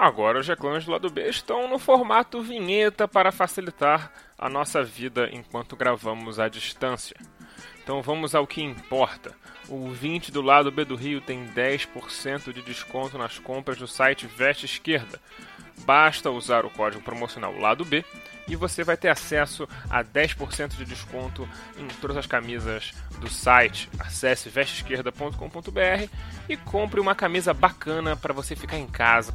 Agora os reclames do lado B estão no formato vinheta para facilitar a nossa vida enquanto gravamos à distância. Então vamos ao que importa. O 20 do lado B do Rio tem 10% de desconto nas compras do site Veste Esquerda. Basta usar o código promocional lado B e você vai ter acesso a 10% de desconto em todas as camisas do site. Acesse vesteesquerda.com.br e compre uma camisa bacana para você ficar em casa.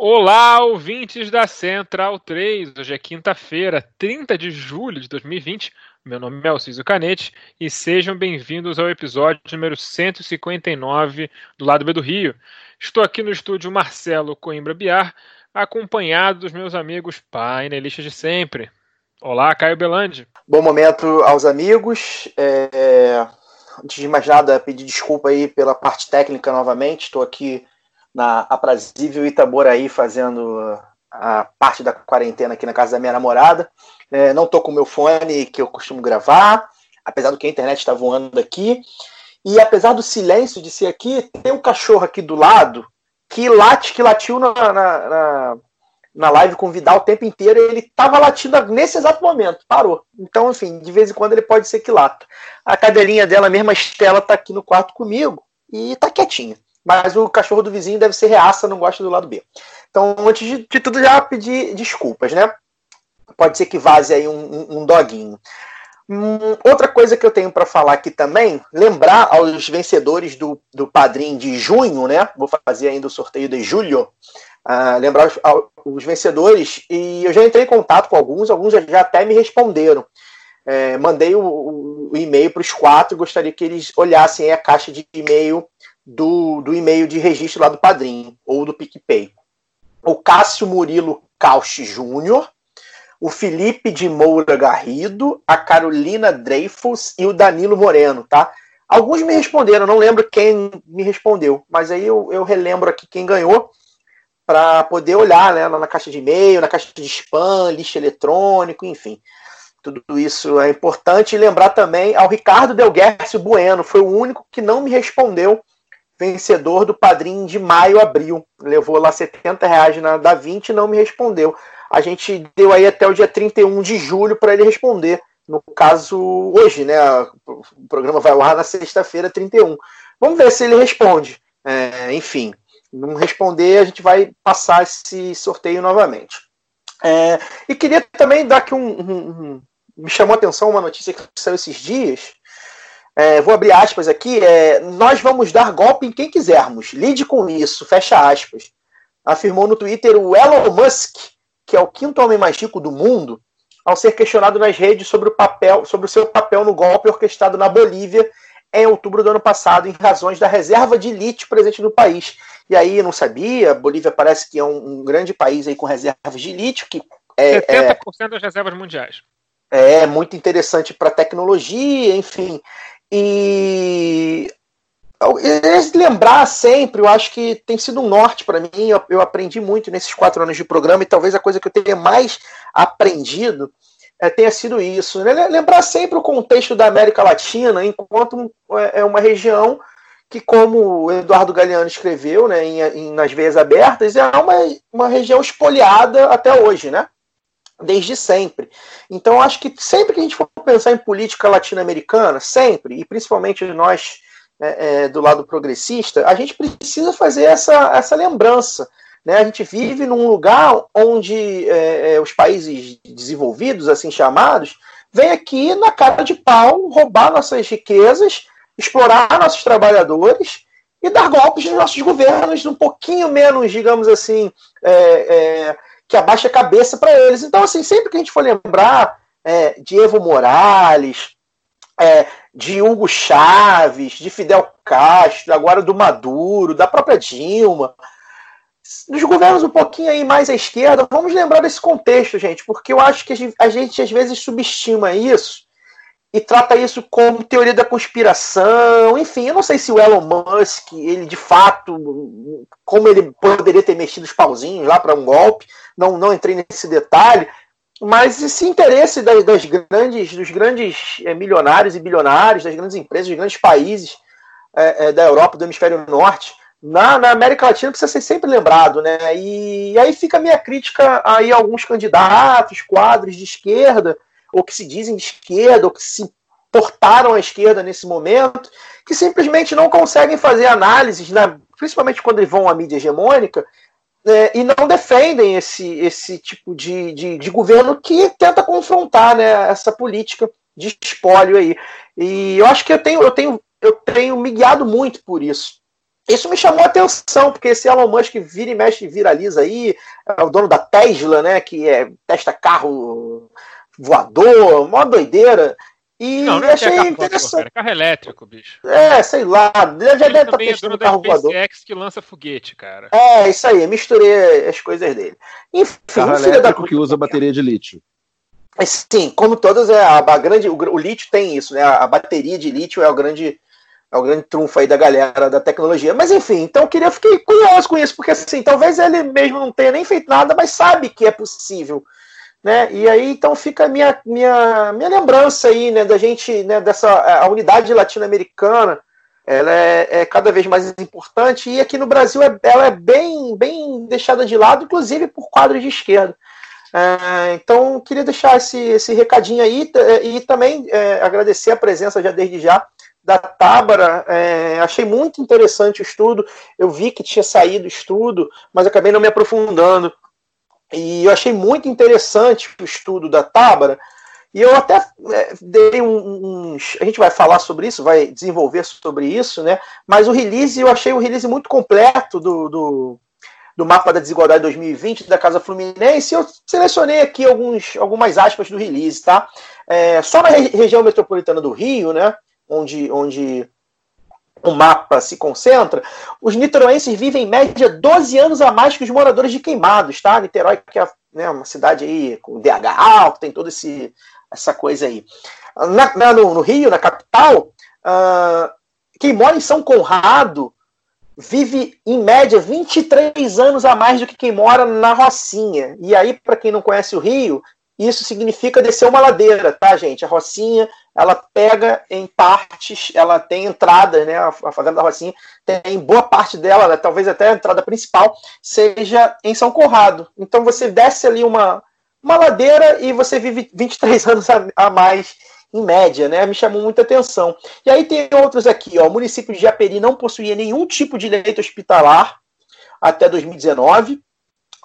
Olá, ouvintes da Central 3. Hoje é quinta-feira, 30 de julho de 2020. Meu nome é Alciso Canete e sejam bem-vindos ao episódio número 159 do Lado B do Rio. Estou aqui no estúdio Marcelo Coimbra Biar, acompanhado dos meus amigos painelistas de sempre. Olá, Caio Belandi. Bom momento aos amigos. É... Antes de mais nada, pedir desculpa aí pela parte técnica novamente. Estou aqui na aprazível Itaboraí fazendo a parte da quarentena aqui na casa da minha namorada. É, não tô com o meu fone que eu costumo gravar, apesar do que a internet está voando aqui. E apesar do silêncio de ser aqui, tem um cachorro aqui do lado que late, que latiu na, na, na, na live com o Vidal o tempo inteiro ele estava latindo nesse exato momento, parou. Então, enfim, de vez em quando ele pode ser que lata. A cadelinha dela, mesmo a Estela, tá aqui no quarto comigo e tá quietinha mas o cachorro do vizinho deve ser reaça, não gosta do lado B. Então, antes de, de tudo, já pedir desculpas, né? Pode ser que vaze aí um, um, um doguinho. Hum, outra coisa que eu tenho para falar aqui também, lembrar aos vencedores do, do Padrim de junho, né? Vou fazer ainda o sorteio de julho. Uh, lembrar os, os, vencedores, e eu já entrei em contato com alguns, alguns já, já até me responderam. É, mandei o, o, o e-mail para os quatro, gostaria que eles olhassem a caixa de e-mail do, do e-mail de registro lá do Padrim ou do PicPay. O Cássio Murilo Cauchi Júnior, o Felipe de Moura Garrido, a Carolina Dreyfus e o Danilo Moreno, tá? Alguns me responderam, não lembro quem me respondeu, mas aí eu, eu relembro aqui quem ganhou para poder olhar né, na caixa de e-mail, na caixa de spam, lixo eletrônico, enfim. Tudo isso é importante. E lembrar também ao Ricardo Delguercio Bueno, foi o único que não me respondeu vencedor do padrinho de maio, abril. Levou lá 70 reais na da 20 e não me respondeu. A gente deu aí até o dia 31 de julho para ele responder. No caso, hoje, né? O programa vai lá na sexta-feira, 31. Vamos ver se ele responde. É, enfim, não responder, a gente vai passar esse sorteio novamente. É, e queria também dar aqui um, um, um, Me chamou a atenção uma notícia que saiu esses dias é, vou abrir aspas aqui, é, nós vamos dar golpe em quem quisermos, lide com isso, fecha aspas. Afirmou no Twitter o Elon Musk, que é o quinto homem mais rico do mundo, ao ser questionado nas redes sobre o papel, sobre o seu papel no golpe orquestrado na Bolívia em outubro do ano passado, em razões da reserva de lítio presente no país. E aí, não sabia, Bolívia parece que é um, um grande país aí com reservas de lítio, que é, 70% é, das reservas mundiais. É muito interessante para tecnologia, enfim. E lembrar sempre, eu acho que tem sido um norte para mim. Eu, eu, aprendi muito nesses quatro anos de programa e talvez a coisa que eu tenha mais aprendido é, tenha sido isso. Né? Lembrar sempre o contexto da América Latina enquanto é, é uma região que, como o Eduardo Galeano escreveu né, em, em, nas Veias Abertas, é uma, uma região espoliada até hoje, né? Desde sempre. Então, acho que sempre que a gente for pensar em política latino-americana, sempre, e principalmente nós é, é, do lado progressista, a gente precisa fazer essa, essa lembrança. Né? A gente vive num lugar onde é, é os países desenvolvidos, assim chamados, vêm aqui na cara de pau roubar nossas riquezas, explorar nossos trabalhadores e dar golpes nos nossos governos um pouquinho menos, digamos assim, é, é, que abaixa a cabeça para eles. Então, assim, sempre que a gente for lembrar é, de Evo Morales, é, de Hugo Chaves, de Fidel Castro, agora do Maduro, da própria Dilma, dos governos um pouquinho aí mais à esquerda, vamos lembrar desse contexto, gente, porque eu acho que a gente às vezes subestima isso e trata isso como teoria da conspiração, enfim, eu não sei se o Elon Musk, ele de fato, como ele poderia ter mexido os pauzinhos lá para um golpe, não, não entrei nesse detalhe, mas esse interesse das, das grandes, dos grandes é, milionários e bilionários, das grandes empresas, dos grandes países é, é, da Europa, do hemisfério norte, na, na, América Latina precisa ser sempre lembrado, né? E, e aí fica a minha crítica aí a alguns candidatos, quadros de esquerda, ou que se dizem de esquerda, ou que se portaram à esquerda nesse momento, que simplesmente não conseguem fazer análises, principalmente quando vão à mídia hegemônica, né, e não defendem esse, esse tipo de, de, de, governo que tenta confrontar né, essa política de espólio aí. E eu acho que eu tenho, eu tenho, eu tenho me guiado muito por isso. Isso me chamou a atenção, porque esse Elon Musk vira e mexe viraliza aí, é o dono da Tesla, né, que é, testa carro voador, uma doideira. E não, não é achei carro interessante. Voador, carro elétrico, bicho. É, sei lá. Já deve estar testando é carro voador. SpaceX que lança foguete, cara. É, isso aí. Misturei as coisas dele. Enfim, carro elétrico da... que usa bateria de lítio. Sim, como todas, é a, a grande, o, o, lítio tem isso, né? A, a, bateria de lítio é o grande é o grande trunfo aí da galera da tecnologia. Mas enfim, então eu queria fiquei curioso com isso, porque assim, talvez ele mesmo não tenha nem feito nada, mas sabe que é possível né? E aí então fica a minha, minha, minha lembrança aí, né, da gente, né, dessa a unidade latino-americana, ela é, é, cada vez mais importante e aqui no Brasil é, ela é bem, bem deixada de lado, inclusive por quadros de esquerda. É, então queria deixar esse, esse recadinho aí e também é, agradecer a presença já desde já da Tábara. É, achei muito interessante o estudo. Eu vi que tinha saído o estudo, mas acabei não me aprofundando. E eu achei muito interessante o estudo da Tábara. E eu até é, dei uns. A gente vai falar sobre isso, vai desenvolver sobre isso, né? Mas o release, eu achei o release muito completo do, do, do mapa da desigualdade 2020 da Casa Fluminense. Eu selecionei aqui alguns, algumas aspas do release, tá? É, só na re região metropolitana do Rio, né? Onde, onde o mapa se concentra, os niteroenses vivem em média 12 anos a mais que os moradores de Queimados, tá? Niterói, que é né, uma cidade aí com DH alto, tem toda essa coisa aí. Na, na, no, no, Rio, na capital, uh, quem mora em São Conrado vive, em média, 23 anos a mais do que quem mora na Rocinha. E aí, para quem não conhece o Rio, isso significa descer uma ladeira, tá, gente? A Rocinha, ela pega em partes, ela tem entrada, né? A Fazenda da Rocinha tem boa parte dela, talvez até a entrada principal, seja em São Conrado. Então você desce ali uma, uma ladeira e você vive 23 anos a, a mais em média, né? Me chamou muita atenção. E aí tem outros aqui, ó. O município de Japeri não possuía nenhum tipo de leito hospitalar até 2019.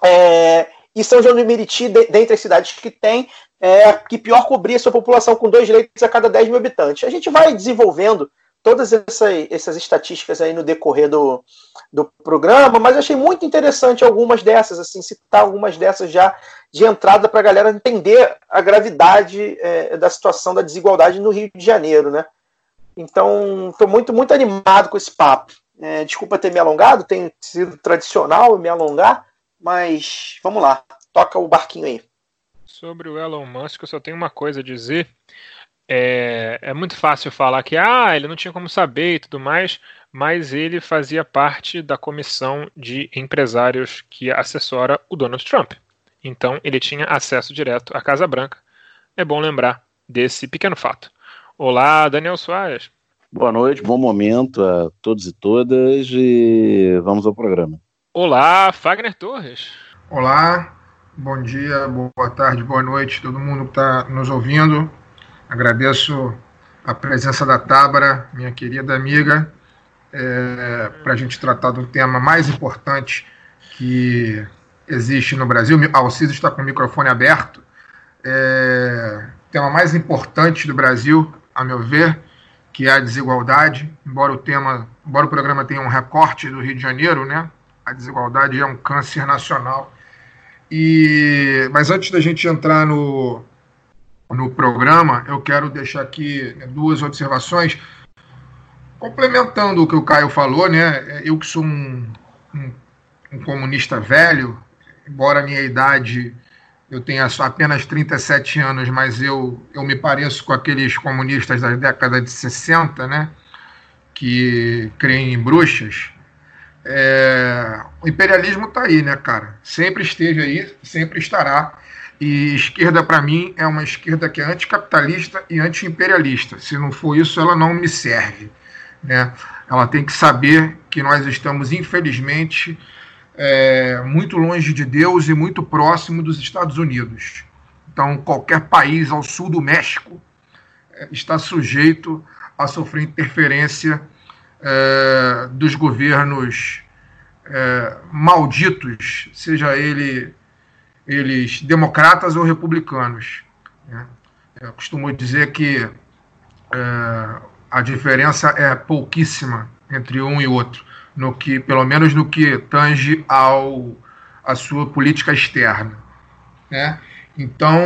É, e São João do Meriti, de, dentre as cidades que tem, é, que pior cobria sua população com dois leitos a cada 10 mil habitantes. A gente vai desenvolvendo todas essas, essas estatísticas aí no decorrer do, do programa, mas achei muito interessante algumas dessas, assim, citar algumas dessas já de entrada para a galera entender a gravidade é, da situação da desigualdade no Rio de Janeiro, né? Então, estou muito, muito animado com esse papo. É, desculpa ter me alongado, tem sido tradicional me alongar, mas vamos lá, toca o barquinho aí. Sobre o Elon Musk, eu só tenho uma coisa a dizer. É, é muito fácil falar que ah, ele não tinha como saber e tudo mais, mas ele fazia parte da comissão de empresários que assessora o Donald Trump. Então ele tinha acesso direto à Casa Branca. É bom lembrar desse pequeno fato. Olá, Daniel Soares. Boa noite, bom momento a todos e todas e vamos ao programa. Olá, Fagner Torres. Olá, bom dia, boa tarde, boa noite, todo mundo que está nos ouvindo. Agradeço a presença da Tábara, minha querida amiga, é, para a gente tratar do tema mais importante que existe no Brasil. A Alciso está com o microfone aberto. É, tema mais importante do Brasil, a meu ver, que é a desigualdade. Embora o tema, embora o programa tenha um recorte do Rio de Janeiro, né? A desigualdade é um câncer nacional. E, mas antes da gente entrar no, no programa, eu quero deixar aqui duas observações, complementando o que o Caio falou, né? Eu que sou um, um, um comunista velho, embora a minha idade eu tenha apenas 37 anos, mas eu, eu me pareço com aqueles comunistas da década de 60, né? Que creem em bruxas. É, o imperialismo está aí, né, cara? Sempre esteve aí, sempre estará. E esquerda, para mim, é uma esquerda que é anticapitalista e anti-imperialista. Se não for isso, ela não me serve. Né? Ela tem que saber que nós estamos, infelizmente, é, muito longe de Deus e muito próximo dos Estados Unidos. Então, qualquer país ao sul do México é, está sujeito a sofrer interferência é, dos governos é, malditos, seja ele eles democratas ou republicanos. Né? Eu costumo dizer que é, a diferença é pouquíssima entre um e outro, no que, pelo menos no que tange ao a sua política externa. Né? Então,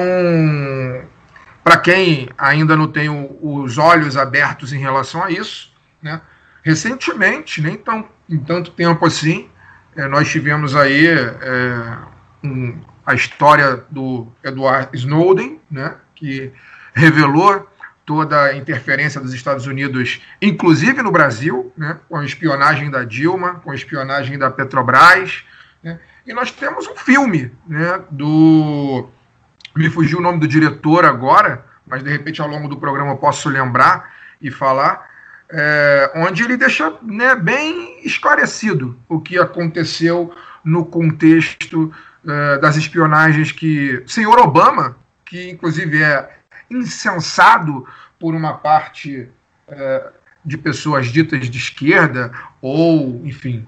para quem ainda não tem o, os olhos abertos em relação a isso, né? Recentemente, nem tão, em tanto tempo assim, é, nós tivemos aí é, um, a história do Edward Snowden, né, que revelou toda a interferência dos Estados Unidos, inclusive no Brasil, né, com a espionagem da Dilma, com a espionagem da Petrobras. Né, e nós temos um filme né, do. Me fugiu o nome do diretor agora, mas de repente ao longo do programa eu posso lembrar e falar, é, onde ele deixa né, bem esclarecido o que aconteceu no contexto é, das espionagens que o senhor Obama, que inclusive é insensado por uma parte é, de pessoas ditas de esquerda ou, enfim,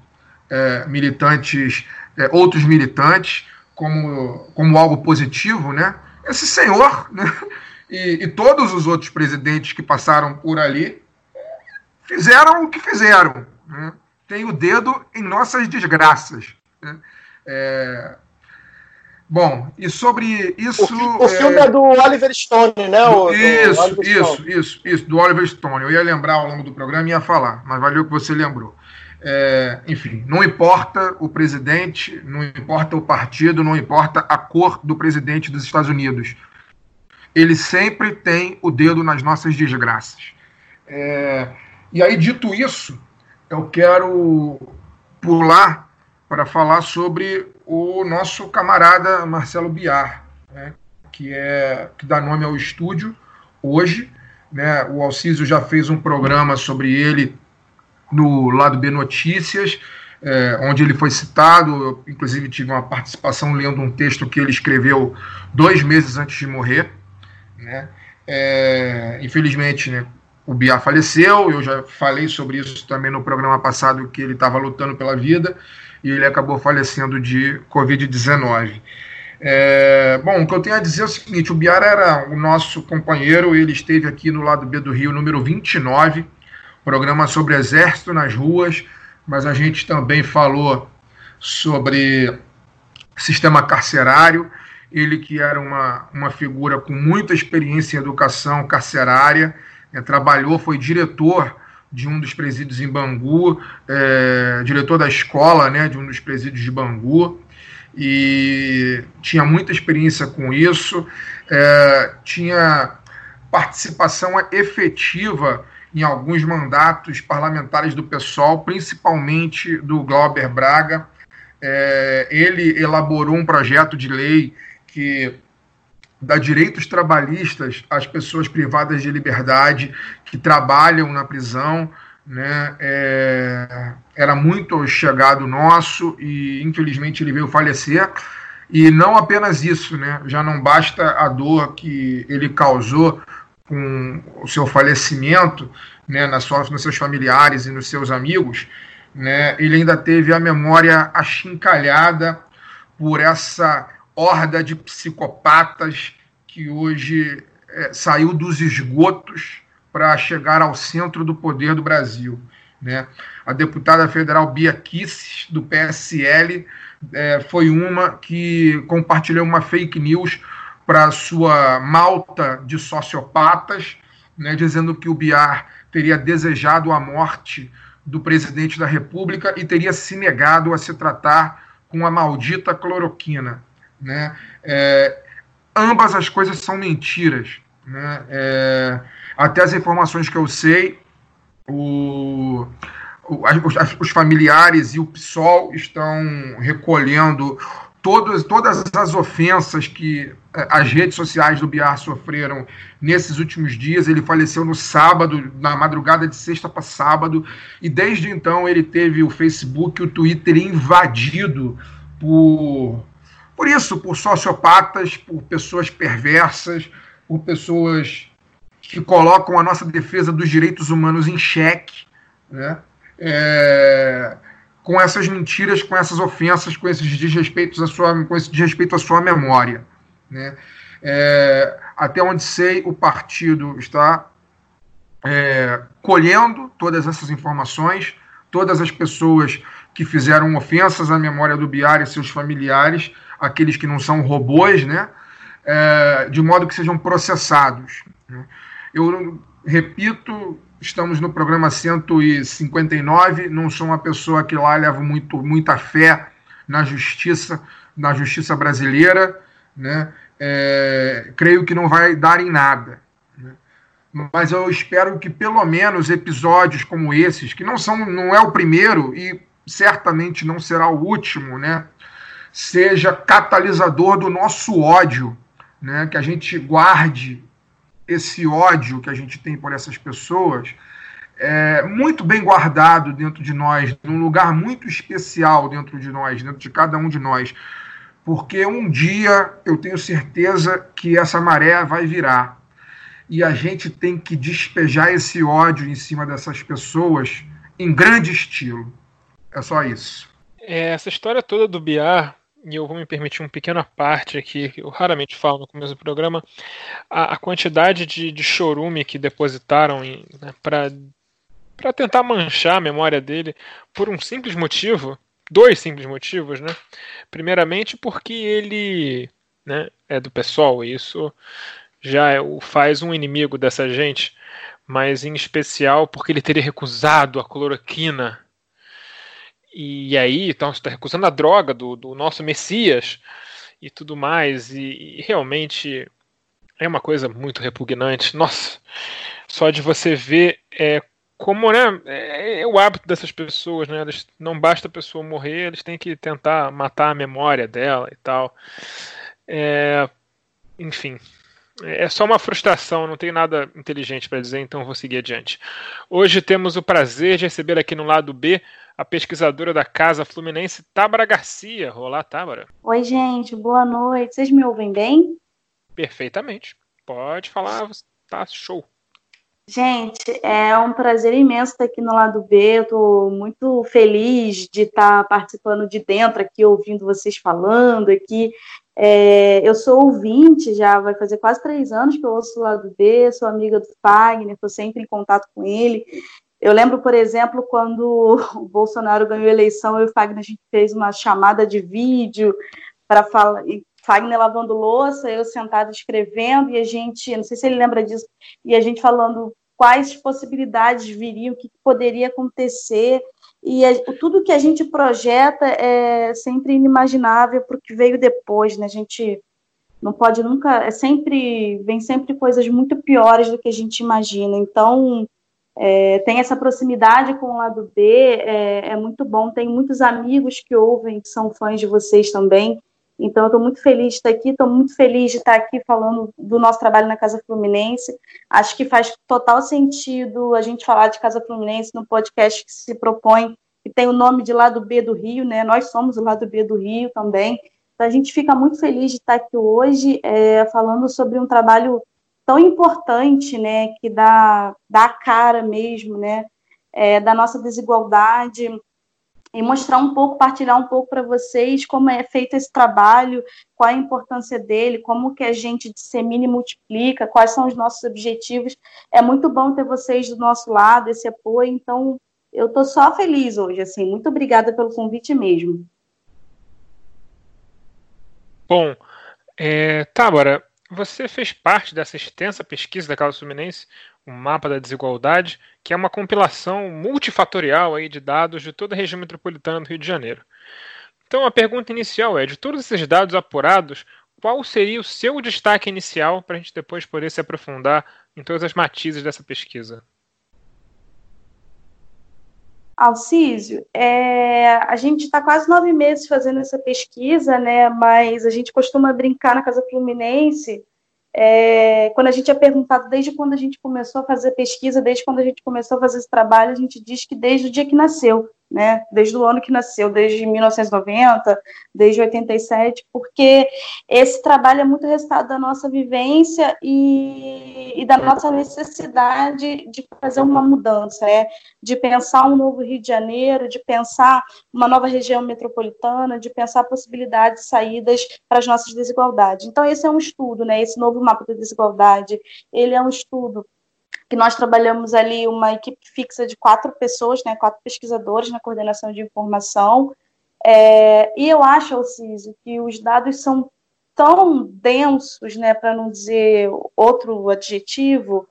é, militantes, é, outros militantes, como, como algo positivo, né? Esse senhor né? e, e todos os outros presidentes que passaram por ali fizeram o que fizeram. Né? Tem o dedo em nossas desgraças. Né? É, Bom, e sobre isso. O, o filme é... é do Oliver Stone, né? O, isso, do isso, Stone. isso, isso, do Oliver Stone. Eu ia lembrar ao longo do programa e ia falar, mas valeu que você lembrou. É, enfim, não importa o presidente, não importa o partido, não importa a cor do presidente dos Estados Unidos. Ele sempre tem o dedo nas nossas desgraças. É, e aí, dito isso, eu quero pular para falar sobre o nosso camarada Marcelo Biar, né, que, é, que dá nome ao estúdio hoje. Né, o Alciso já fez um programa sobre ele no Lado B Notícias, é, onde ele foi citado. Eu, inclusive, tive uma participação lendo um texto que ele escreveu dois meses antes de morrer. Né? É, infelizmente, né, o Biar faleceu. Eu já falei sobre isso também no programa passado, que ele estava lutando pela vida e ele acabou falecendo de Covid-19. É, bom, o que eu tenho a dizer é o seguinte: o Biara era o nosso companheiro, ele esteve aqui no lado B do Rio, número 29, programa sobre exército nas ruas, mas a gente também falou sobre sistema carcerário. Ele que era uma, uma figura com muita experiência em educação carcerária, né, trabalhou, foi diretor de um dos presídios em Bangu, é, diretor da escola né, de um dos presídios de Bangu, e tinha muita experiência com isso, é, tinha participação efetiva em alguns mandatos parlamentares do PSOL, principalmente do Glauber Braga. É, ele elaborou um projeto de lei que dá direitos trabalhistas às pessoas privadas de liberdade que trabalham na prisão. Né? É, era muito chegado nosso e infelizmente ele veio falecer. E não apenas isso, né? já não basta a dor que ele causou com o seu falecimento, né, nas suas, nos seus familiares e nos seus amigos, né, ele ainda teve a memória achincalhada por essa horda de psicopatas que hoje é, saiu dos esgotos para chegar ao centro do poder do Brasil. Né? A deputada federal Bia Kisses, do PSL, é, foi uma que compartilhou uma fake news para sua malta de sociopatas, né, dizendo que o Biar teria desejado a morte do presidente da República e teria se negado a se tratar com a maldita cloroquina. Né? É, ambas as coisas são mentiras. Né? É, até as informações que eu sei, o, o, os, os, familiares e o PSOL estão recolhendo todas, todas as ofensas que eh, as redes sociais do Biar sofreram nesses últimos dias. Ele faleceu no sábado, na madrugada de sexta para sábado, e desde então ele teve o Facebook e o Twitter invadido por, por isso, por sociopatas, por pessoas perversas, por pessoas que colocam a nossa defesa dos direitos humanos em xeque. Né? É com essas mentiras, com essas ofensas, com esses desrespeitos à sua, com esse desrespeito à sua memória. Né? É, até onde sei, o partido está é, colhendo todas essas informações, todas as pessoas que fizeram ofensas à memória do Biar e seus familiares, aqueles que não são robôs, né? É, de modo que sejam processados. Né? Eu repito Estamos no programa 159. Não sou uma pessoa que lá leva muito, muita fé na justiça, na justiça brasileira, né? É, creio que não vai dar em nada. Né? Mas eu espero que pelo menos episódios como esses, que não são, não é o primeiro e certamente não será o último, né? Seja catalisador do nosso ódio, né? Que a gente guarde esse ódio que a gente tem por essas pessoas é, muito bem guardado dentro de nós, num lugar muito especial dentro de nós, dentro de cada um de nós. Porque um dia eu tenho certeza que essa maré vai virar. E a gente tem que despejar esse ódio em cima dessas pessoas em grande estilo. É só isso. É, essa história toda do Biar e eu vou me permitir uma pequena parte aqui, que eu raramente falo no começo do programa, a, a quantidade de, de chorume que depositaram né, para tentar manchar a memória dele por um simples motivo, dois simples motivos, né? Primeiramente porque ele né, é do pessoal, e isso já é, o faz um inimigo dessa gente, mas em especial porque ele teria recusado a cloroquina e aí, então, está recusando a droga do, do nosso Messias e tudo mais. E, e, realmente é uma coisa muito repugnante. Nossa, só de você ver é, como né, é, é, o hábito dessas pessoas, né? Eles, não basta a pessoa morrer, eles têm que tentar matar a memória dela e tal. É, enfim, é só uma frustração, não tenho nada inteligente para dizer, então vou seguir adiante. Hoje temos o prazer de receber aqui no lado B a pesquisadora da Casa Fluminense, Tábara Garcia. Olá, Tábara. Oi, gente, boa noite. Vocês me ouvem bem? Perfeitamente. Pode falar, tá show. Gente, é um prazer imenso estar aqui no lado B. Eu estou muito feliz de estar participando de dentro aqui, ouvindo vocês falando aqui. É, eu sou ouvinte, já vai fazer quase três anos que eu ouço o lado B, sou amiga do Fagner, estou sempre em contato com ele. Eu lembro, por exemplo, quando o Bolsonaro ganhou a eleição, eu e o Fagner a gente fez uma chamada de vídeo para falar, Fagner lavando louça, eu sentada escrevendo, e a gente, não sei se ele lembra disso, e a gente falando quais possibilidades viriam, o que poderia acontecer, e a, tudo que a gente projeta é sempre inimaginável para o que veio depois, né? A gente não pode nunca, é sempre, vem sempre coisas muito piores do que a gente imagina. Então, é, tem essa proximidade com o lado B, é, é muito bom. Tem muitos amigos que ouvem, que são fãs de vocês também. Então, eu estou muito feliz de estar aqui, estou muito feliz de estar aqui falando do nosso trabalho na Casa Fluminense. Acho que faz total sentido a gente falar de Casa Fluminense no podcast que se propõe, que tem o nome de Lado B do Rio, né? Nós somos o Lado B do Rio também. Então, a gente fica muito feliz de estar aqui hoje é, falando sobre um trabalho tão importante, né? Que dá, dá a cara mesmo, né? É, da nossa desigualdade e mostrar um pouco, partilhar um pouco para vocês como é feito esse trabalho, qual a importância dele, como que a gente dissemina e multiplica, quais são os nossos objetivos. É muito bom ter vocês do nosso lado, esse apoio, então eu estou só feliz hoje, assim, muito obrigada pelo convite mesmo. Bom, é, Tábara, você fez parte dessa extensa pesquisa da Causa Fluminense o mapa da desigualdade, que é uma compilação multifatorial aí de dados de toda a região metropolitana do Rio de Janeiro. Então a pergunta inicial é: de todos esses dados apurados, qual seria o seu destaque inicial para a gente depois poder se aprofundar em todas as matizes dessa pesquisa? Alcísio, é, a gente está quase nove meses fazendo essa pesquisa, né? Mas a gente costuma brincar na Casa Fluminense é, quando a gente é perguntado desde quando a gente começou a fazer pesquisa, desde quando a gente começou a fazer esse trabalho, a gente diz que desde o dia que nasceu né, desde o ano que nasceu, desde 1990, desde 87, porque esse trabalho é muito resultado da nossa vivência e, e da nossa necessidade de fazer uma mudança, né, de pensar um novo Rio de Janeiro, de pensar uma nova região metropolitana, de pensar possibilidades de saídas para as nossas desigualdades. Então, esse é um estudo, né, esse novo mapa da desigualdade, ele é um estudo que nós trabalhamos ali uma equipe fixa de quatro pessoas, né, quatro pesquisadores na coordenação de informação, é, e eu acho, Alciso, que os dados são tão densos, né, para não dizer outro adjetivo,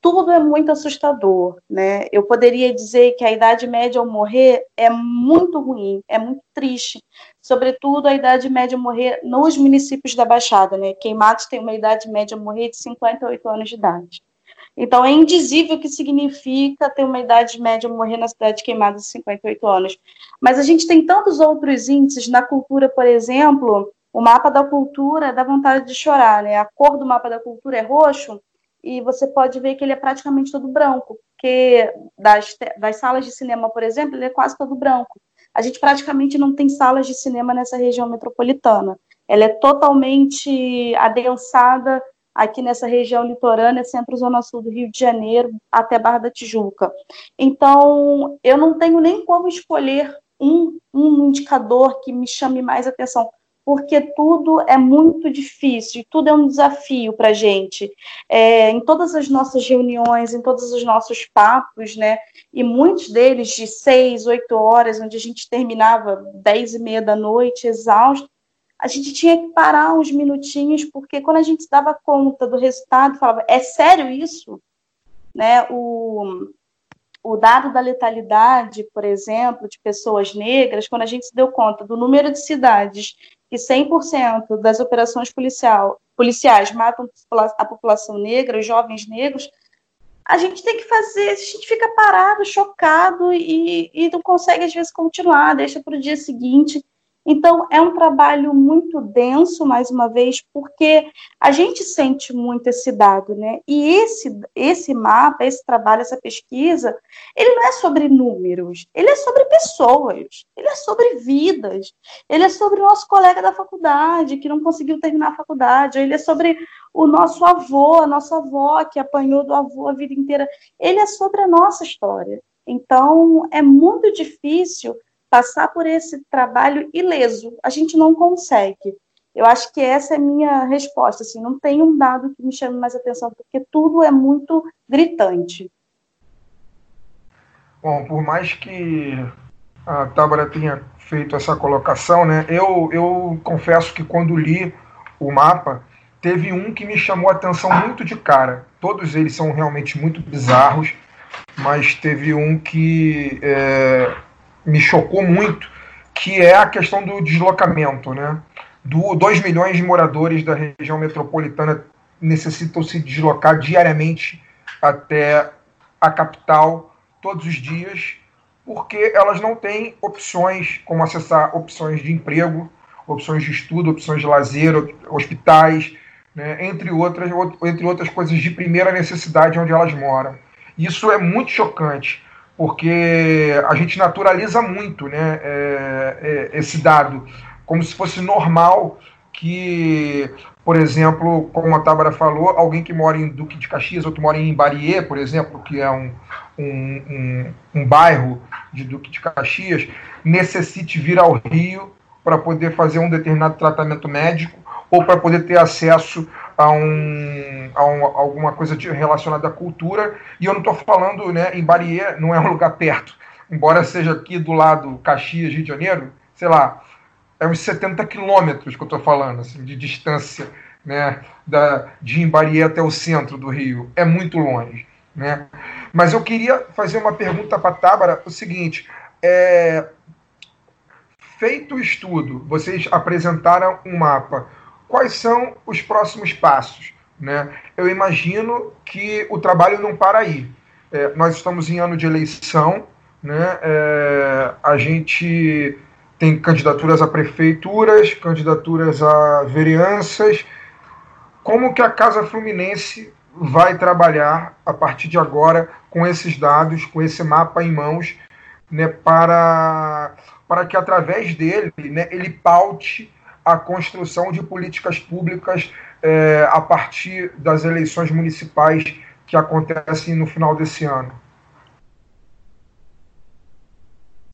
tudo é muito assustador, né? Eu poderia dizer que a idade média ao morrer é muito ruim, é muito triste, sobretudo a idade média ao morrer nos municípios da Baixada, né? Queimados tem uma idade média ao morrer de 58 anos de idade. Então, é indizível o que significa ter uma idade média morrer na cidade queimada de 58 anos. Mas a gente tem tantos outros índices na cultura, por exemplo, o mapa da cultura dá vontade de chorar, né? A cor do mapa da cultura é roxo e você pode ver que ele é praticamente todo branco, porque das, das salas de cinema, por exemplo, ele é quase todo branco. A gente praticamente não tem salas de cinema nessa região metropolitana. Ela é totalmente adensada aqui nessa região litorânea, centro-zona sul do Rio de Janeiro, até Barra da Tijuca. Então, eu não tenho nem como escolher um, um indicador que me chame mais atenção, porque tudo é muito difícil, tudo é um desafio para a gente. É, em todas as nossas reuniões, em todos os nossos papos, né? E muitos deles de seis, oito horas, onde a gente terminava dez e meia da noite, exausto, a gente tinha que parar uns minutinhos, porque quando a gente dava conta do resultado, falava, é sério isso? Né? O, o dado da letalidade, por exemplo, de pessoas negras, quando a gente se deu conta do número de cidades que 100% das operações policial, policiais matam a população negra, os jovens negros, a gente tem que fazer, a gente fica parado, chocado e, e não consegue, às vezes, continuar, deixa para o dia seguinte. Então, é um trabalho muito denso, mais uma vez, porque a gente sente muito esse dado, né? E esse, esse mapa, esse trabalho, essa pesquisa, ele não é sobre números, ele é sobre pessoas, ele é sobre vidas, ele é sobre o nosso colega da faculdade que não conseguiu terminar a faculdade, ele é sobre o nosso avô, a nossa avó que apanhou do avô a vida inteira, ele é sobre a nossa história. Então, é muito difícil passar por esse trabalho ileso. A gente não consegue. Eu acho que essa é a minha resposta. Assim, não tem um dado que me chame mais atenção, porque tudo é muito gritante. Bom, por mais que a Tábara tenha feito essa colocação, né, eu, eu confesso que quando li o mapa, teve um que me chamou a atenção muito de cara. Todos eles são realmente muito bizarros, mas teve um que é, me chocou muito, que é a questão do deslocamento, né? Do 2 milhões de moradores da região metropolitana necessitam se deslocar diariamente até a capital todos os dias, porque elas não têm opções como acessar opções de emprego, opções de estudo, opções de lazer, hospitais, né, entre, outras, entre outras coisas de primeira necessidade onde elas moram. Isso é muito chocante, porque a gente naturaliza muito né, é, é, esse dado, como se fosse normal que, por exemplo, como a Tábara falou, alguém que mora em Duque de Caxias, outro mora em Barier, por exemplo, que é um, um, um, um bairro de Duque de Caxias, necessite vir ao Rio para poder fazer um determinado tratamento médico ou para poder ter acesso a, um, a um, alguma coisa relacionada à cultura. E eu não estou falando, né, em Barier não é um lugar perto, embora seja aqui do lado Caxias, Rio de Janeiro, sei lá, é uns 70 quilômetros que eu estou falando, assim, de distância, né, da, de Imbarié até o centro do Rio. É muito longe. Né? Mas eu queria fazer uma pergunta para a Tábara, o seguinte, é, feito o estudo, vocês apresentaram um mapa, quais são os próximos passos? Né? Eu imagino que o trabalho não para aí. É, nós estamos em ano de eleição, né? É, a gente tem candidaturas a prefeituras, candidaturas a vereanças. Como que a Casa Fluminense vai trabalhar a partir de agora com esses dados, com esse mapa em mãos, né, para, para que através dele né, ele paute a construção de políticas públicas é, a partir das eleições municipais que acontecem no final desse ano?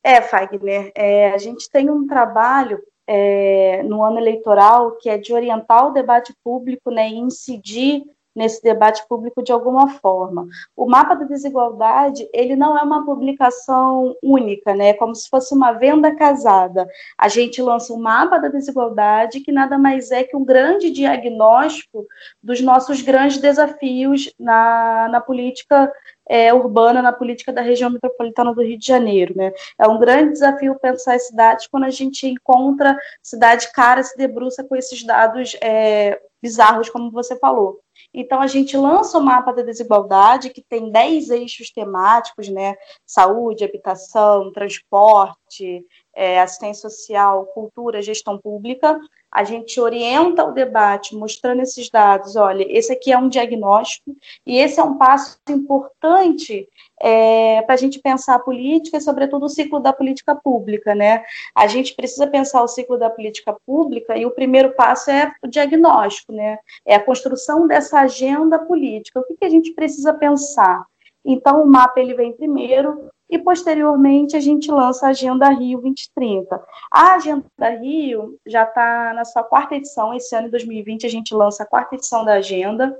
É, Fagner, é, a gente tem um trabalho é, no ano eleitoral que é de orientar o debate público né, e incidir nesse debate público de alguma forma. O mapa da desigualdade, ele não é uma publicação única, né? É como se fosse uma venda casada. A gente lança um mapa da desigualdade que nada mais é que um grande diagnóstico dos nossos grandes desafios na, na política é, urbana na política da região metropolitana do Rio de Janeiro. Né? É um grande desafio pensar as cidades quando a gente encontra cidade cara se debruça com esses dados é, bizarros, como você falou. Então, a gente lança o mapa da desigualdade, que tem 10 eixos temáticos, né? Saúde, habitação, transporte, é, assistência social, cultura, gestão pública, a gente orienta o debate mostrando esses dados. Olha, esse aqui é um diagnóstico e esse é um passo importante é, para a gente pensar a política e, sobretudo, o ciclo da política pública. Né? A gente precisa pensar o ciclo da política pública e o primeiro passo é o diagnóstico, né? é a construção dessa agenda política. O que, que a gente precisa pensar? Então, o mapa ele vem primeiro, e posteriormente a gente lança a Agenda Rio 2030. A Agenda Rio já está na sua quarta edição, esse ano, em 2020, a gente lança a quarta edição da Agenda,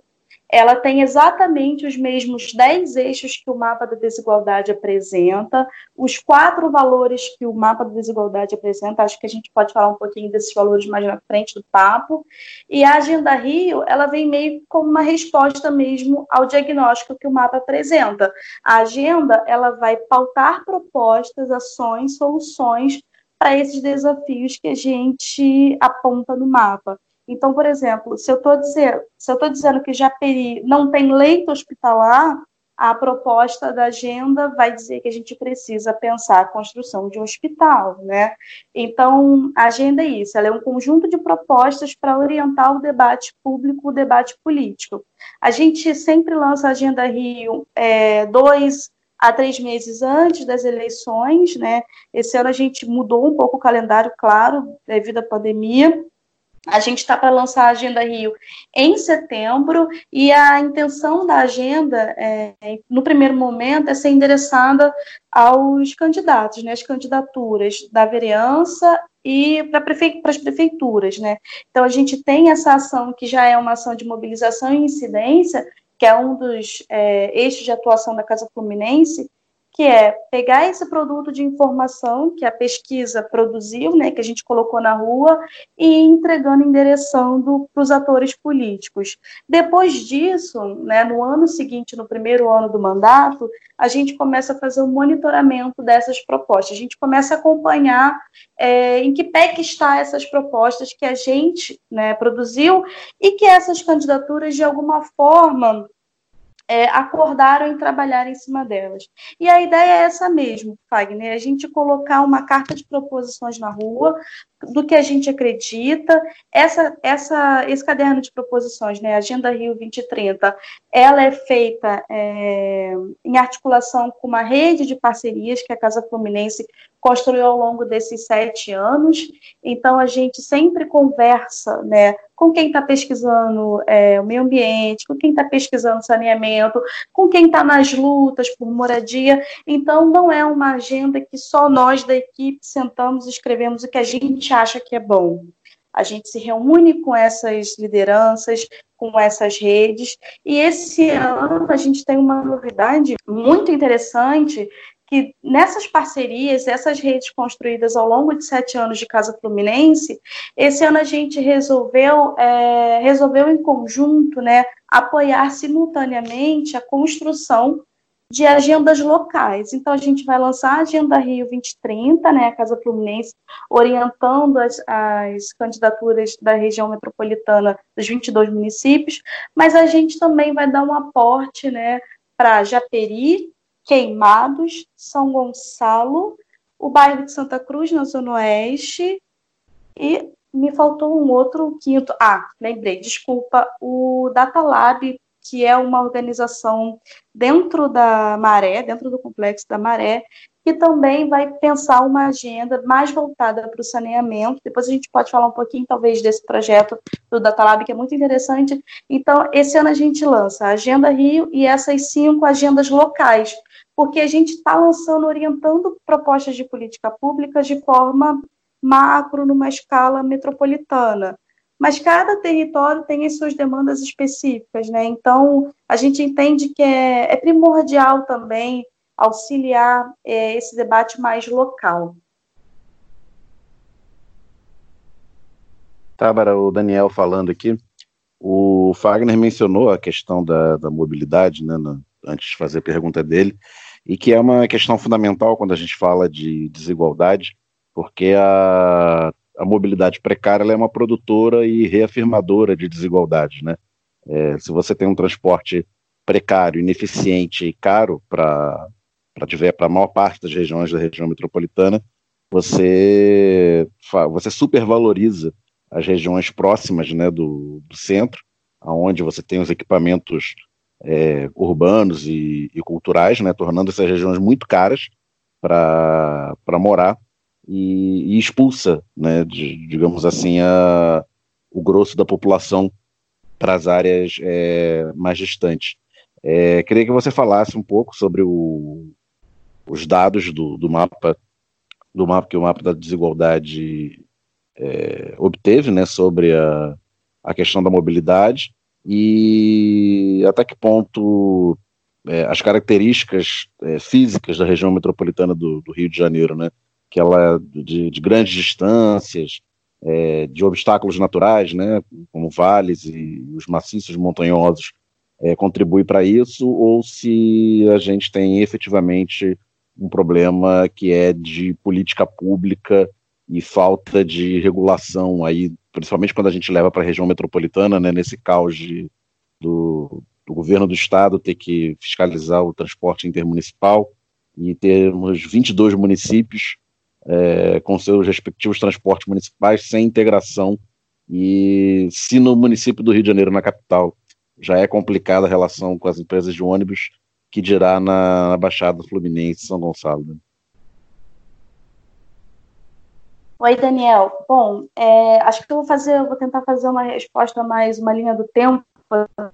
ela tem exatamente os mesmos 10 eixos que o mapa da desigualdade apresenta, os quatro valores que o mapa da desigualdade apresenta, acho que a gente pode falar um pouquinho desses valores mais na frente do papo, e a Agenda Rio, ela vem meio como uma resposta mesmo ao diagnóstico que o mapa apresenta. A agenda, ela vai pautar propostas, ações, soluções para esses desafios que a gente aponta no mapa. Então, por exemplo, se eu estou dizendo, que Japeri não tem leito hospitalar, a proposta da agenda vai dizer que a gente precisa pensar a construção de um hospital, né? Então, a agenda é isso, ela é um conjunto de propostas para orientar o debate público, o debate político. A gente sempre lança a Agenda Rio é, dois a três meses antes das eleições, né? Esse ano a gente mudou um pouco o calendário, claro, devido à pandemia, a gente está para lançar a Agenda Rio em setembro e a intenção da agenda, é, no primeiro momento, é ser endereçada aos candidatos, né, as candidaturas da vereança e para prefe as prefeituras. Né? Então, a gente tem essa ação que já é uma ação de mobilização e incidência, que é um dos é, eixos de atuação da Casa Fluminense, que é pegar esse produto de informação que a pesquisa produziu, né, que a gente colocou na rua, e ir entregando, endereçando para os atores políticos. Depois disso, né, no ano seguinte, no primeiro ano do mandato, a gente começa a fazer o um monitoramento dessas propostas. A gente começa a acompanhar é, em que pé que está essas propostas que a gente né, produziu e que essas candidaturas, de alguma forma, é, acordaram em trabalhar em cima delas. E a ideia é essa mesmo, Fagner, a gente colocar uma carta de proposições na rua do que a gente acredita. Essa, essa, esse caderno de proposições, né, Agenda Rio 2030, ela é feita é, em articulação com uma rede de parcerias que a Casa Fluminense construiu ao longo desses sete anos. Então, a gente sempre conversa né, com quem está pesquisando é, o meio ambiente, com quem está pesquisando saneamento, com quem está nas lutas por moradia. Então, não é uma agenda que só nós da equipe sentamos e escrevemos o que a gente acha que é bom. A gente se reúne com essas lideranças, com essas redes, e esse ano a gente tem uma novidade muito interessante que nessas parcerias, essas redes construídas ao longo de sete anos de Casa Fluminense, esse ano a gente resolveu, é, resolveu em conjunto, né, apoiar simultaneamente a construção de agendas locais. Então, a gente vai lançar a Agenda Rio 2030, né, a Casa Fluminense, orientando as, as candidaturas da região metropolitana dos 22 municípios, mas a gente também vai dar um aporte né, para Japeri, Queimados, São Gonçalo, o bairro de Santa Cruz, na Zona Oeste, e me faltou um outro quinto. Ah, lembrei, desculpa, o Data Lab, que é uma organização dentro da Maré, dentro do complexo da Maré, que também vai pensar uma agenda mais voltada para o saneamento. Depois a gente pode falar um pouquinho, talvez, desse projeto do Data Lab, que é muito interessante. Então, esse ano a gente lança a Agenda Rio e essas cinco agendas locais, porque a gente está lançando, orientando propostas de política pública de forma macro, numa escala metropolitana. Mas cada território tem as suas demandas específicas, né? Então, a gente entende que é, é primordial também auxiliar é, esse debate mais local. Tábara, o Daniel falando aqui, o Fagner mencionou a questão da, da mobilidade, né, antes de fazer a pergunta dele, e que é uma questão fundamental quando a gente fala de desigualdade, porque a, a mobilidade precária é uma produtora e reafirmadora de desigualdade, né? É, se você tem um transporte precário, ineficiente e caro para a maior parte das regiões da região metropolitana, você você supervaloriza as regiões próximas, né, do, do centro, aonde você tem os equipamentos é, urbanos e, e, culturais, né, tornando essas regiões muito caras para morar e, e, expulsa, né, de, digamos assim, a, o grosso da população para as áreas é, mais distantes. É, queria que você falasse um pouco sobre o, os dados do, do, mapa do mapa que o mapa da desigualdade é, obteve, né, sobre a, a questão da mobilidade e até que ponto é, as características é, físicas da região metropolitana do, do, Rio de Janeiro, né, que ela é de, de grandes distâncias, é, de obstáculos naturais, né, como vales e os maciços montanhosos, é, contribui para isso, ou se a gente tem efetivamente um problema que é de política pública e falta de regulação aí principalmente quando a gente leva para a região metropolitana, né, nesse caos de, do, do, governo do estado ter que fiscalizar o transporte intermunicipal e termos 22 municípios é, com seus respectivos transportes municipais sem integração e se no município do Rio de Janeiro, na capital, já é complicada a relação com as empresas de ônibus, que dirá na, na Baixada Fluminense, São Gonçalo. Né? Oi, Daniel. Bom, é, acho que eu vou fazer, eu vou tentar fazer uma resposta mais uma linha do tempo,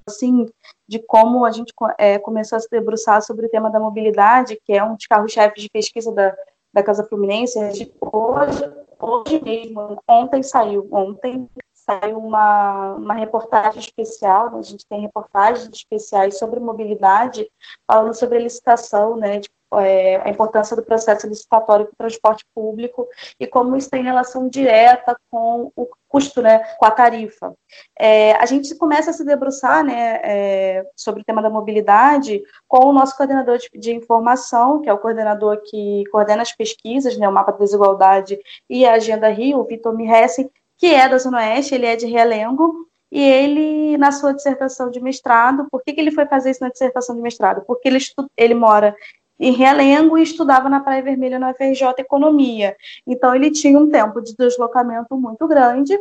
assim, de como a gente é, começou a se debruçar sobre o tema da mobilidade, que é um dos carros-chefes de pesquisa da, da Casa Fluminense. Hoje, hoje mesmo, ontem saiu, ontem saiu uma, uma reportagem especial, né? a gente tem reportagens especiais sobre mobilidade, falando sobre a licitação, né, de, é, a importância do processo licitatório para o transporte público e como isso tem relação direta com o custo, né, com a tarifa. É, a gente começa a se debruçar né, é, sobre o tema da mobilidade com o nosso coordenador de, de, informação, que é o coordenador que coordena as pesquisas, né, o mapa da desigualdade e a Agenda Rio, o Vitor Mihessen, que é da Zona Oeste, ele é de Realengo, e ele, na sua dissertação de mestrado, por que, que ele foi fazer isso na dissertação de mestrado? Porque ele, ele mora em Realengo e estudava na Praia Vermelha na FRJ Economia. Então ele tinha um tempo de deslocamento muito grande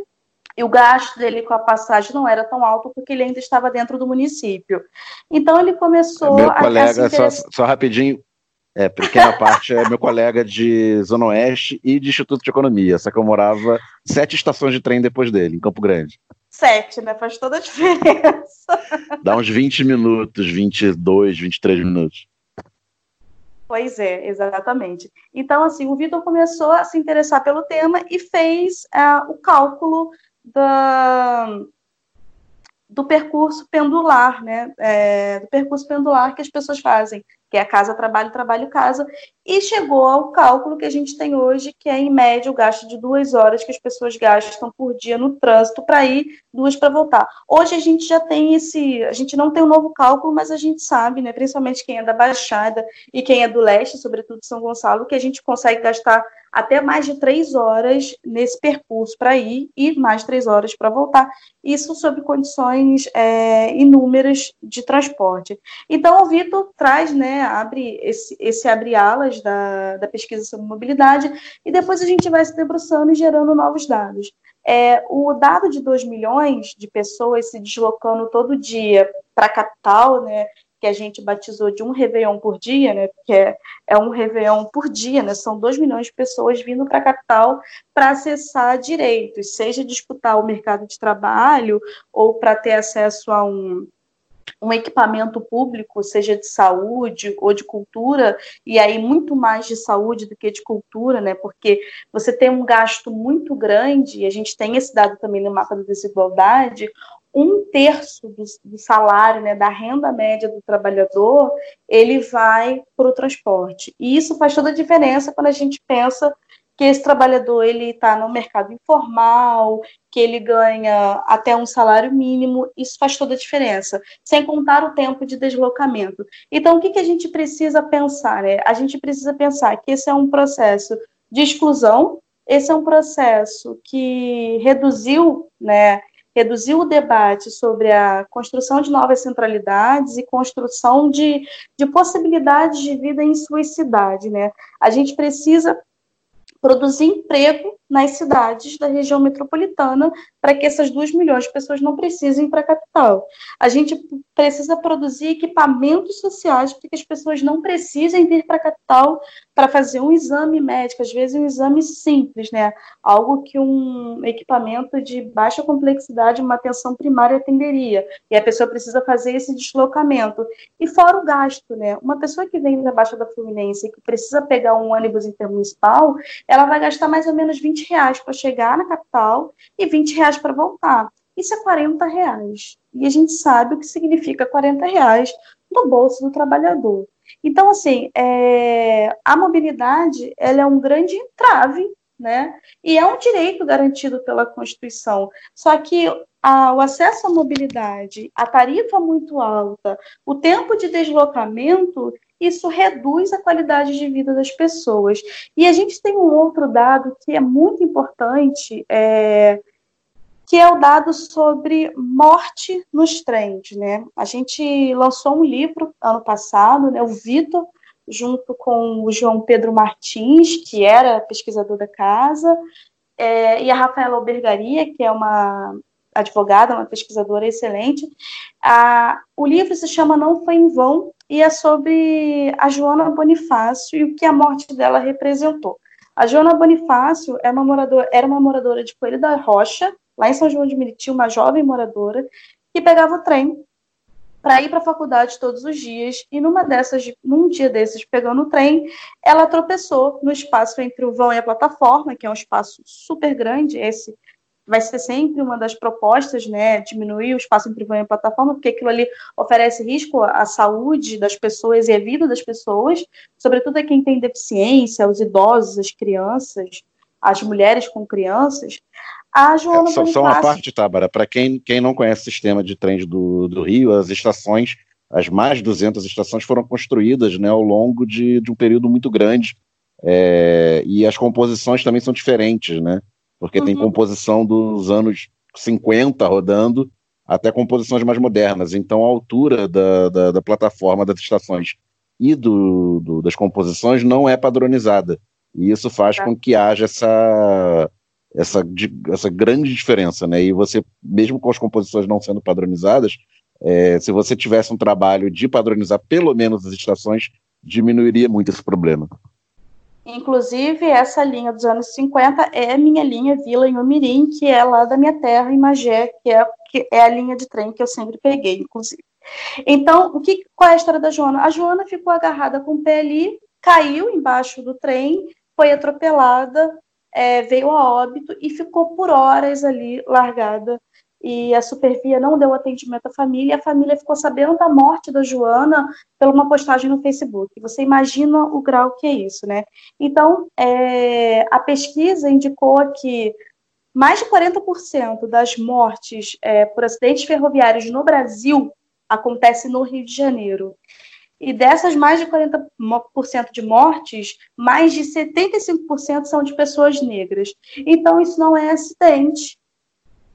e o gasto dele com a passagem não era tão alto porque ele ainda estava dentro do município. Então ele começou meu a colega, só, só rapidinho, é, pequena parte é meu colega de Zona Oeste e de Instituto de Economia, só que eu morava sete estações de trem depois dele, em Campo Grande. Sete, né? Faz toda a diferença. Dá uns 20 minutos, 22, 23 minutos. Pois é, exatamente. Então, assim, o Vitor começou a se interessar pelo tema e fez uh, o cálculo da, do percurso pendular, né? É, do percurso pendular que as pessoas fazem que é casa, trabalho, trabalho, casa, e chegou ao cálculo que a gente tem hoje, que é em média o gasto de duas horas que as pessoas gastam por dia no trânsito para ir, duas para voltar. Hoje a gente já tem esse, a gente não tem um novo cálculo, mas a gente sabe, né, principalmente quem é da Baixada e quem é do leste, sobretudo São Gonçalo, que a gente consegue gastar até mais de três horas nesse percurso para ir e mais três horas para voltar. Isso sob condições é, inúmeras de transporte. Então, o Vitor traz, né, abre esse, esse abre alas da, da pesquisa sobre mobilidade e depois a gente vai se debruçando e gerando novos dados. É, o dado de 2 milhões de pessoas se deslocando todo dia para a capital, né, que a gente batizou de um Réveillon por dia, né? Porque é, é um Réveillon por dia, né? São 2 milhões de pessoas vindo para a capital para acessar direitos, seja disputar o mercado de trabalho ou para ter acesso a um um equipamento público, seja de saúde ou de cultura, e aí muito mais de saúde do que de cultura, né? Porque você tem um gasto muito grande, e a gente tem esse dado também no mapa da desigualdade, um terço do, do, salário, né, da renda média do trabalhador, ele vai para o transporte. E isso faz toda a diferença quando a gente pensa que esse trabalhador ele está no mercado informal, que ele ganha até um salário mínimo, isso faz toda a diferença, sem contar o tempo de deslocamento. Então, o que, que a gente precisa pensar? Né? A gente precisa pensar que esse é um processo de exclusão, esse é um processo que reduziu né, reduziu o debate sobre a construção de novas centralidades e construção de, de possibilidades de vida em suas cidades. Né? A gente precisa produzir emprego nas cidades da região metropolitana para que essas duas milhões de pessoas não precisem ir para a capital. A gente precisa produzir equipamentos sociais para que as pessoas não precisem vir para a capital para fazer um exame médico, às vezes um exame simples, né? Algo que um equipamento de baixa complexidade, uma atenção primária atenderia. E a pessoa precisa fazer esse deslocamento. E fora o gasto, né? Uma pessoa que vem da Baixa da Fluminense e que precisa pegar um ônibus intermunicipal, ela vai gastar mais ou menos 20 reais para chegar na capital e 20 reais para voltar. Isso é 40 reais. E a gente sabe o que significa 40 reais no bolso do trabalhador. Então, assim, é, a mobilidade ela é um grande entrave, né? E é um direito garantido pela Constituição. Só que a, o acesso à mobilidade, a tarifa muito alta, o tempo de deslocamento, isso reduz a qualidade de vida das pessoas. E a gente tem um outro dado que é muito importante, é, que é o dado sobre morte nos trens. Né? A gente lançou um livro ano passado, né, o Vitor, junto com o João Pedro Martins, que era pesquisador da casa, é, e a Rafaela Albergaria, que é uma advogada, uma pesquisadora excelente. Ah, o livro se chama Não Foi em Vão e é sobre a Joana Bonifácio e o que a morte dela representou. A Joana Bonifácio é uma moradora, era uma moradora de Coelho da Rocha, lá em São João de Meriti, uma jovem moradora, que pegava o trem para ir para a faculdade todos os dias e numa dessas, num dia desses, pegando o trem, ela tropeçou no espaço entre o vão e a plataforma, que é um espaço super grande, esse vai ser sempre uma das propostas, né, diminuir o espaço entre van e plataforma, porque aquilo ali oferece risco à saúde das pessoas e à vida das pessoas, sobretudo a quem tem deficiência, os idosos, as crianças, as mulheres com crianças. A Joana é, só, só uma parte, Tábara, para quem, quem não conhece o sistema de trens do, do Rio, as estações, as mais de 200 estações foram construídas né, ao longo de, de um período muito grande, é, e as composições também são diferentes, né? Porque uhum. tem composição dos anos 50 rodando até composições mais modernas. Então, a altura da, da, da plataforma das estações e do, do, das composições não é padronizada. E isso faz é. com que haja essa, essa, essa grande diferença. Né? E você, mesmo com as composições não sendo padronizadas, é, se você tivesse um trabalho de padronizar pelo menos as estações, diminuiria muito esse problema. Inclusive, essa linha dos anos 50 é a minha linha Vila em Umirim, que é lá da minha terra, em Magé, que é, que é a linha de trem que eu sempre peguei, inclusive. Então, o que, qual é a história da Joana? A Joana ficou agarrada com o pé ali, caiu embaixo do trem, foi atropelada, é, veio a óbito e ficou por horas ali largada e a Supervia não deu atendimento à família, e a família ficou sabendo da morte da Joana por uma postagem no Facebook. Você imagina o grau que é isso, né? Então, é, a pesquisa indicou que mais de 40% das mortes é, por acidentes ferroviários no Brasil acontece no Rio de Janeiro. E dessas mais de 40% de mortes, mais de 75% são de pessoas negras. Então, isso não é acidente,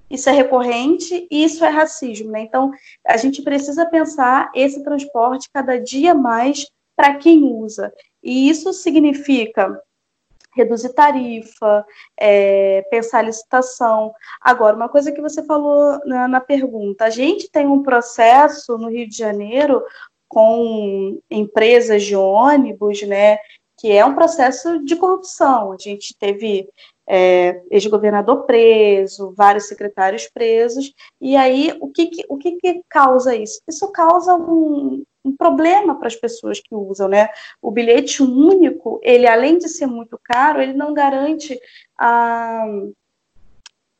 isso é recorrente e isso é racismo, né? Então, a gente precisa pensar esse transporte cada dia mais para quem usa. E isso significa reduzir tarifa, é, pensar licitação. Agora, uma coisa que você falou na, na pergunta, a gente tem um processo no Rio de Janeiro com empresas de ônibus, né, que é um processo de corrupção. A gente teve é, ex-governador preso, vários secretários presos, e aí o que, que o que, que, causa isso? Isso causa um, um problema para as pessoas que usam, né? O bilhete único, ele além de ser muito caro, ele não garante a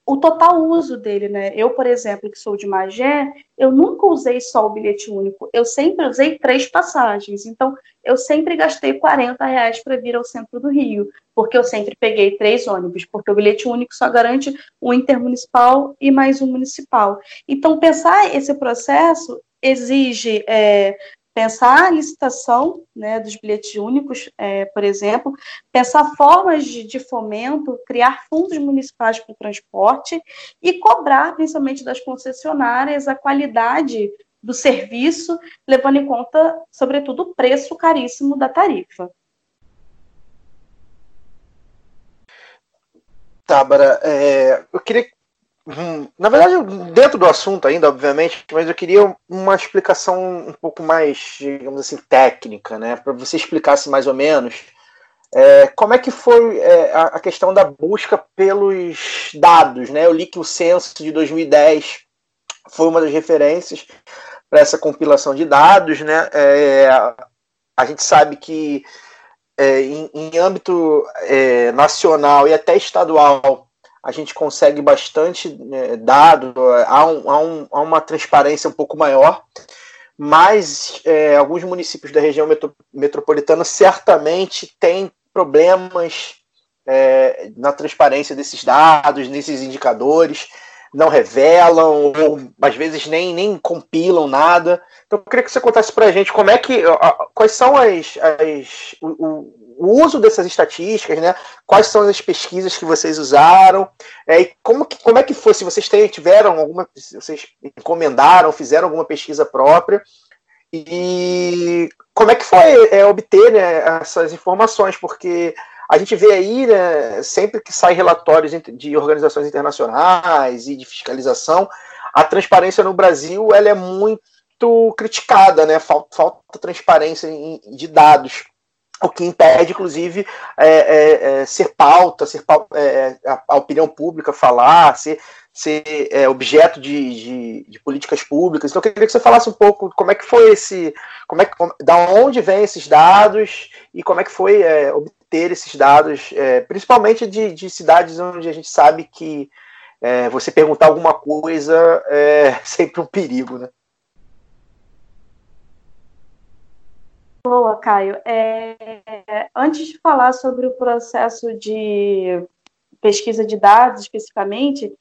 o total uso dele, né? Eu, por exemplo, que sou de Magé, eu nunca usei só o bilhete único, eu sempre usei três passagens. Então, eu sempre gastei 40 reais para vir ao centro do Rio, porque eu sempre peguei três ônibus, porque o bilhete único só garante um intermunicipal e mais um municipal. Então, pensar esse processo exige é, pensar a licitação né, dos bilhetes únicos, é, por exemplo, pensar formas de, de, fomento, criar fundos municipais para o transporte e cobrar, principalmente das concessionárias, a qualidade do serviço, levando em conta, sobretudo, o preço caríssimo da tarifa. Tábara, é, eu queria Hum, na verdade, dentro do assunto ainda, obviamente, mas eu queria uma explicação um pouco mais, digamos assim, técnica, né? Para você explicasse mais ou menos é, como é que foi é, a, questão da busca pelos dados, né? Eu li que o censo de 2010 foi uma das referências para essa compilação de dados, né? É, a gente sabe que é, em, em, âmbito é, nacional e até estadual a gente consegue bastante né, dado, há, um, há, um, há, uma transparência um pouco maior, mas é, alguns municípios da região metro, metropolitana certamente têm problemas é, na transparência desses dados, desses indicadores, não revelam, ou às vezes nem, nem compilam nada. Então, eu queria que você contasse para a gente como é que, quais são as, as o, o uso dessas estatísticas, né? Quais são as pesquisas que vocês usaram? É, e como, que, como é que foi? Se vocês tiveram alguma. Vocês encomendaram, fizeram alguma pesquisa própria. E como é que foi é, obter né, essas informações? Porque a gente vê aí, né, sempre que saem relatórios de organizações internacionais e de fiscalização, a transparência no Brasil ela é muito criticada, né? Falta, falta transparência de dados o que impede, inclusive, é, é, é, ser pauta, ser pauta, é, é, a, a, opinião pública falar, ser, ser é, objeto de, de, de, políticas públicas. Então, eu queria que você falasse um pouco como é que foi esse, como é que, da onde vêm esses dados e como é que foi obter esses dados, principalmente de, de, cidades onde a gente sabe que é, você perguntar alguma coisa é sempre um perigo, né? Boa, Caio. É, antes de falar sobre o processo de pesquisa de dados especificamente,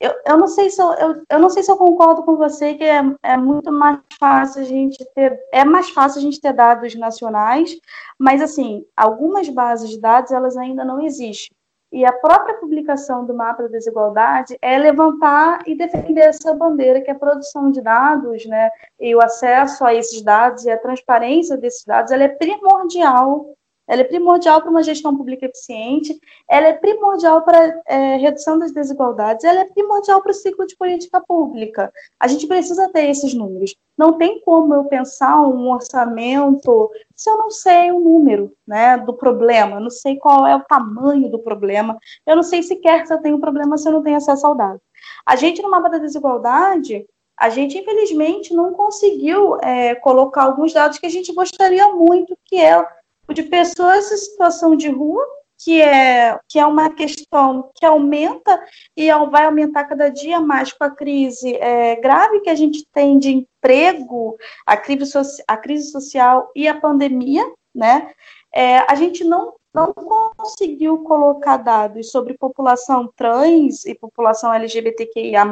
eu, eu não sei se eu, eu, eu não sei se eu concordo com você que é, é muito mais fácil a gente ter é mais fácil a gente ter dados nacionais, mas assim algumas bases de dados elas ainda não existem. E a própria publicação do mapa da desigualdade é levantar e defender essa bandeira que é a produção de dados, né, e o acesso a esses dados e a transparência desses dados, ela é primordial ela é primordial para uma gestão pública eficiente, ela é primordial para é, redução das desigualdades, ela é primordial para o ciclo de política pública. A gente precisa ter esses números. Não tem como eu pensar um orçamento se eu não sei o número né, do problema, não sei qual é o tamanho do problema, eu não sei sequer se eu tenho um problema se eu não tenho acesso ao dado. A gente, no mapa da desigualdade, a gente, infelizmente, não conseguiu é, colocar alguns dados que a gente gostaria muito, que é de pessoas em situação de rua, que é, que é uma questão que aumenta e vai aumentar cada dia mais com a crise é, grave que a gente tem de emprego, a crise, a crise social e a pandemia, né? É, a gente não, não conseguiu colocar dados sobre população trans e população LGBTQIA+,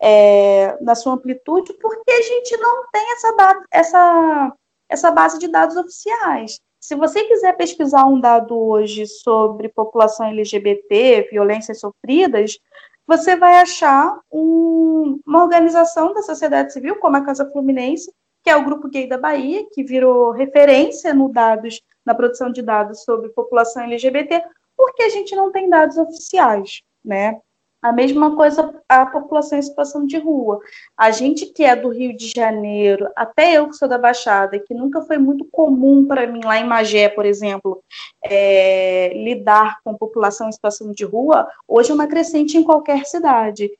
é, na sua amplitude, porque a gente não tem essa, essa, essa base de dados oficiais. Se você quiser pesquisar um dado hoje sobre população LGBT, violências sofridas, você vai achar um, uma organização da sociedade civil, como a Casa Fluminense, que é o Grupo Gay da Bahia, que virou referência no dados, na produção de dados sobre população LGBT, porque a gente não tem dados oficiais, né? A mesma coisa a população em situação de rua. A gente que é do Rio de Janeiro, até eu que sou da Baixada, que nunca foi muito comum para mim lá em Magé, por exemplo, é, lidar com população em situação de rua, hoje é uma crescente em qualquer cidade.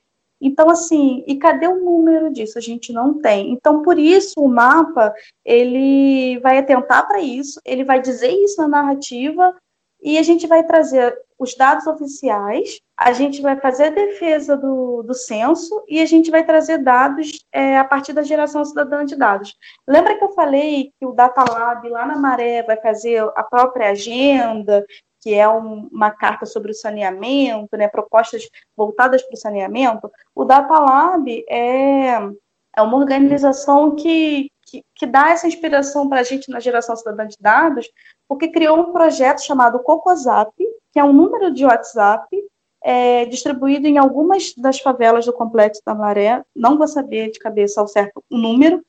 Então, assim, e cadê o número disso? A gente não tem. Então, por isso, o mapa, ele vai atentar para isso, ele vai dizer isso na narrativa, e a gente vai trazer os dados oficiais, a gente vai fazer a defesa do, do censo e a gente vai trazer dados é, a partir da geração cidadã de dados. Lembra que eu falei que o Data Lab lá na Maré vai fazer a própria agenda, que é um, uma carta sobre o saneamento, né, propostas voltadas para o saneamento? O Data Lab é, é uma organização que, que, que dá essa inspiração para a gente na geração cidadã de dados, porque criou um projeto chamado CocoZap, que é um número de WhatsApp é, distribuído em algumas das favelas do Complexo da Maré, não vou saber de cabeça ao certo o número,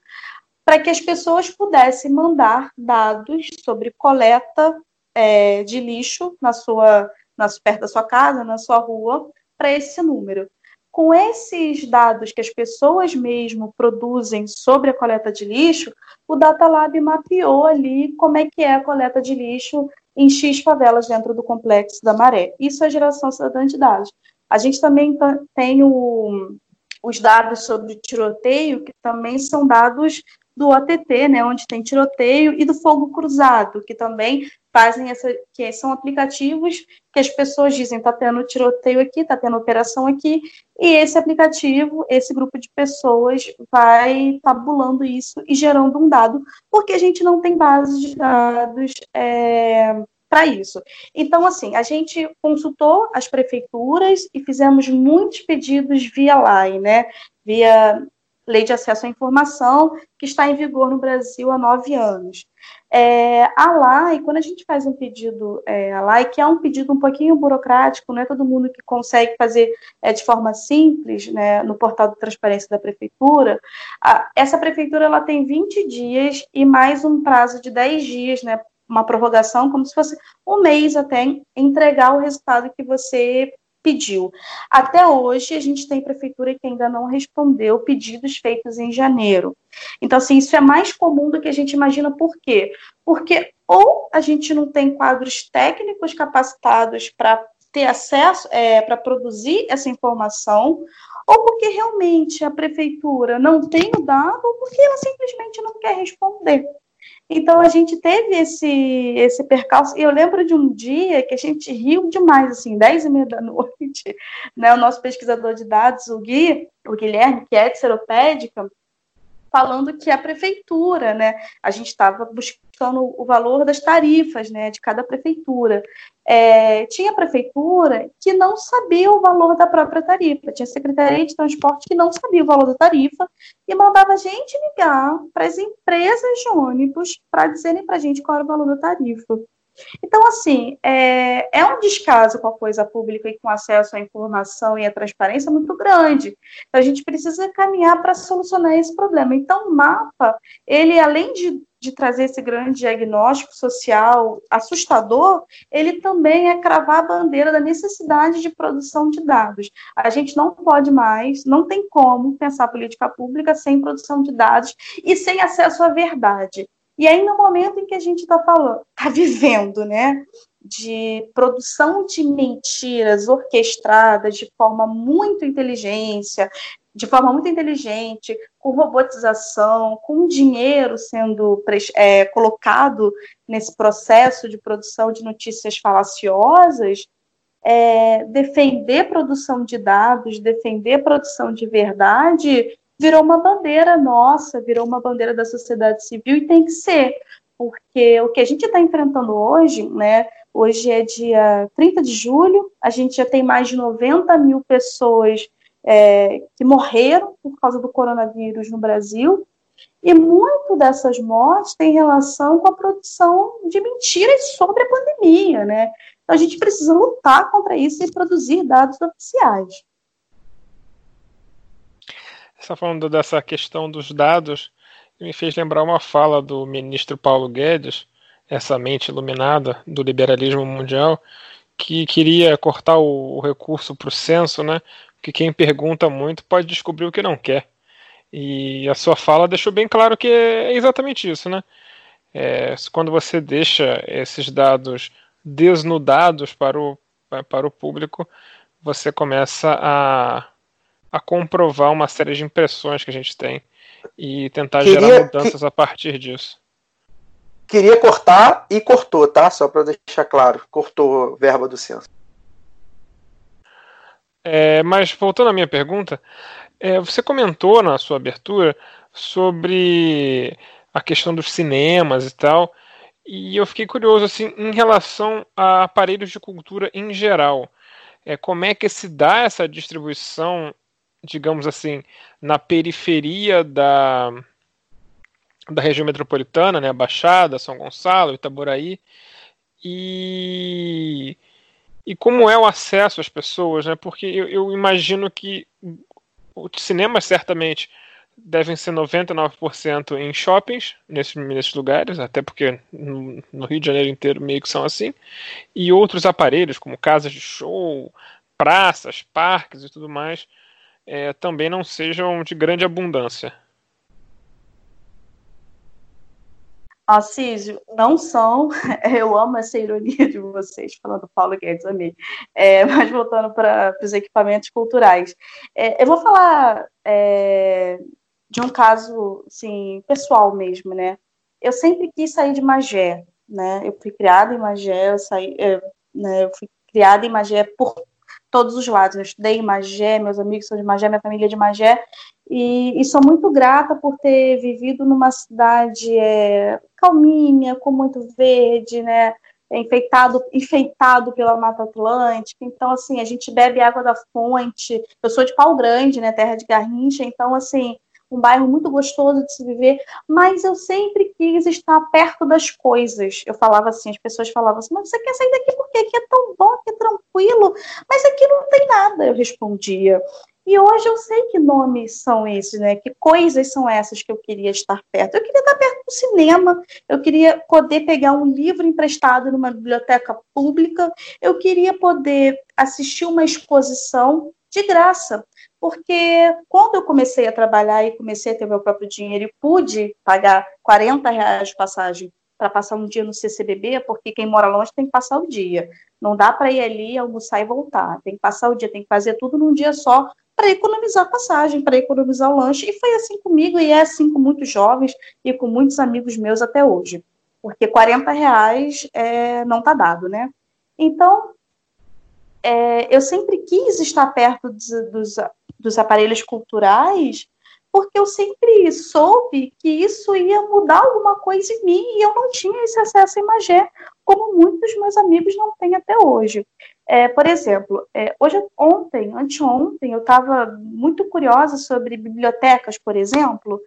para que as pessoas pudessem mandar dados sobre coleta é, de lixo na sua, na, perto da sua casa, na sua rua, para esse número. Com esses dados que as pessoas mesmo produzem sobre a coleta de lixo, o Datalab mapeou ali como é que é a coleta de lixo em X favelas dentro do complexo da Maré. Isso é geração cidadã de dados. A gente também tem o, os dados sobre tiroteio, que também são dados do OTT, né, onde tem tiroteio, e do fogo cruzado, que também fazem essa, que são aplicativos que as pessoas dizem está tendo tiroteio aqui, está tendo operação aqui, e esse aplicativo, esse grupo de pessoas vai tabulando isso e gerando um dado, porque a gente não tem base de dados é, para isso. Então, assim, a gente consultou as prefeituras e fizemos muitos pedidos via LAI, né? Via Lei de Acesso à Informação, que está em vigor no Brasil há nove anos. É, a LAI, quando a gente faz um pedido, é, a LAI, que é um pedido um pouquinho burocrático, não é todo mundo que consegue fazer é, de forma simples, né, no portal de transparência da prefeitura, a, essa prefeitura ela tem 20 dias e mais um prazo de 10 dias, né, uma prorrogação, como se fosse um mês até entregar o resultado que você pediu. Até hoje, a gente tem prefeitura que ainda não respondeu pedidos feitos em janeiro. Então, assim, isso é mais comum do que a gente imagina. Por quê? Porque ou a gente não tem quadros técnicos capacitados para ter acesso, é, para produzir essa informação, ou porque realmente a prefeitura não tem o dado, ou porque ela simplesmente não quer responder. Então a gente teve esse esse percalço. E eu lembro de um dia que a gente riu demais, assim, 10 e meia da noite, né? O nosso pesquisador de dados, o Gui, o Guilherme, que é de seropédica, falando que a prefeitura, né, a gente estava buscando o valor das tarifas, né, de cada prefeitura. É, tinha prefeitura que não sabia o valor da própria tarifa, tinha secretaria de transporte que não sabia o valor da tarifa e mandava a gente ligar para as empresas de ônibus para dizerem para a gente qual era o valor da tarifa. Então, assim, é, é um descaso com a coisa pública e com acesso à informação e à transparência muito grande. Então, a gente precisa caminhar para solucionar esse problema. Então, o mapa, ele, além de, de trazer esse grande diagnóstico social assustador, ele também é cravar a bandeira da necessidade de produção de dados. A gente não pode mais, não tem como pensar política pública sem produção de dados e sem acesso à verdade. E aí, no momento em que a gente está falando, está vivendo, né, de produção de mentiras orquestradas de forma muito inteligência, de forma muito inteligente, com robotização, com dinheiro sendo é, colocado nesse processo de produção de notícias falaciosas, é, defender produção de dados, defender produção de verdade, virou uma bandeira nossa, virou uma bandeira da sociedade civil e tem que ser, porque o que a gente está enfrentando hoje, né? Hoje é dia 30 de julho, a gente já tem mais de 90 mil pessoas é, que morreram por causa do coronavírus no Brasil, e muito dessas mortes tem relação com a produção de mentiras sobre a pandemia, né? Então a gente precisa lutar contra isso e produzir dados oficiais está falando dessa questão dos dados, me fez lembrar uma fala do ministro Paulo Guedes, essa mente iluminada do liberalismo mundial, que queria cortar o, recurso para o censo, né? Que quem pergunta muito pode descobrir o que não quer. E a sua fala deixou bem claro que é exatamente isso, né? É, quando você deixa esses dados desnudados para o, para o público, você começa a a comprovar uma série de impressões que a gente tem e tentar Queria, gerar mudanças que... a partir disso. Queria cortar e cortou, tá? Só para deixar claro, cortou verba do censo. É, mas voltando à minha pergunta, é, você comentou na sua abertura sobre a questão dos cinemas e tal, e eu fiquei curioso assim em relação a aparelhos de cultura em geral. É, como é que se dá essa distribuição digamos assim, na periferia da, da região metropolitana, né, Baixada, São Gonçalo, Itaboraí, e, e como é o acesso às pessoas, né, porque eu, eu imagino que os cinemas certamente devem ser 99% em shoppings, nesses, nesses lugares, até porque no, no Rio de Janeiro inteiro meio que são assim, e outros aparelhos, como casas de show, praças, parques e tudo mais, é, também não sejam de grande abundância. Assísio, não são. Eu amo essa ironia de vocês, falando Paulo Guedes, amei. É, mas voltando para os equipamentos culturais. É, eu vou falar é, de um caso assim, pessoal mesmo, né? Eu sempre quis sair de Magé, né? Eu fui criada em Magé, eu, saí, né, eu fui criada em Magé por todos os lados. Eu estudei em Magé, meus amigos são de Magé, minha família é de Magé, e, e sou muito grata por ter vivido numa cidade é, calminha, com muito verde, né? enfeitado, enfeitado pela Mata Atlântica. Então, assim, a gente bebe água da fonte. Eu sou de Pau Grande, né, terra de Garrincha, então, assim, um bairro muito gostoso de se viver, mas eu sempre quis estar perto das coisas. Eu falava assim, as pessoas falavam assim, mas você quer sair daqui porque aqui é tão bom, aqui é tranquilo, mas aqui não tem nada, eu respondia. E hoje eu sei que nomes são esses, né? Que coisas são essas que eu queria estar perto. Eu queria estar perto do cinema, eu queria poder pegar um livro emprestado numa biblioteca pública, eu queria poder assistir uma exposição de graça porque quando eu comecei a trabalhar e comecei a ter meu próprio dinheiro e pude pagar 40 reais de passagem para passar um dia no CCBB, porque quem mora longe tem que passar o dia. Não dá para ir ali, almoçar e voltar. Tem que passar o dia, tem que fazer tudo num dia só para economizar passagem, para economizar o lanche. E foi assim comigo e é assim com muitos jovens e com muitos amigos meus até hoje. Porque 40 reais é, não está dado, né? Então, é, eu sempre quis estar perto dos, dos aparelhos culturais porque eu sempre soube que isso ia mudar alguma coisa em mim e eu não tinha esse acesso à imagem, como muitos meus amigos não têm até hoje. É, por exemplo, é, hoje, ontem, anteontem, eu estava muito curiosa sobre bibliotecas, por exemplo,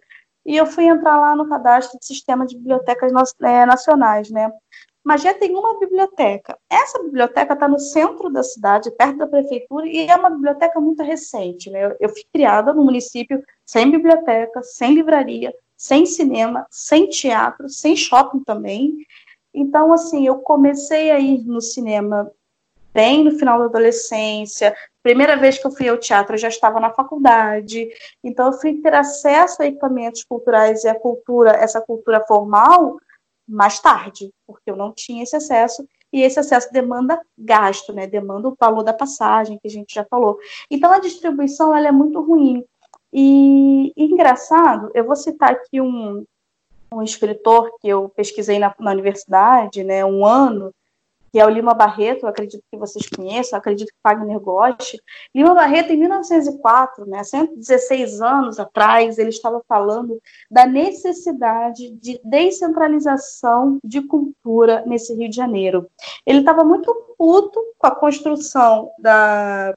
e eu fui entrar lá no cadastro do sistema de bibliotecas é, nacionais, né? Já tem uma biblioteca. Essa biblioteca está no centro da cidade, perto da prefeitura, e é uma biblioteca muito recente. Né? Eu, eu fui criada no município sem biblioteca, sem livraria, sem cinema, sem teatro, sem shopping também. Então, assim, eu comecei a ir no cinema bem no final da adolescência. Primeira vez que eu fui ao teatro, eu já estava na faculdade. Então, eu fui ter acesso a equipamentos culturais e a cultura, essa cultura formal, mais tarde, porque eu não tinha esse acesso, e esse acesso demanda gasto, né? Demanda o valor da passagem, que a gente já falou. Então a distribuição ela é muito ruim. E, e engraçado, eu vou citar aqui um, um escritor que eu pesquisei na, na universidade, né, um ano, que é o Lima Barreto, acredito que vocês conheçam, acredito que Wagner goste. Lima Barreto, em 1904, né, 116 anos atrás, ele estava falando da necessidade de descentralização de cultura nesse Rio de Janeiro. Ele estava muito puto com a construção da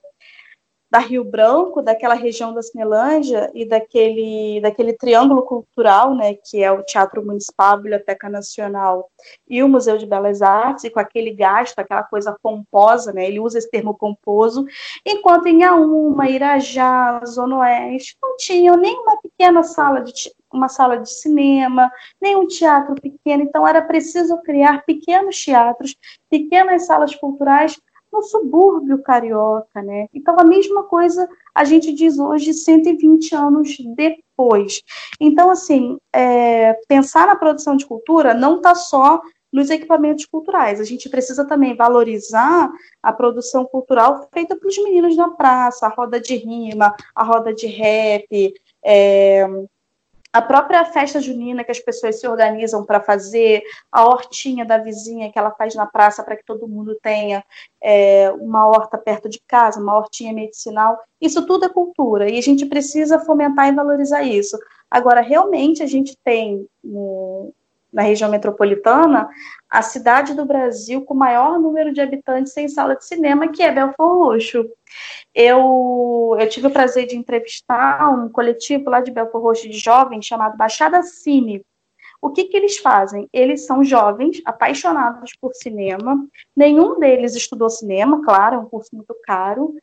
da Rio Branco, daquela região da Cinelândia e daquele, daquele triângulo cultural, né, que é o Teatro Municipal, a Biblioteca Nacional e o Museu de Belas Artes, e com aquele gasto, aquela coisa pomposa, né, ele usa esse termo pomposo, enquanto em Auma, Irajá, Zona Oeste, não tinham nem uma pequena sala de uma sala de cinema, nem um teatro pequeno, então era preciso criar pequenos teatros, pequenas salas culturais no subúrbio carioca, né? Então a mesma coisa a gente diz hoje, 120 anos depois. Então, assim, é, pensar na produção de cultura não está só nos equipamentos culturais. A gente precisa também valorizar a produção cultural feita pelos meninos na praça, a roda de rima, a roda de rap, é, a própria festa junina que as pessoas se organizam para fazer, a hortinha da vizinha que ela faz na praça para que todo mundo tenha é, uma horta perto de casa, uma hortinha medicinal, isso tudo é cultura e a gente precisa fomentar e valorizar isso. Agora, realmente, a gente tem na região metropolitana a cidade do Brasil com maior número de habitantes sem sala de cinema, que é Belfort Roxo. Eu, eu tive o prazer de entrevistar um coletivo lá de Belfort Roxo de jovens chamado Baixada Cine. O que, que eles fazem? Eles são jovens apaixonados por cinema. Nenhum deles estudou cinema, claro, é um curso muito caro.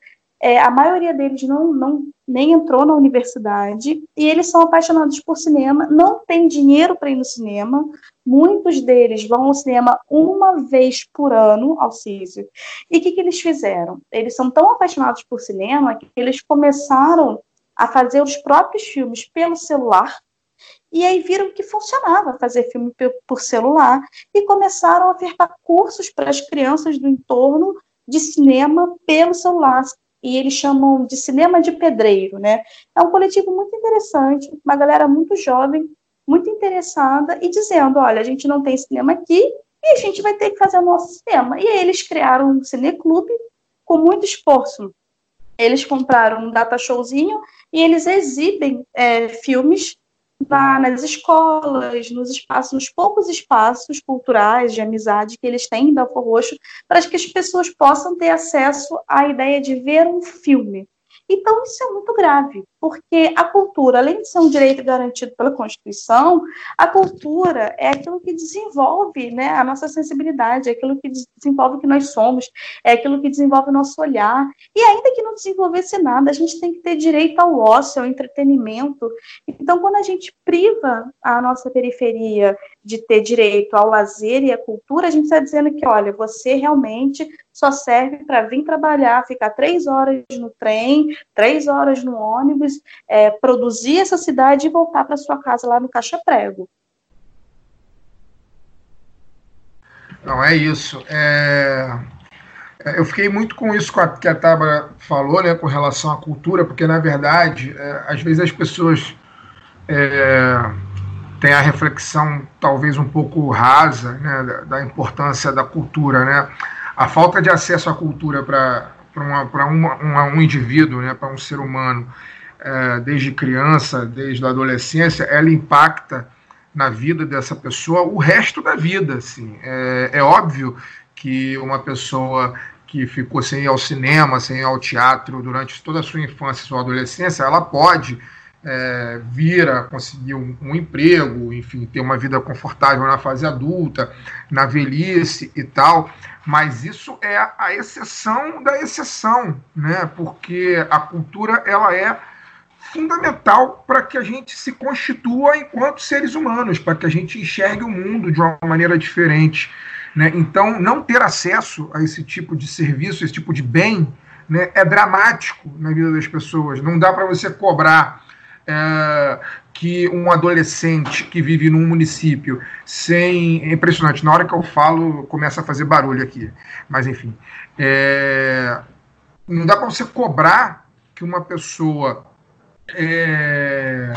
É, a maioria deles não, não nem entrou na universidade e eles são apaixonados por cinema, não tem dinheiro para ir no cinema. Muitos deles vão ao cinema uma vez por ano, Alcísio. E o que, que eles fizeram? Eles são tão apaixonados por cinema que eles começaram a fazer os próprios filmes pelo celular. E aí viram que funcionava fazer filme por celular e começaram a ofertar cursos para as crianças do entorno de cinema pelo celular, e eles chamam de cinema de pedreiro, né? É um coletivo muito interessante, uma galera muito jovem, muito interessada e dizendo, olha, a gente não tem cinema aqui e a gente vai ter que fazer o nosso cinema. E aí eles criaram um cineclube com muito esforço. Eles compraram um data showzinho e eles exibem é, filmes na, nas escolas, nos espaços, nos poucos espaços culturais de amizade que eles têm em Belfor Roxo, para que as pessoas possam ter acesso à ideia de ver um filme. Então, isso é muito grave, porque a cultura, além de ser um direito garantido pela Constituição, a cultura é aquilo que desenvolve né, a nossa sensibilidade, é aquilo que desenvolve o que nós somos, é aquilo que desenvolve o nosso olhar. E ainda que não desenvolvesse nada, a gente tem que ter direito ao ócio, ao entretenimento. Então, quando a gente priva a nossa periferia de ter direito ao lazer e à cultura, a gente está dizendo que, olha, você realmente só serve para vir trabalhar, ficar três horas no trem, três horas no ônibus, é, produzir essa cidade e voltar para sua casa lá no Caixa Prego. Não, é isso. É... É, eu fiquei muito com isso que a Tábara falou, né, com relação à cultura, porque na verdade, é, às vezes as pessoas é, têm a reflexão talvez um pouco rasa né, da, da, importância da cultura, né? A falta de acesso à cultura para um indivíduo, né, para um ser humano, é, desde criança, desde a adolescência, ela impacta na vida dessa pessoa o resto da vida. Assim. É, é óbvio que uma pessoa que ficou sem ir ao cinema, sem ir ao teatro durante toda a sua infância sua adolescência, ela pode é, vir a conseguir um, um, emprego, enfim, ter uma vida confortável na fase adulta, na velhice e tal, mas isso é a exceção da exceção, né? Porque a cultura ela é fundamental para que a gente se constitua enquanto seres humanos, para que a gente enxergue o mundo de uma maneira diferente. Né? Então, não ter acesso a esse tipo de serviço, esse tipo de bem, né, é dramático na vida das pessoas. Não dá para você cobrar é, que um adolescente que vive num município sem. É impressionante, na hora que eu falo, começa a fazer barulho aqui. Mas, enfim. É, não dá para você cobrar que uma pessoa é,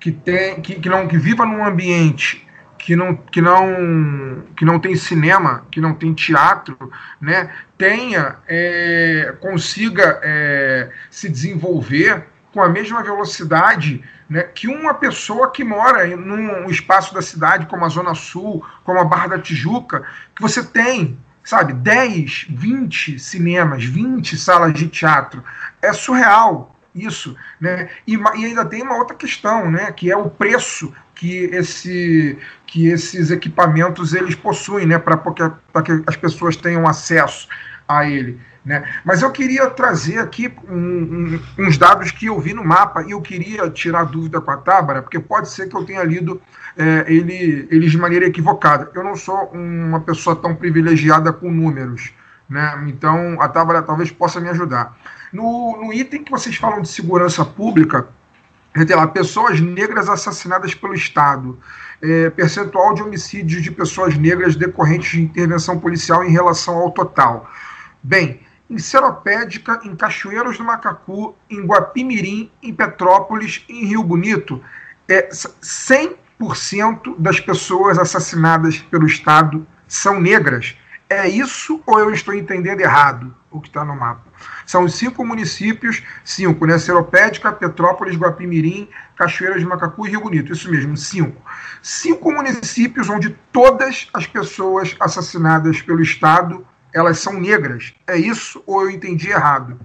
que, tem, que, que, não, que viva num ambiente que não, que não, que não tem cinema, que não tem teatro, né, tenha, é, consiga é, se desenvolver com a mesma velocidade né, que uma pessoa que mora num espaço da cidade como a Zona Sul, como a Barra da Tijuca, que você tem, sabe, 10, 20 cinemas, 20 salas de teatro. É surreal isso, né? E, e, ainda tem uma outra questão, né? Que é o preço que, esse, que esses equipamentos eles possuem, né? Para que as pessoas tenham acesso a ele. Né? Mas eu queria trazer aqui um, um, uns dados que eu vi no mapa e eu queria tirar dúvida com a Tábara, porque pode ser que eu tenha lido é, ele, eles de maneira equivocada. Eu não sou uma pessoa tão privilegiada com números, né? então a Tábara talvez possa me ajudar. No, no item que vocês falam de segurança pública, tem lá, pessoas negras assassinadas pelo Estado, é, percentual de homicídios de pessoas negras decorrentes de intervenção policial em relação ao total. Bem, em Seropédica, em Cachoeiros do Macacu, em Guapimirim, em Petrópolis, em Rio Bonito, é, 100% das pessoas assassinadas pelo Estado são negras. É isso ou eu estou entendendo errado o que está no mapa? São os cinco municípios, cinco, né? Seropédica, Petrópolis, Guapimirim, Cachoeiras de Macacu e Rio Bonito. Isso mesmo, cinco. Cinco municípios onde todas as pessoas assassinadas pelo Estado elas são negras. É isso ou eu entendi errado?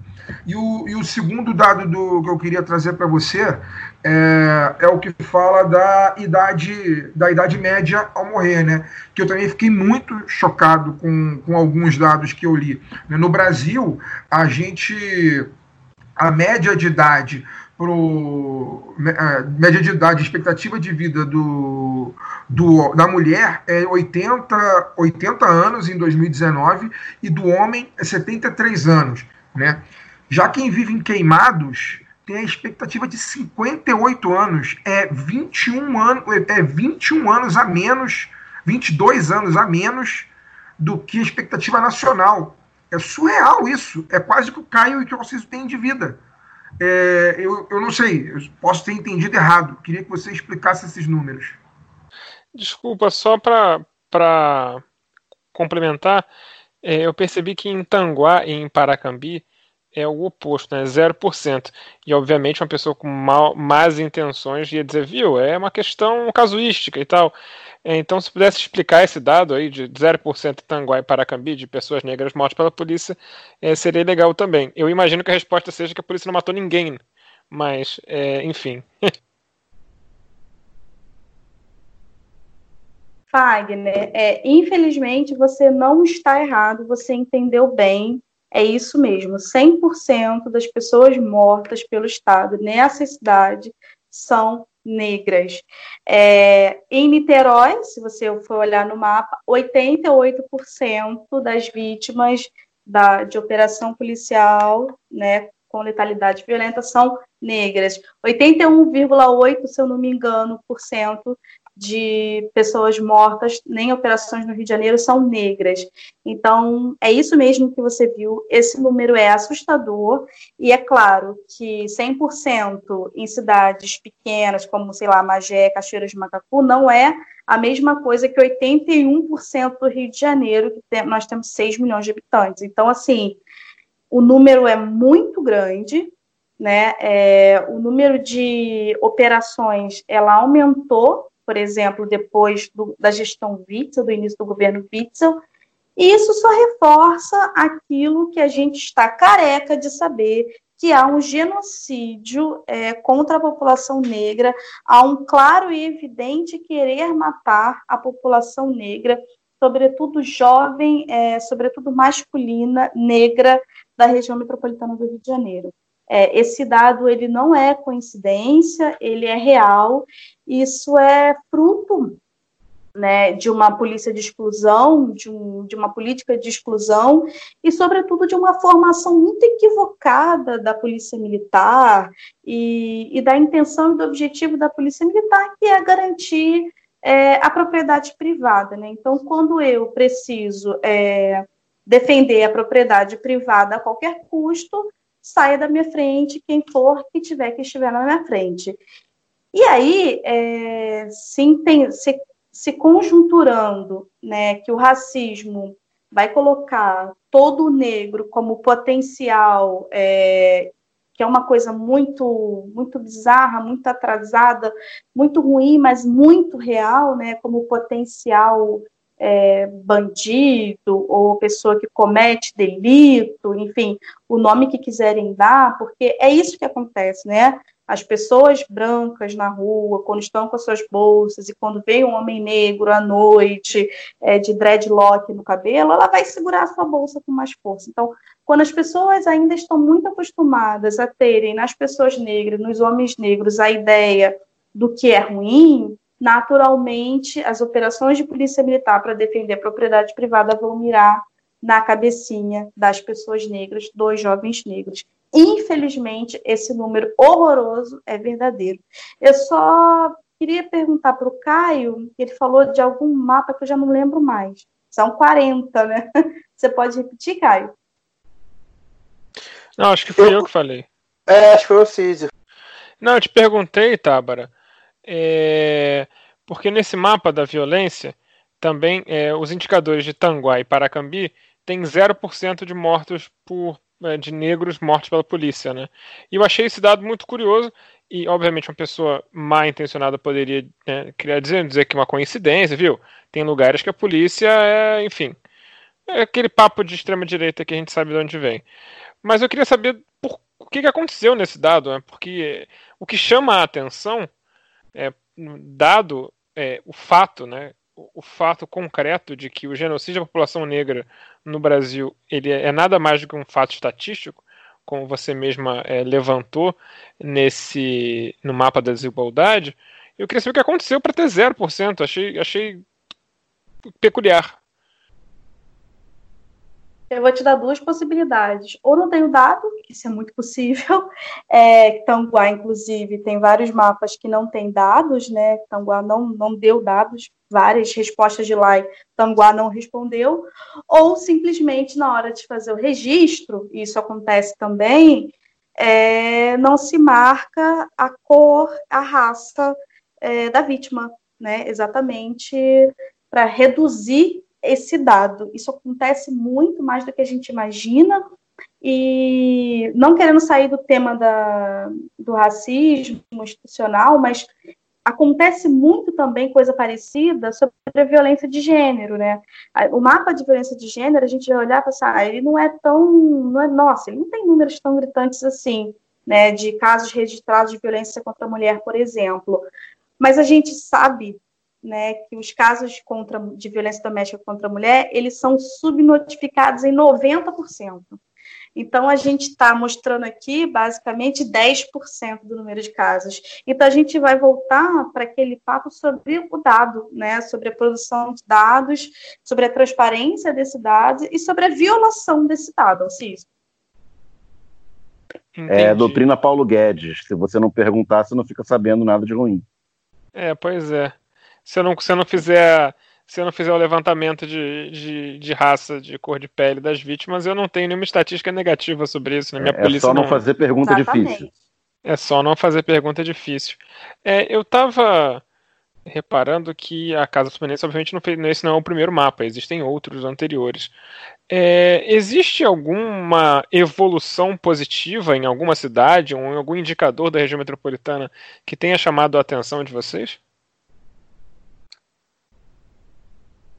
E o, e o segundo dado do, que eu queria trazer para você é, é, o que fala da idade da idade média ao morrer, né? Que eu também fiquei muito chocado com, com alguns dados que eu li. No Brasil, a gente a média de idade pro média de idade, expectativa de vida do, do, da mulher é 80, 80 anos em 2019 e do homem é 73 anos, né? Já quem vive em Queimados tem a expectativa de 58 anos, é 21 anos, é 21 anos a menos, 22 anos a menos do que a expectativa nacional. É surreal isso, é quase que o Caio e que vocês têm de vida. É, eu, eu não sei, eu posso ter entendido errado. Queria que você explicasse esses números. Desculpa, só para complementar, é, eu percebi que em Tanguá e em Paracambi é o oposto, né? 0%. E obviamente uma pessoa com mal, más intenções ia dizer, viu, é uma questão casuística e tal. É, então, se pudesse explicar esse dado aí de 0% Tanguá e Paracambi de pessoas negras mortas pela polícia, é, seria legal também. Eu imagino que a resposta seja que a polícia não matou ninguém, mas, é, enfim. Fagner, é, infelizmente você não está errado, você entendeu bem, é isso mesmo, 100% das pessoas mortas pelo Estado nessa cidade são negras. É, em Niterói, se você for olhar no mapa, 88% das vítimas da, de operação policial né, com letalidade violenta são negras. 81,8%, se eu não me engano, por cento de pessoas mortas em operações no Rio de Janeiro são negras. Então, é isso mesmo que você viu. Esse número é assustador, e é claro que 100% em cidades pequenas, como, sei lá, Magé, Cachoeiras de Macacu, não é a mesma coisa que 81% do Rio de Janeiro, que nós temos 6 milhões de habitantes. Então, assim, o número é muito grande, né? É, o número de operações ela aumentou, por exemplo, depois do, da gestão Witzel, do início do governo Witzel, e isso só reforça aquilo que a gente está careca de saber, que há um genocídio é, contra a população negra, há um claro e evidente querer matar a população negra, sobretudo jovem, é, sobretudo masculina, negra, da região metropolitana do Rio de Janeiro. É, esse dado ele não é coincidência, ele é real. Isso é fruto né, de uma polícia de exclusão, de, um, de, uma política de exclusão e, sobretudo, de uma formação muito equivocada da polícia militar e, e da intenção e do objetivo da polícia militar, que é garantir é, a propriedade privada. Né? Então, quando eu preciso é, defender a propriedade privada a qualquer custo, saia da minha frente quem for que tiver que estiver na minha frente. E aí, é, se, se, se conjunturando né, que o racismo vai colocar todo o negro como potencial, é, que é uma coisa muito, muito bizarra, muito atrasada, muito ruim, mas muito real, né, como potencial é, bandido ou pessoa que comete delito, enfim, o nome que quiserem dar, porque é isso que acontece, né? As pessoas brancas na rua, quando estão com as suas bolsas e quando vem um homem negro à noite, é, de dreadlock no cabelo, ela vai segurar a sua bolsa com mais força. Então, quando as pessoas ainda estão muito acostumadas a terem nas pessoas negras, nos homens negros, a ideia do que é ruim, naturalmente as operações de polícia militar para defender a propriedade privada vão mirar na cabecinha das pessoas negras, dos jovens negros. Infelizmente, esse número horroroso é verdadeiro. Eu só queria perguntar para o Caio, que ele falou de algum mapa que eu já não lembro mais. São 40, né? Você pode repetir, Caio? Não, acho que fui eu, eu que falei. É, acho que foi o Císio. Não, eu te perguntei, Tábara, é, porque nesse mapa da violência, também é, os indicadores de Tanguá e Paracambi têm 0% de mortos por é, de negros mortos pela polícia, né? E eu achei esse dado muito curioso e, obviamente, uma pessoa mal intencionada poderia né, dizer, dizer que é uma coincidência, viu? Tem lugares que a polícia é, enfim, é aquele papo de extrema direita que a gente sabe de onde vem. Mas eu queria saber por, o que, que aconteceu nesse dado, né? Porque o que chama a atenção é, dado é, o fato, né, o, fato concreto de que o genocídio da população negra no Brasil ele é, é nada mais do que um fato estatístico, como você mesma é, levantou nesse no mapa da desigualdade, eu queria saber o que aconteceu para ter 0%. Achei, achei peculiar. Eu vou te dar duas possibilidades. Ou não tenho dado, isso é muito possível. É, Tanguá, inclusive, tem vários mapas que não tem dados, né? Tanguá não, não deu dados, várias respostas de lá e Tanguá não respondeu. Ou simplesmente na hora de fazer o registro, isso acontece também, é, não se marca a cor, a raça é, da vítima, né? Exatamente para reduzir esse dado. Isso acontece muito mais do que a gente imagina. E não querendo sair do tema da, do racismo institucional, mas acontece muito também coisa parecida sobre a violência de gênero, né? O mapa de violência de gênero, a gente vai olhar e pensar, ah, ele não é tão, não é, nossa, ele não tem números tão gritantes assim, né, de casos registrados de violência contra a mulher, por exemplo. Mas a gente sabe né, que os casos contra, de violência doméstica contra a mulher, eles são subnotificados em 90%. Então, a gente está mostrando aqui, basicamente, 10% do número de casos. Então, a gente vai voltar para aquele papo sobre o dado, né? sobre a produção de dados, sobre a transparência desse dado e sobre a violação desse dado. É doutrina Paulo Guedes. Se você não perguntar, você não fica sabendo nada de ruim. É, pois é. Se eu não, se eu não fizer se eu não fizer o levantamento de, de, de, raça, de cor de pele das vítimas, eu não tenho nenhuma estatística negativa sobre isso. Na minha é, polícia é só não, não fazer pergunta Exatamente. difícil. É só não fazer pergunta difícil. É, eu estava reparando que a Casa Fluminense, obviamente, não fez, esse não é o primeiro mapa, existem outros anteriores. É, existe alguma evolução positiva em alguma cidade, ou em algum indicador da região metropolitana que tenha chamado a atenção de vocês?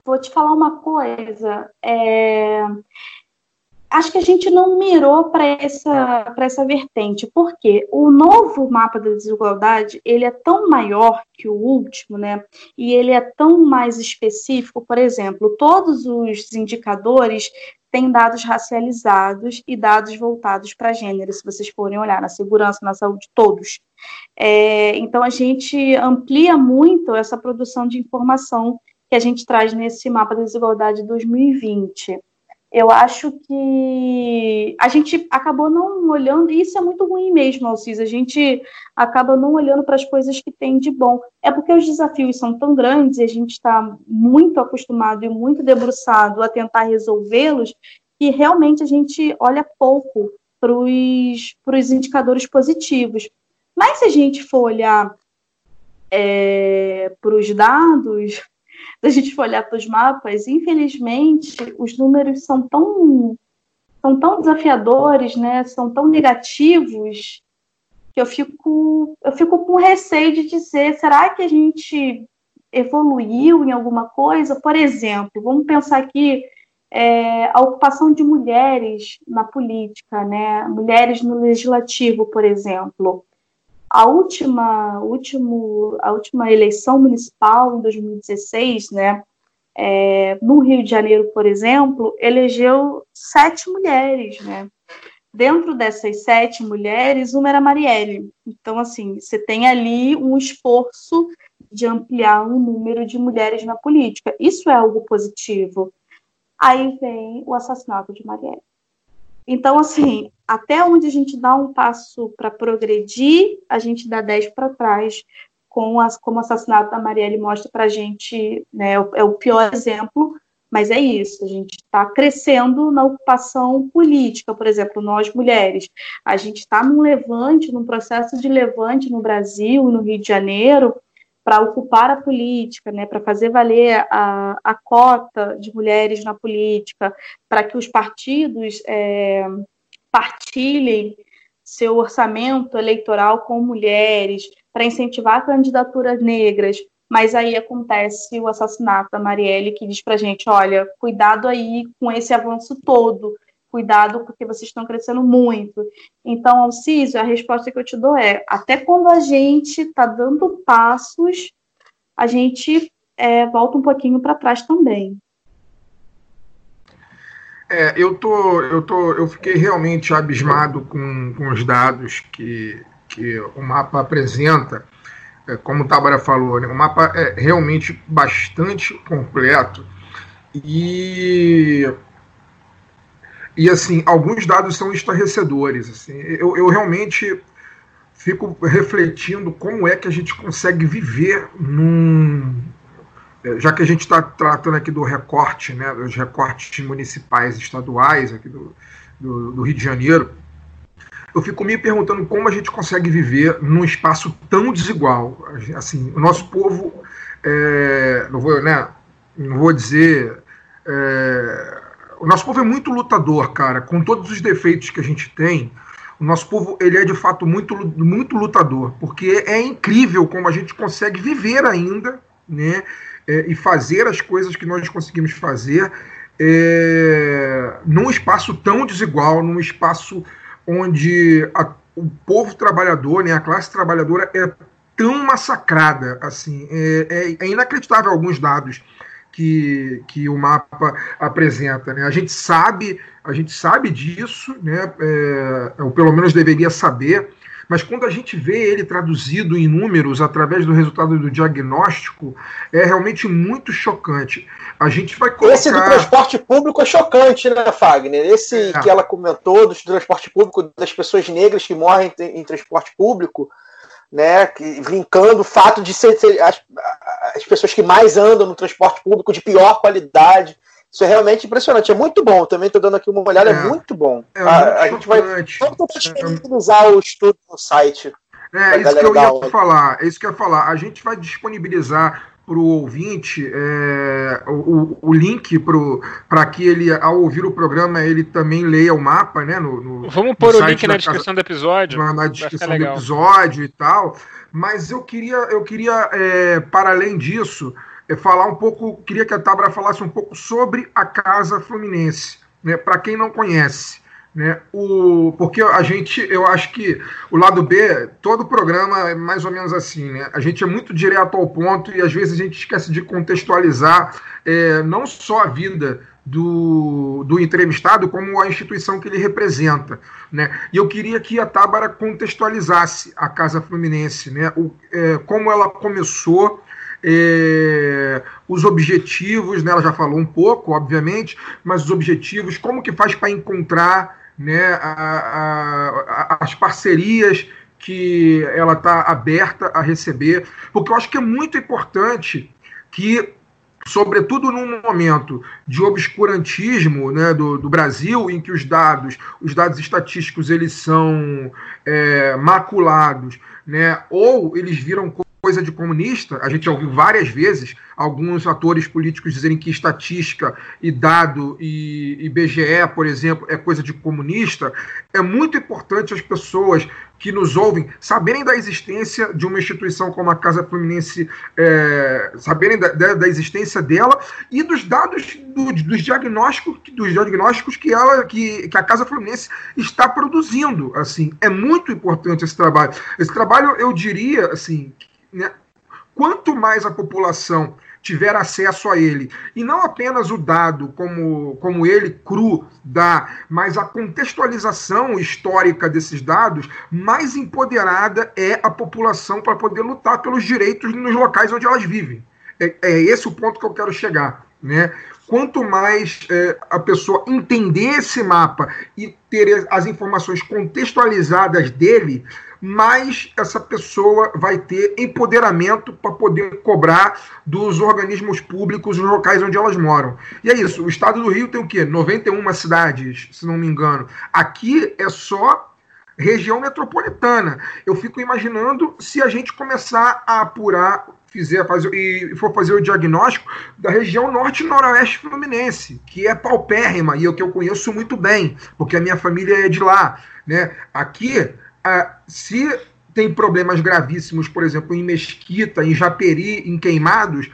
Vou te falar uma coisa. É... Acho que a gente não mirou para essa, essa vertente, porque o novo mapa da desigualdade ele é tão maior que o último, né? E ele é tão mais específico. Por exemplo, todos os indicadores têm dados racializados e dados voltados para gênero, se vocês forem olhar na segurança, na saúde, todos. É, então a gente amplia muito essa produção de informação que a gente traz nesse mapa da desigualdade 2020. Eu acho que a gente acabou não olhando, e isso é muito ruim mesmo, Alcis, a gente acaba não olhando para as coisas que tem de bom. É porque os desafios são tão grandes e a gente está muito acostumado e muito debruçado a tentar resolvê-los, que realmente a gente olha pouco para os indicadores positivos. Mas se a gente for olhar é, para os dados, se a gente for olhar para os mapas, infelizmente, os números são tão, são tão desafiadores, né? são tão negativos, que eu fico, eu fico com receio de dizer, será que a gente evoluiu em alguma coisa? Por exemplo, vamos pensar aqui é, a ocupação de mulheres na política, né? mulheres no legislativo, por exemplo a última, último, a última eleição municipal, em 2016, né, é, no Rio de Janeiro, por exemplo, elegeu sete mulheres, né? Dentro dessas sete mulheres, uma era Marielle. Então, assim, você tem ali um esforço de ampliar o número de mulheres na política. Isso é algo positivo. Aí vem o assassinato de Marielle. Então, assim, até onde a gente dá um passo para progredir, a gente dá dez para trás, com as, como o assassinato da Marielle mostra para a gente, né, é o pior exemplo, mas é isso, a gente está crescendo na ocupação política, por exemplo, nós mulheres. A gente está num levante, num processo de levante no Brasil, no Rio de Janeiro, para ocupar a política, né, para fazer valer a, a cota de mulheres na política, para que os partidos é, partilhem seu orçamento eleitoral com mulheres, para incentivar candidaturas negras. Mas aí acontece o assassinato da Marielle, que diz para gente: olha, cuidado aí com esse avanço todo, cuidado porque vocês estão crescendo muito. Então, Alcísio, a resposta que eu te dou é: até quando a gente está dando passos, a gente é, volta um pouquinho para trás também. É, eu tô, eu tô, eu fiquei realmente abismado com, com os dados que, que o mapa apresenta. É, como o Tabara falou, né, o mapa é realmente bastante completo e e assim, alguns dados são estarrecedores. Assim, eu, eu realmente fico refletindo como é que a gente consegue viver num. É, já que a gente está tratando aqui do recorte, né, dos recortes municipais estaduais aqui do, do, do, Rio de Janeiro, eu fico me perguntando como a gente consegue viver num espaço tão desigual. Assim, o nosso povo, é, não vou, né, não vou dizer é, o nosso povo é muito lutador, cara. Com todos os defeitos que a gente tem, o nosso povo ele é de fato muito, muito lutador, porque é incrível como a gente consegue viver ainda, né? É, e fazer as coisas que nós conseguimos fazer é, num espaço tão desigual, num espaço onde a, o povo trabalhador, né, a classe trabalhadora é tão massacrada, assim, é, é, é inacreditável alguns dados que, que o mapa apresenta. Né? A gente sabe, a gente sabe disso, né? É, ou pelo menos deveria saber, mas quando a gente vê ele traduzido em números através do resultado do diagnóstico, é realmente muito chocante. A gente vai colocar... Esse do transporte público é chocante, né, Fagner? Esse é. que ela comentou do transporte público, das pessoas negras que morrem em transporte público, né, que, linkando o fato de ser, ser as, as pessoas que mais andam no transporte público de pior qualidade. Isso é realmente impressionante, é muito bom. Também estou dando aqui uma olhada, é, é muito bom. É a, a gente vai vamos disponibilizar o estudo no site. É, isso que eu ia falar. É isso que eu ia falar. A gente vai disponibilizar para o ouvinte é, o, o link para que ele, ao ouvir o programa, ele também leia o mapa, né? No, no Vamos pôr o link na descrição do episódio. Na, na descrição do episódio e tal. Mas eu queria, eu queria é, para além disso, é, falar um pouco, queria que a Tabra falasse um pouco sobre a Casa Fluminense, né? Para quem não conhece. Né? O, porque a gente, eu acho que o lado B, todo programa é mais ou menos assim, né? A gente é muito direto ao ponto e às vezes a gente esquece de contextualizar é, não só a vida do, do entrevistado, como a instituição que ele representa. Né? E eu queria que a Tábara contextualizasse a Casa Fluminense, né? O, é, como ela começou, é, os objetivos, né, ela já falou um pouco, obviamente, mas os objetivos, como que faz para encontrar né, a, a, as parcerias que ela está aberta a receber, porque eu acho que é muito importante que, sobretudo num momento de obscurantismo né, do, do Brasil, em que os dados, os dados estatísticos, eles são é, maculados, né, ou eles viram coisa de comunista, a gente já ouviu várias vezes alguns atores políticos dizerem que estatística e dado e, e BGE, por exemplo, é coisa de comunista. É muito importante as pessoas que nos ouvem saberem da existência de uma instituição como a Casa Fluminense, é, saberem da, da, da, existência dela e dos dados do, dos diagnósticos, dos diagnósticos que ela, que, que a Casa Fluminense está produzindo. Assim, é muito importante esse trabalho. Esse trabalho, eu diria, assim, né, quanto mais a população tiver acesso a ele, e não apenas o dado como, como ele cru dá, mas a contextualização histórica desses dados, mais empoderada é a população para poder lutar pelos direitos nos locais onde elas vivem. É, é esse o ponto que eu quero chegar. Né? Quanto mais é, a pessoa entender esse mapa e ter as informações contextualizadas dele, mais essa pessoa vai ter empoderamento para poder cobrar dos organismos públicos os locais onde elas moram. E é isso, o estado do Rio tem o quê? 91 cidades, se não me engano. Aqui é só região metropolitana. Eu fico imaginando se a gente começar a apurar fizer fazer e for fazer o diagnóstico da região norte noroeste fluminense, que é paupérrima e é o que eu conheço muito bem, porque a minha família é de lá, né? Aqui se tem problemas gravíssimos, por exemplo, em Mesquita, em Japeri, em Queimados,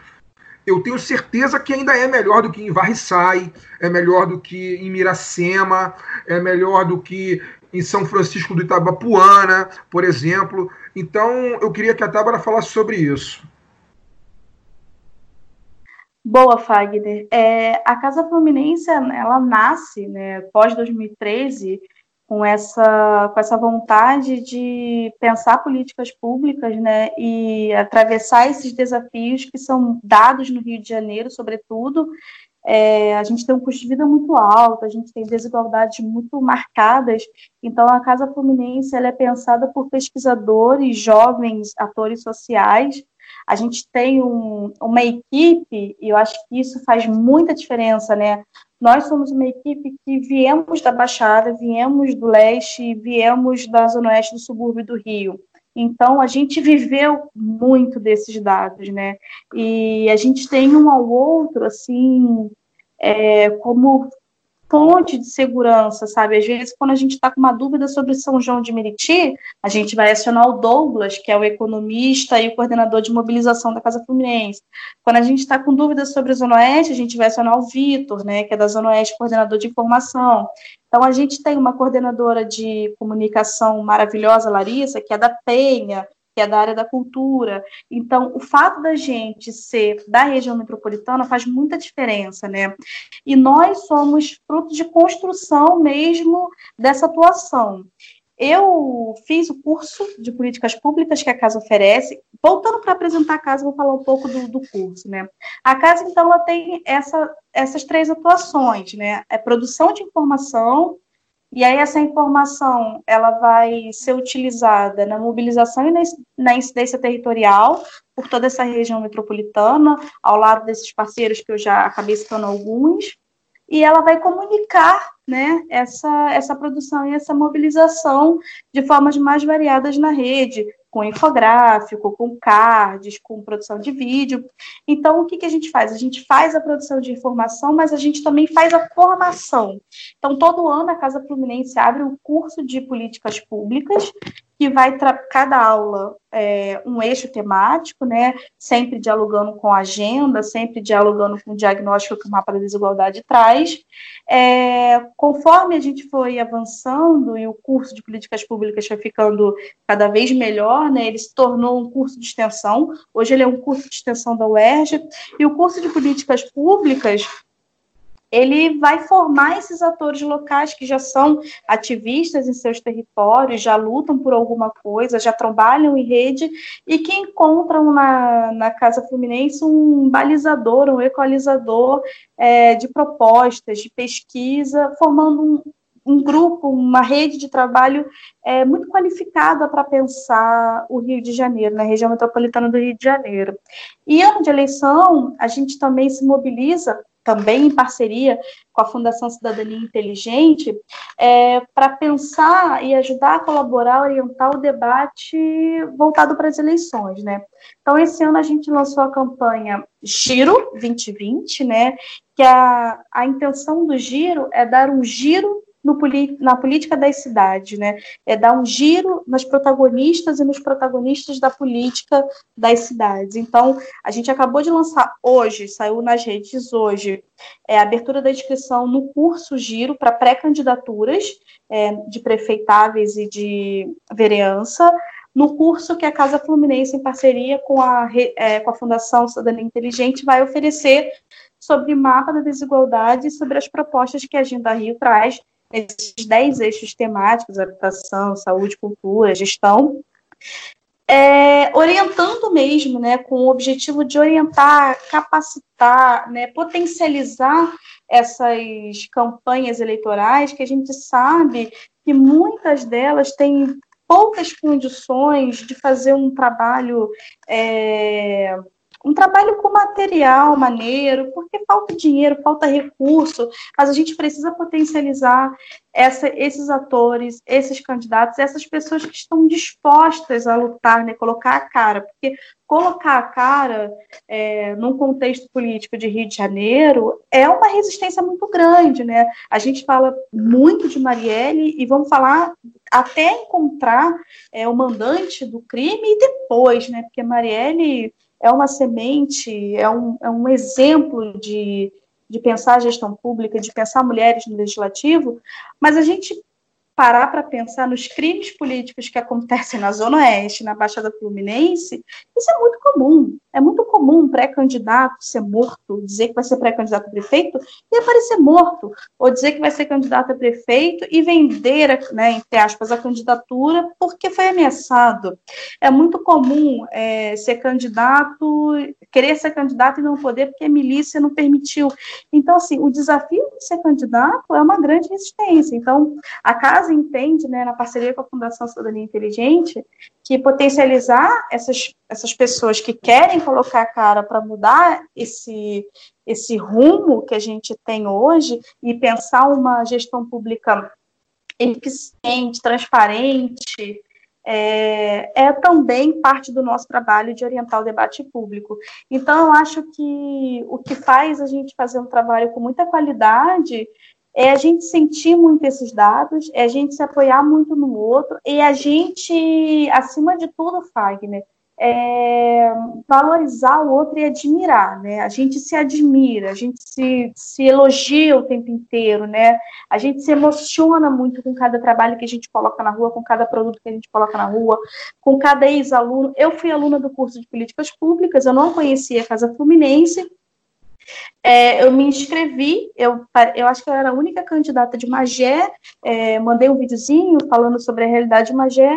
eu tenho certeza que ainda é melhor do que em Varriçai, é melhor do que em Miracema, é melhor do que em São Francisco do Itabapuana, por exemplo. Então, eu queria que a Tábara falasse sobre isso. Boa, Fagner. É, a Casa Fluminense, ela nasce, né, pós 2013, com essa, com essa vontade de pensar políticas públicas né, e atravessar esses desafios que são dados no Rio de Janeiro, sobretudo. É, a gente tem um custo de vida muito alto, a gente tem desigualdades muito marcadas, então a Casa Fluminense ela é pensada por pesquisadores, jovens, atores sociais, a gente tem um, uma equipe, e eu acho que isso faz muita diferença, né? Nós somos uma equipe que viemos da Baixada, viemos do leste, viemos da zona oeste do subúrbio do Rio. Então, a gente viveu muito desses dados, né? E a gente tem um ao outro, assim, é, como fonte de segurança, sabe? Às vezes, quando a gente está com uma dúvida sobre São João de Meriti, a gente vai acionar o Douglas, que é o economista e o coordenador de mobilização da Casa Fluminense. Quando a gente está com dúvidas sobre a Zona Oeste, a gente vai acionar o Vitor, né, que é da Zona Oeste, coordenador de informação. Então, a gente tem uma coordenadora de comunicação maravilhosa, Larissa, que é da Penha, que é da área da cultura. Então, o fato da gente ser da região metropolitana faz muita diferença, né? E nós somos fruto de construção mesmo dessa atuação. Eu fiz o curso de políticas públicas que a casa oferece. Voltando para apresentar a casa, vou falar um pouco do, do curso, né? A casa, então, ela tem essa, essas três atuações, né? É produção de informação, E aí essa informação ela vai ser utilizada na mobilização e na incidência territorial por toda essa região metropolitana, ao lado desses parceiros que eu já acabei citando alguns, e ela vai comunicar né, essa, essa produção e essa mobilização de formas mais variadas na rede, com infográfico, com cards, com produção de vídeo. Então, o que, que a gente faz? A gente faz a produção de informação, mas a gente também faz a formação. Então, todo ano a Casa Fluminense abre um curso de políticas públicas que vai cada aula é, um eixo temático, né? Sempre dialogando com a agenda, sempre dialogando com o diagnóstico que o mapa da desigualdade traz. É, conforme a gente foi avançando e o curso de políticas públicas foi ficando cada vez melhor, né? Ele se tornou um curso de extensão. Hoje ele é um curso de extensão da UERJ e o curso de políticas públicas ele vai formar esses atores locais que já são ativistas em seus territórios, já lutam por alguma coisa, já trabalham em rede e que encontram na, na Casa Fluminense um balizador, um equalizador é, de propostas, de pesquisa, formando um, um grupo, uma rede de trabalho é, muito qualificada para pensar o Rio de Janeiro, na região metropolitana do Rio de Janeiro. E ano de eleição, a gente também se mobiliza também em parceria com a Fundação Cidadania Inteligente, é, para pensar e ajudar a colaborar, orientar o debate voltado para as eleições, né? Então, esse ano a gente lançou a campanha Giro 2020, né? Que a, a intenção do giro é dar um giro na política das cidades, né? É dar um giro nas protagonistas e nos protagonistas da política das cidades. Então, a gente acabou de lançar hoje, saiu nas redes hoje, é, a abertura da inscrição no curso Giro para pré-candidaturas é, de prefeitáveis e de vereança, no curso que a Casa Fluminense, em parceria com a, é, com a Fundação Cidadania Inteligente, vai oferecer sobre mapa da desigualdade e sobre as propostas que a Agenda Rio traz nesses dez eixos temáticos, habitação, saúde, cultura, gestão, é, orientando mesmo, né, com o objetivo de orientar, capacitar, né, potencializar essas campanhas eleitorais, que a gente sabe que muitas delas têm poucas condições de fazer um trabalho é, um trabalho com material maneiro, porque falta dinheiro, falta recurso, mas a gente precisa potencializar essa, esses atores, esses candidatos, essas pessoas que estão dispostas a lutar, né, colocar a cara, porque colocar a cara é, num contexto político de Rio de Janeiro é uma resistência muito grande, né? A gente fala muito de Marielle e vamos falar até encontrar é, o mandante do crime e depois, né? Porque Marielle é uma semente, é um, é um exemplo de, de pensar a gestão pública, de pensar mulheres no legislativo, mas a gente parar para pensar nos crimes políticos que acontecem na Zona Oeste, na Baixada Fluminense, isso é muito comum. É muito comum um pré-candidato ser morto, dizer que vai ser pré-candidato a prefeito e aparecer morto, ou dizer que vai ser candidato a prefeito e vender, né, entre aspas, a candidatura porque foi ameaçado. É muito comum é, ser candidato, querer ser candidato e não poder porque a milícia não permitiu. Então, assim, o desafio de ser candidato é uma grande resistência. Então, a casa entende, né, na parceria com a Fundação Cidadania Inteligente, que potencializar essas, essas pessoas que querem colocar a cara para mudar esse, esse rumo que a gente tem hoje e pensar uma gestão pública eficiente, transparente, é, é, também parte do nosso trabalho de orientar o debate público. Então, eu acho que o que faz a gente fazer um trabalho com muita qualidade é a gente sentir muito esses dados, é a gente se apoiar muito no outro, e a gente, acima de tudo, Fagner, é valorizar o outro e admirar, né? A gente se admira, a gente se, se elogia o tempo inteiro, né? A gente se emociona muito com cada trabalho que a gente coloca na rua, com cada produto que a gente coloca na rua, com cada ex-aluno. Eu fui aluna do curso de Políticas Públicas, eu não conhecia a Casa Fluminense, é, eu me inscrevi, eu, eu acho que eu era a única candidata de Magé, é, mandei um videozinho falando sobre a realidade de Magé,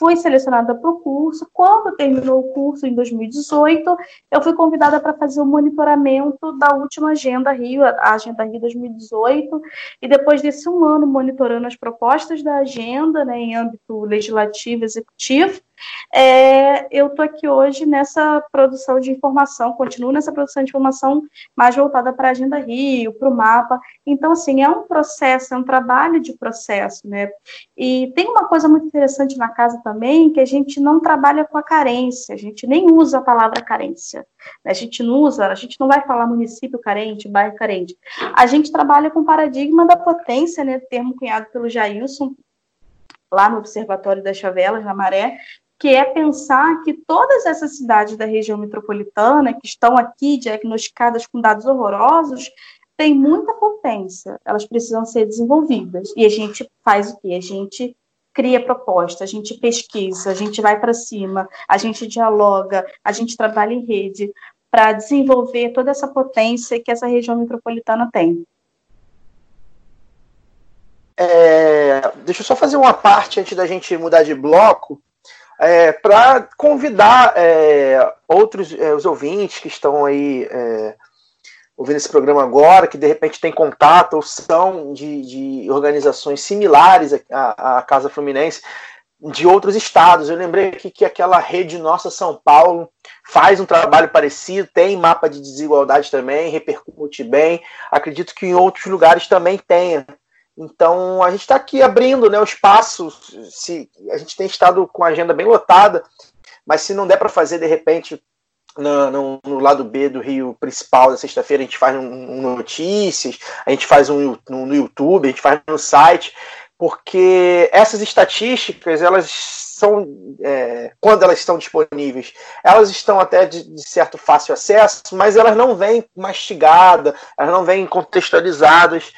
fui selecionada para o curso. Quando terminou o curso, em 2018, eu fui convidada para fazer o monitoramento da última Agenda Rio, a Agenda Rio 2018, e depois desse um ano monitorando as propostas da agenda, né, em âmbito legislativo e executivo, é, eu estou aqui hoje nessa produção de informação, continuo nessa produção de informação mais voltada para a Agenda Rio, para o mapa. Então, assim, é um processo, é um trabalho de processo, né? E tem uma coisa muito interessante na casa também, que a gente não trabalha com a carência, a gente nem usa a palavra carência. Né? A gente não usa, a gente não vai falar município carente, bairro carente. A gente trabalha com o paradigma da potência, né? Termo cunhado pelo Jailson, lá no Observatório das Chavelas, na Maré, que é pensar que todas essas cidades da região metropolitana, que estão aqui diagnosticadas com dados horrorosos, têm muita potência, elas precisam ser desenvolvidas. E a gente faz o quê? A gente cria proposta, a gente pesquisa, a gente vai para cima, a gente dialoga, a gente trabalha em rede para desenvolver toda essa potência que essa região metropolitana tem. É, deixa eu só fazer uma parte antes da gente mudar de bloco é, para convidar é, outros é, os ouvintes que estão aí é, ouvindo esse programa agora, que de repente tem contato ou são de, de organizações similares à, à, Casa Fluminense de outros estados. Eu lembrei aqui que aquela rede Nossa São Paulo faz um trabalho parecido, tem mapa de desigualdade também, repercute bem. Acredito que em outros lugares também tenha. Então a gente está aqui abrindo né, o espaço. Se, a gente tem estado com a agenda bem lotada, mas se não der para fazer de repente no, no, no, lado B do Rio principal da sexta-feira, a gente faz um, um, notícias, a gente faz um no, no YouTube, a gente faz no site, porque essas estatísticas elas são é, quando elas estão disponíveis, elas estão até de, de, certo fácil acesso, mas elas não vêm mastigadas, elas não vêm contextualizadas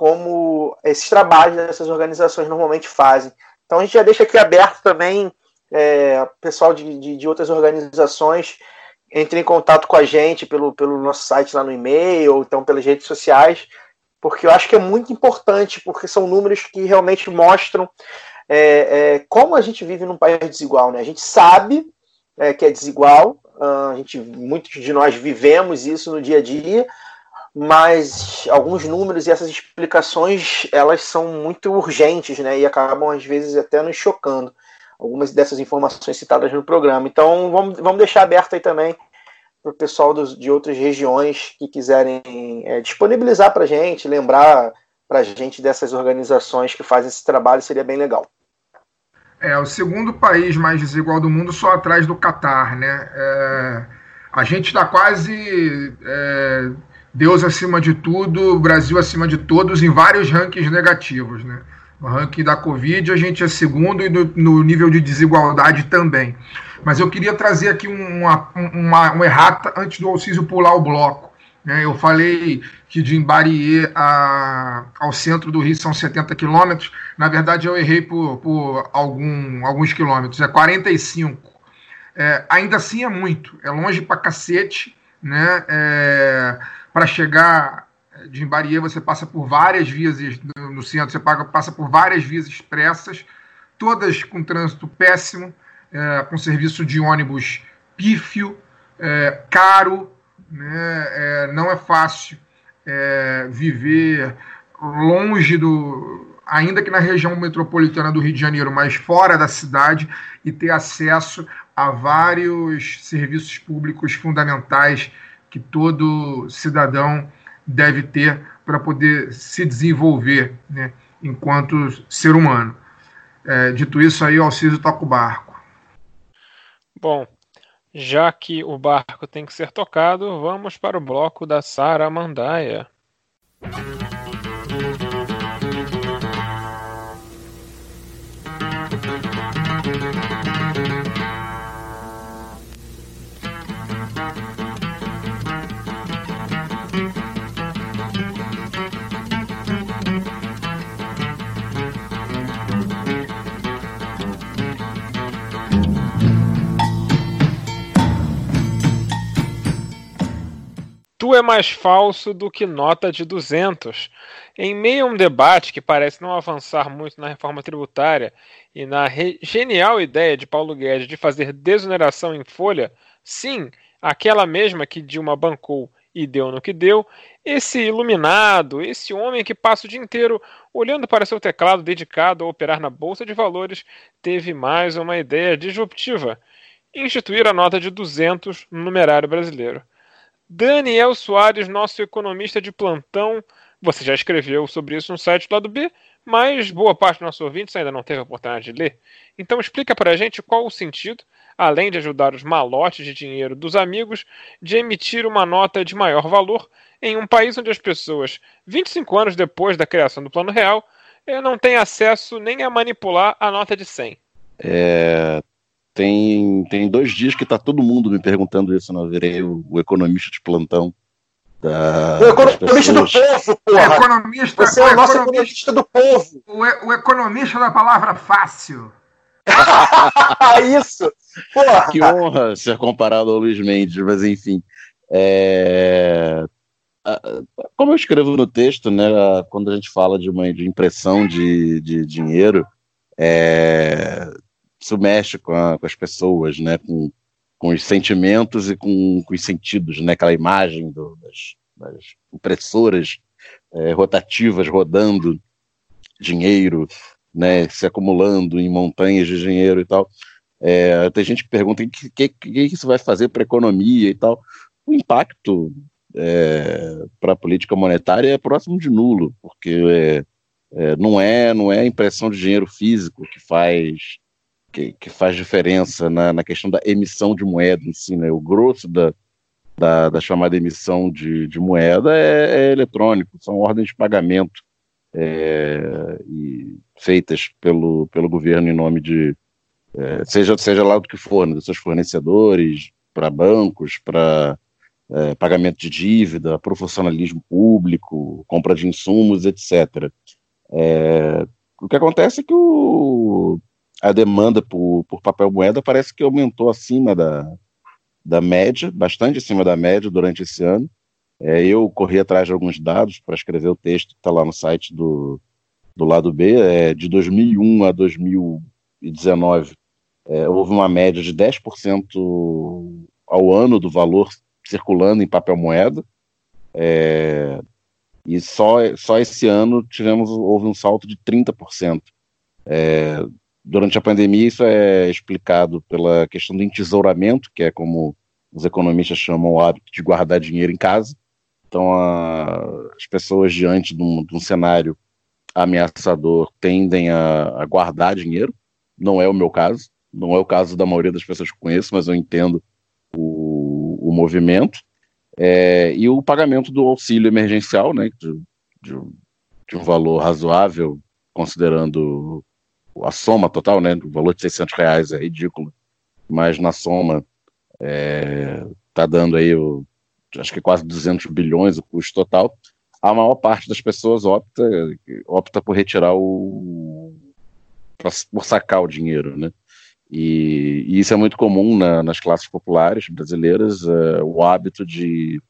como esses trabalhos dessas organizações normalmente fazem. Então a gente já deixa aqui aberto também, é, pessoal de, de, de, outras organizações entre em contato com a gente pelo, pelo nosso site lá no e-mail, ou então pelas redes sociais, porque eu acho que é muito importante, porque são números que realmente mostram é, é, como a gente vive num país desigual. Né? A gente sabe é, que é desigual, a gente, muitos de nós vivemos isso no dia a dia, mas alguns números e essas explicações elas são muito urgentes, né? E acabam às vezes até nos chocando. Algumas dessas informações citadas no programa. Então vamos, vamos deixar aberto aí também para o pessoal dos, de outras regiões que quiserem é, disponibilizar para a gente, lembrar para a gente dessas organizações que fazem esse trabalho, seria bem legal. É o segundo país mais desigual do mundo, só atrás do Catar, né? É, a gente está quase é, Deus acima de tudo, Brasil acima de todos, em vários rankings negativos. Né? No ranking da Covid, a gente é segundo e no, no nível de desigualdade também. Mas eu queria trazer aqui uma, uma, uma errata antes do Alcísio pular o bloco. Né? Eu falei que de Imbarie a, ao centro do Rio são 70 quilômetros. Na verdade, eu errei por, por algum, alguns quilômetros. É 45. É, ainda assim é muito. É longe pra cacete. Né? É, para chegar eh, de Imbarie, você passa por várias vias no centro, você passa por várias vias expressas, todas com trânsito péssimo, é, com serviço de ônibus pífio, é, caro, né, é, não é fácil viver longe do. Ainda que na região metropolitana do Rio de Janeiro, mas fora da cidade, e ter acesso a vários serviços públicos fundamentais que todo cidadão deve ter para poder se desenvolver né, enquanto ser humano. É, dito isso, aí o Alciso toca o barco. Bom, já que o barco tem que ser tocado, vamos para o bloco da Sara Mandaia. Tu é mais falso do que nota de 200. Em meio a um debate que parece não avançar muito na reforma tributária e na genial ideia de Paulo Guedes de fazer desoneração em folha, sim, aquela mesma que Dilma bancou e deu no que deu, esse iluminado, esse homem que passa o dia inteiro olhando para seu teclado dedicado a operar na bolsa de valores, teve mais uma ideia disruptiva: instituir a nota de 200 no numerário brasileiro. Daniel Soares, nosso economista de plantão, você já escreveu sobre isso no site do lado B, mas boa parte dos nossos ouvintes ainda não teve a oportunidade de ler. Então explica para a gente qual o sentido além de ajudar os malotes de dinheiro dos amigos, de emitir uma nota de maior valor em um país onde as pessoas, 25 anos depois da criação do Plano Real, eh, não têm acesso nem a manipular a nota de 100. É, tem, tem dois dias que está todo mundo me perguntando isso, não virei o, o economista de plantão. Da, o economista do povo, porra! O economista, Você é o, o nosso economista do povo! O, o economista da palavra fácil. Isso! Porra. Que honra ser comparado ao Luiz Mendes, mas enfim. É... Como eu escrevo no texto, né, quando a gente fala de uma de impressão de, de dinheiro, é... isso mexe com, a, com, as pessoas, né, com, com os sentimentos e com, com os sentidos, né, aquela imagem do, das, das impressoras é, rotativas rodando dinheiro, né, se acumulando em montanhas de dinheiro e tal. É, tem gente que pergunta o que, que, que, isso vai fazer para a economia e tal. O impacto é, para a política monetária é próximo de nulo, porque é, é, não é não é a impressão de dinheiro físico que faz que, que faz diferença na, na, questão da emissão de moeda em si, né? O grosso da, da, da chamada emissão de, de moeda é, é eletrônico, são ordens de pagamento é, feitas pelo, pelo governo em nome de, é, seja, seja lá do que for, né, dos seus fornecedores, para bancos, para é, pagamento de dívida, profissionalismo público, compra de insumos, etc. É, o que acontece é que o, a demanda por, por papel moeda parece que aumentou acima da, da média, bastante acima da média durante esse ano. É, eu corri atrás de alguns dados para escrever o texto que está lá no site do, do lado B. É, de 2001 a 2019, é, houve uma média de 10% ao ano do valor circulando em papel moeda. É, e só, só esse ano tivemos houve um salto de 30%. É, durante a pandemia, isso é explicado pela questão do entesouramento, que é como os economistas chamam o hábito de guardar dinheiro em casa. Então, a, as pessoas, diante de um, de um cenário ameaçador, tendem a, a, guardar dinheiro. Não é o meu caso, não é o caso da maioria das pessoas que conheço, mas eu entendo o, o movimento. É, e o pagamento do auxílio emergencial, né, de, de, de, um valor razoável, considerando a soma total, né, o valor de 600 reais é ridículo, mas na soma é, tá dando aí o acho que quase 200 bilhões o custo total, a maior parte das pessoas opta, opta por retirar o. por sacar o dinheiro, né? E, e isso é muito comum na, nas classes populares brasileiras, uh, o hábito de,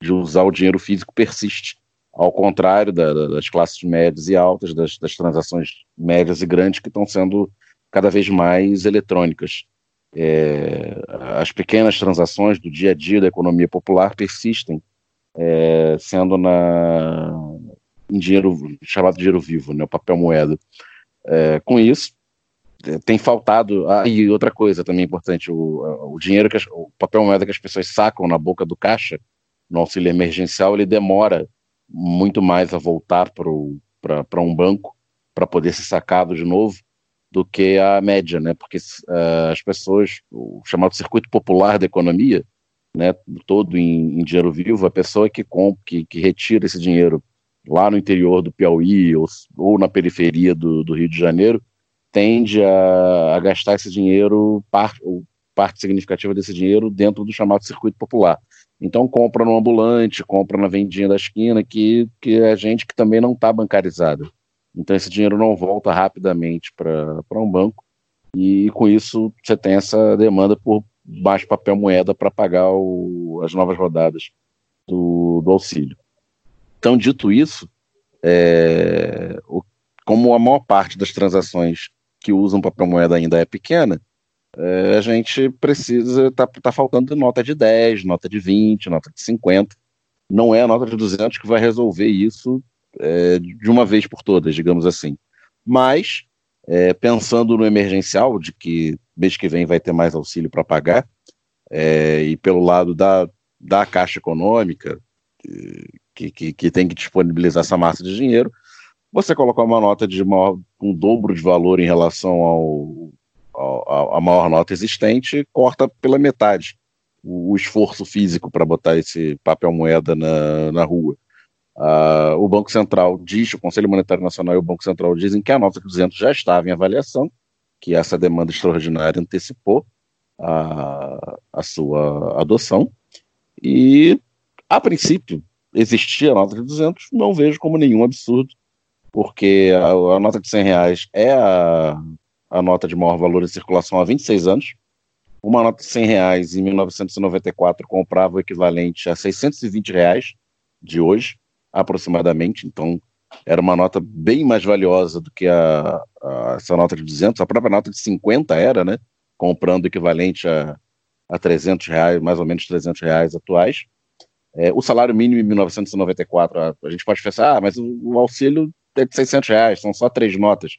de usar o dinheiro físico persiste, ao contrário da, da, das classes médias e altas, das, das transações médias e grandes que estão sendo cada vez mais eletrônicas é, as pequenas transações do dia a dia da economia popular persistem, é, sendo na, em dinheiro chamado dinheiro vivo, né, o papel moeda. É, com isso, é, tem faltado. Ah, e outra coisa também importante: o, o dinheiro que as, o papel moeda que as pessoas sacam na boca do caixa no auxílio emergencial, ele demora muito mais a voltar para um banco para poder ser sacado de novo do que a média, né? Porque uh, as pessoas, o chamado circuito popular da economia, né, todo em, em dinheiro vivo, a pessoa que compra, que, que, retira esse dinheiro lá no interior do Piauí ou, ou na periferia do, do, Rio de Janeiro, tende a, a gastar esse dinheiro, parte, parte significativa desse dinheiro dentro do chamado circuito popular. Então compra no ambulante, compra na vendinha da esquina, que, que é gente que também não está bancarizada. Então esse dinheiro não volta rapidamente para um banco e com isso você tem essa demanda por mais papel moeda para pagar o, as novas rodadas do, do auxílio. Então, dito isso, é, o, como a maior parte das transações que usam papel moeda ainda é pequena, a gente precisa, tá, tá faltando nota de 10, nota de 20, nota de 50. Não é a nota de 200 que vai resolver isso é, de uma vez por todas, digamos assim. Mas, é, pensando no emergencial, de que mês que vem vai ter mais auxílio para pagar, é, e pelo lado da, da Caixa Econômica, que, que, que, tem que disponibilizar essa massa de dinheiro, você colocar uma nota de maior, um dobro de valor em relação ao, ao, à maior nota existente, corta pela metade o, o esforço físico para botar esse papel moeda na, na rua. Uh, o Banco Central diz, o Conselho Monetário Nacional e o Banco Central dizem que a nota de 200 já estava em avaliação, que essa demanda extraordinária antecipou a, a sua adoção. E, a princípio, existia a nota de 200, não vejo como nenhum absurdo, porque a, a nota de 100 reais é a, a nota de maior valor em circulação há 26 anos. Uma nota de 100 reais em 1994 comprava o equivalente a 620 reais de hoje aproximadamente, então era uma nota bem mais valiosa do que a, a, essa nota de 200, a própria nota de 50 era, né, comprando o equivalente a, a 300 reais, mais ou menos 300 reais atuais. É, o salário mínimo em 1994, a, a gente pode pensar, ah, mas o, o, auxílio é de 600 reais, são só três notas.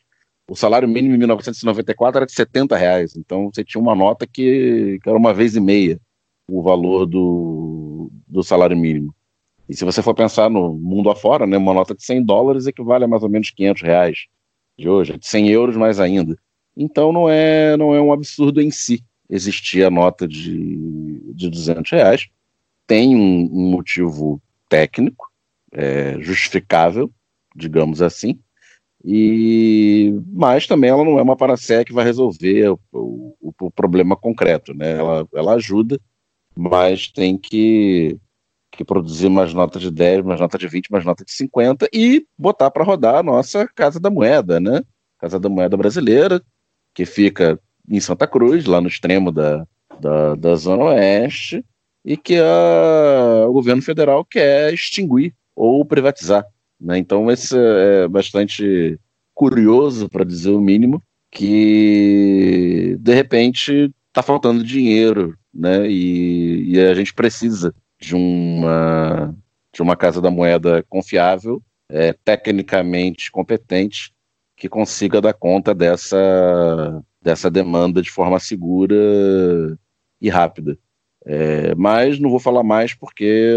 O salário mínimo em 1994 era de 70 reais, então você tinha uma nota que, que era uma vez e meia o valor do, do salário mínimo. E se você for pensar no mundo afora, né, uma nota de 100 dólares equivale a mais ou menos 500 reais de hoje, de 100 euros mais ainda. Então não é, não é um absurdo em si existir a nota de, de 200 reais. Tem um, um motivo técnico, é, justificável, digamos assim, e mas também ela não é uma panacea que vai resolver o, o, o problema concreto, né? Ela, ela ajuda, mas tem que que produzir mais nota de 10, mais nota de 20, mais nota de 50 e botar para rodar a nossa Casa da Moeda, né? Casa da Moeda Brasileira, que fica em Santa Cruz, lá no extremo da, da, da Zona Oeste, e que a, o governo federal quer extinguir ou privatizar. Né? Então, esse é bastante curioso, para dizer o mínimo, que de repente está faltando dinheiro, né? E, e a gente precisa de uma, de uma casa da moeda confiável, é, tecnicamente competente, que consiga dar conta dessa, dessa demanda de forma segura e rápida. É, mas não vou falar mais porque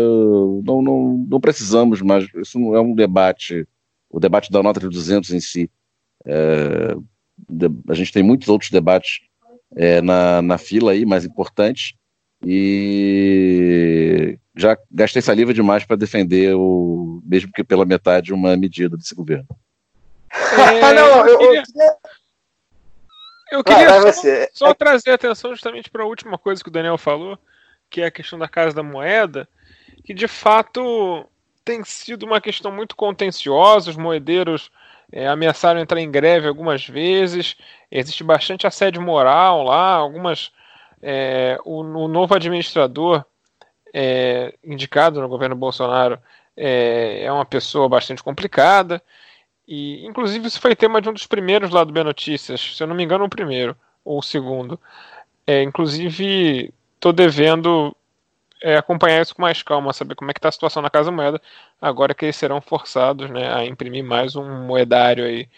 não, não, não precisamos mais. Isso não é um debate, o debate da nota de 200 em si. É, a gente tem muitos outros debates é, na, na fila aí, mais importantes, e já gastei saliva demais para defender o, mesmo que pela metade, uma medida desse governo. É, não, eu, queria, eu queria ah, só, só, trazer atenção justamente para a última coisa que o Daniel falou, que é a questão da Casa da Moeda, que de fato tem sido uma questão muito contenciosa, os moedeiros é, ameaçaram entrar em greve algumas vezes, existe bastante assédio moral lá, algumas é, o, o, novo administrador é, indicado no governo Bolsonaro é, é, uma pessoa bastante complicada. E, inclusive, isso foi tema de um dos primeiros lá do B Notícias, se eu não me engano, o primeiro ou o segundo. Inclusive, estou devendo é, acompanhar isso com mais calma, saber como é que está a situação na Casa Moeda, agora que eles serão forçados né, a imprimir mais um moedário aí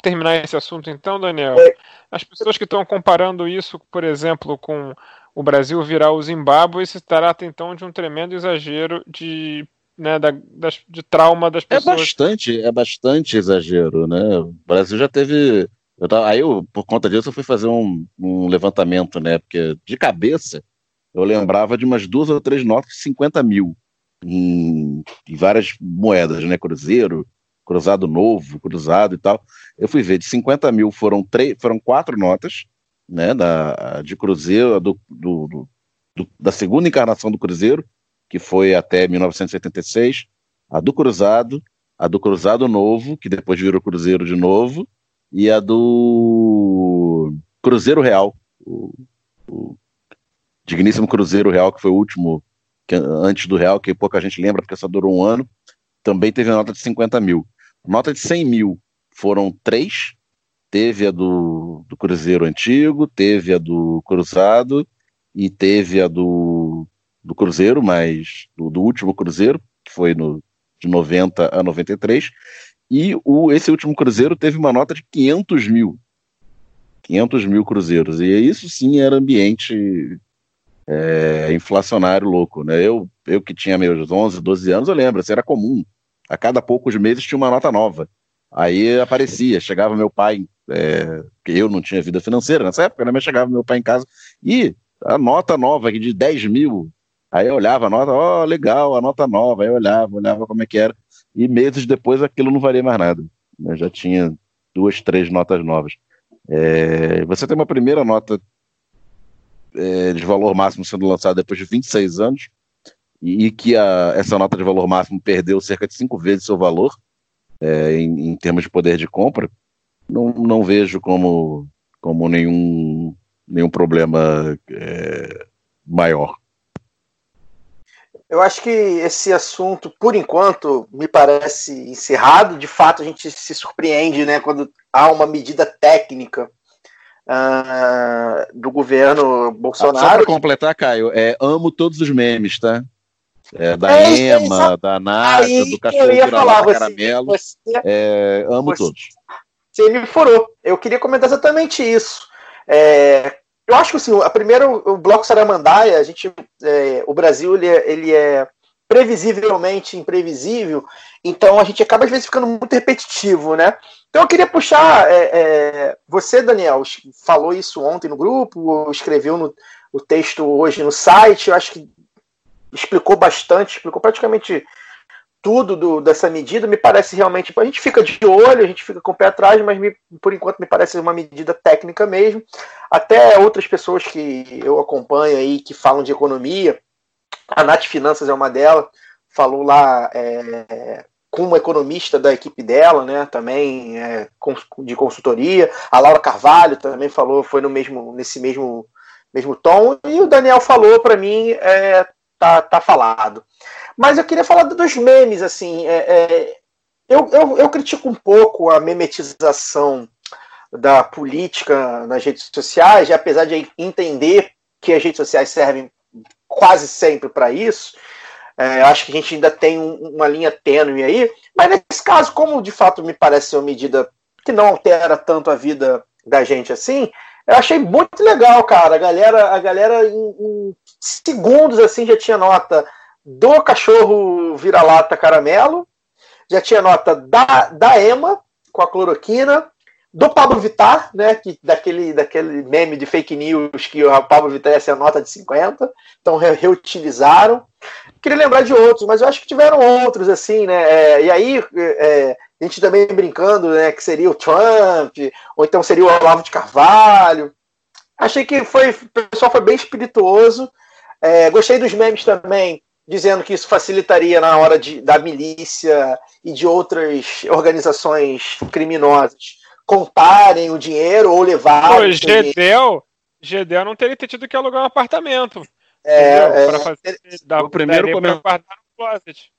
terminar esse assunto então, Daniel, é. as pessoas que estão comparando isso, por exemplo, com o Brasil virar o Zimbábue, se trata então de um tremendo exagero de, né, da, das, de trauma das é pessoas. É bastante, é bastante exagero, né? O Brasil já teve. Eu tava, aí, eu, por conta disso, eu fui fazer um, um levantamento, né? Porque de cabeça eu lembrava de umas duas ou três notas de 50 mil em, em várias moedas, né? Cruzeiro, cruzado novo, cruzado e tal. Eu fui ver, de 50 mil foram, três, foram quatro notas, né, da, de Cruzeiro, do, do, do, da segunda encarnação do Cruzeiro, que foi até 1986, a do Cruzado, a do Cruzado Novo, que depois virou Cruzeiro de novo, e a do Cruzeiro Real, o, o digníssimo Cruzeiro Real, que foi o último que, antes do Real, que pouca gente lembra porque só durou um ano, também teve a nota de 50 mil. Nota de 100 mil foram três, teve a do, do Cruzeiro antigo, teve a do Cruzado e teve a do, do Cruzeiro, mas do, do último Cruzeiro, que foi no, de 90 a 93, e o, esse último Cruzeiro teve uma nota de 500 mil. 500 mil cruzeiros. E isso sim era ambiente é, inflacionário louco. Né? Eu, eu que tinha meus 11, 12 anos, eu lembro, isso era comum. A cada poucos meses tinha uma nota nova. Aí aparecia, chegava meu pai, é, eu não tinha vida financeira nessa época, né? mas chegava meu pai em casa, e a nota nova de 10 mil. Aí eu olhava a nota, ó, oh, legal, a nota nova. Aí eu olhava, olhava como é que era. E meses depois aquilo não valia mais nada. Eu já tinha duas, três notas novas. É, você tem uma primeira nota é, de valor máximo sendo lançada depois de 26 anos, e, e que a, essa nota de valor máximo perdeu cerca de cinco vezes seu valor é, em, em, termos de poder de compra, não, não vejo como, como nenhum, nenhum problema é, maior. Eu acho que esse assunto, por enquanto, me parece encerrado. De fato, a gente se surpreende né, quando há uma medida técnica uh, do governo Bolsonaro. Ah, só para completar, Caio, é, amo todos os memes, tá? É, da é, Ema, da Nádia, do cachorro vira caramelo. Você, é, amo você, todos. Você me furou. Eu queria comentar exatamente isso. É, eu acho que assim, a primeira, o bloco Saramandaia, a gente, é, o Brasil ele é, ele é previsivelmente imprevisível, então a gente acaba às vezes ficando muito repetitivo, né? Então eu queria puxar, é, é, você, Daniel, falou isso ontem no grupo, escreveu no, o texto hoje no site, eu acho que explicou bastante, explicou praticamente tudo do, dessa medida. Me parece realmente. A gente fica de olho, a gente fica com o pé atrás, mas me, por enquanto me parece uma medida técnica mesmo. Até outras pessoas que eu acompanho aí que falam de economia, a Nath Finanças é uma delas, falou lá é, com uma economista da equipe dela, né, também é, de consultoria. A Laura Carvalho também falou, foi no mesmo, nesse mesmo, mesmo tom. E o Daniel falou para mim, é, tá, tá falado. Mas eu queria falar dos memes, assim. É, é, eu, eu, eu critico um pouco a memetização da política nas redes sociais, apesar de entender que as redes sociais servem quase sempre para isso. É, acho que a gente ainda tem um, uma linha tênue aí, mas nesse caso, como de fato me parece ser uma medida que não altera tanto a vida da gente assim, eu achei muito legal, cara. A galera, a galera em, em segundos assim já tinha nota do cachorro vira-lata caramelo, já tinha nota da, da Ema com a cloroquina, do Pablo Vittar, né, que, daquele, daquele meme de fake news que o Pablo Vittar ia ser a nota de 50, então re reutilizaram. Queria lembrar de outros, mas eu acho que tiveram outros, assim, né, é, e aí é, a gente também brincando, né, que seria o Trump, ou então seria o Olavo de Carvalho. Achei que foi, o pessoal foi bem espirituoso, é, gostei dos memes também, dizendo que isso facilitaria na hora de, da milícia e de outras organizações criminosas contarem o dinheiro ou levarem. O Gedel, Gedel não teria tido que alugar um apartamento. É, é fazer dar o primeiro comentário no closet.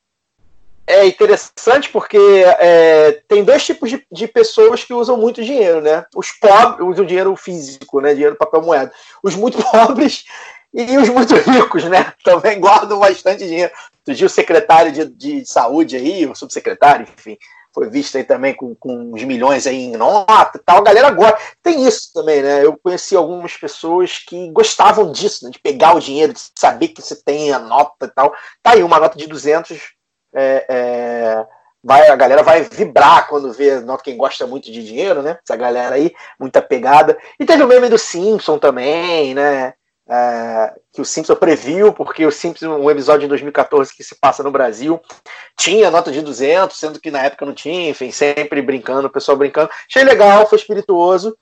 É interessante porque é, tem dois tipos de, de, pessoas que usam muito dinheiro, né? Os pobres usam dinheiro físico, né? Dinheiro papel moeda. Os muito pobres e os muito ricos, né? Também guardam bastante dinheiro. Outro o secretário de, de saúde aí, o subsecretário, enfim, foi visto aí também com, com uns milhões aí em nota e tal. A galera gosta. Tem isso também, né? Eu conheci algumas pessoas que gostavam disso, né? de pegar o dinheiro, de saber que você tem a nota e tal. Tá aí uma nota de 200. É, é, vai, a galera vai vibrar quando vê nota quem gosta muito de dinheiro, né? Essa galera aí, muita pegada. E teve o meme do Simpson também, né? É, que o Simpson previu, porque o Simpson, um episódio em 2014 que se passa no Brasil, tinha nota de 200, sendo que na época não tinha, enfim, sempre brincando, o pessoal brincando. Achei legal, foi espirituoso.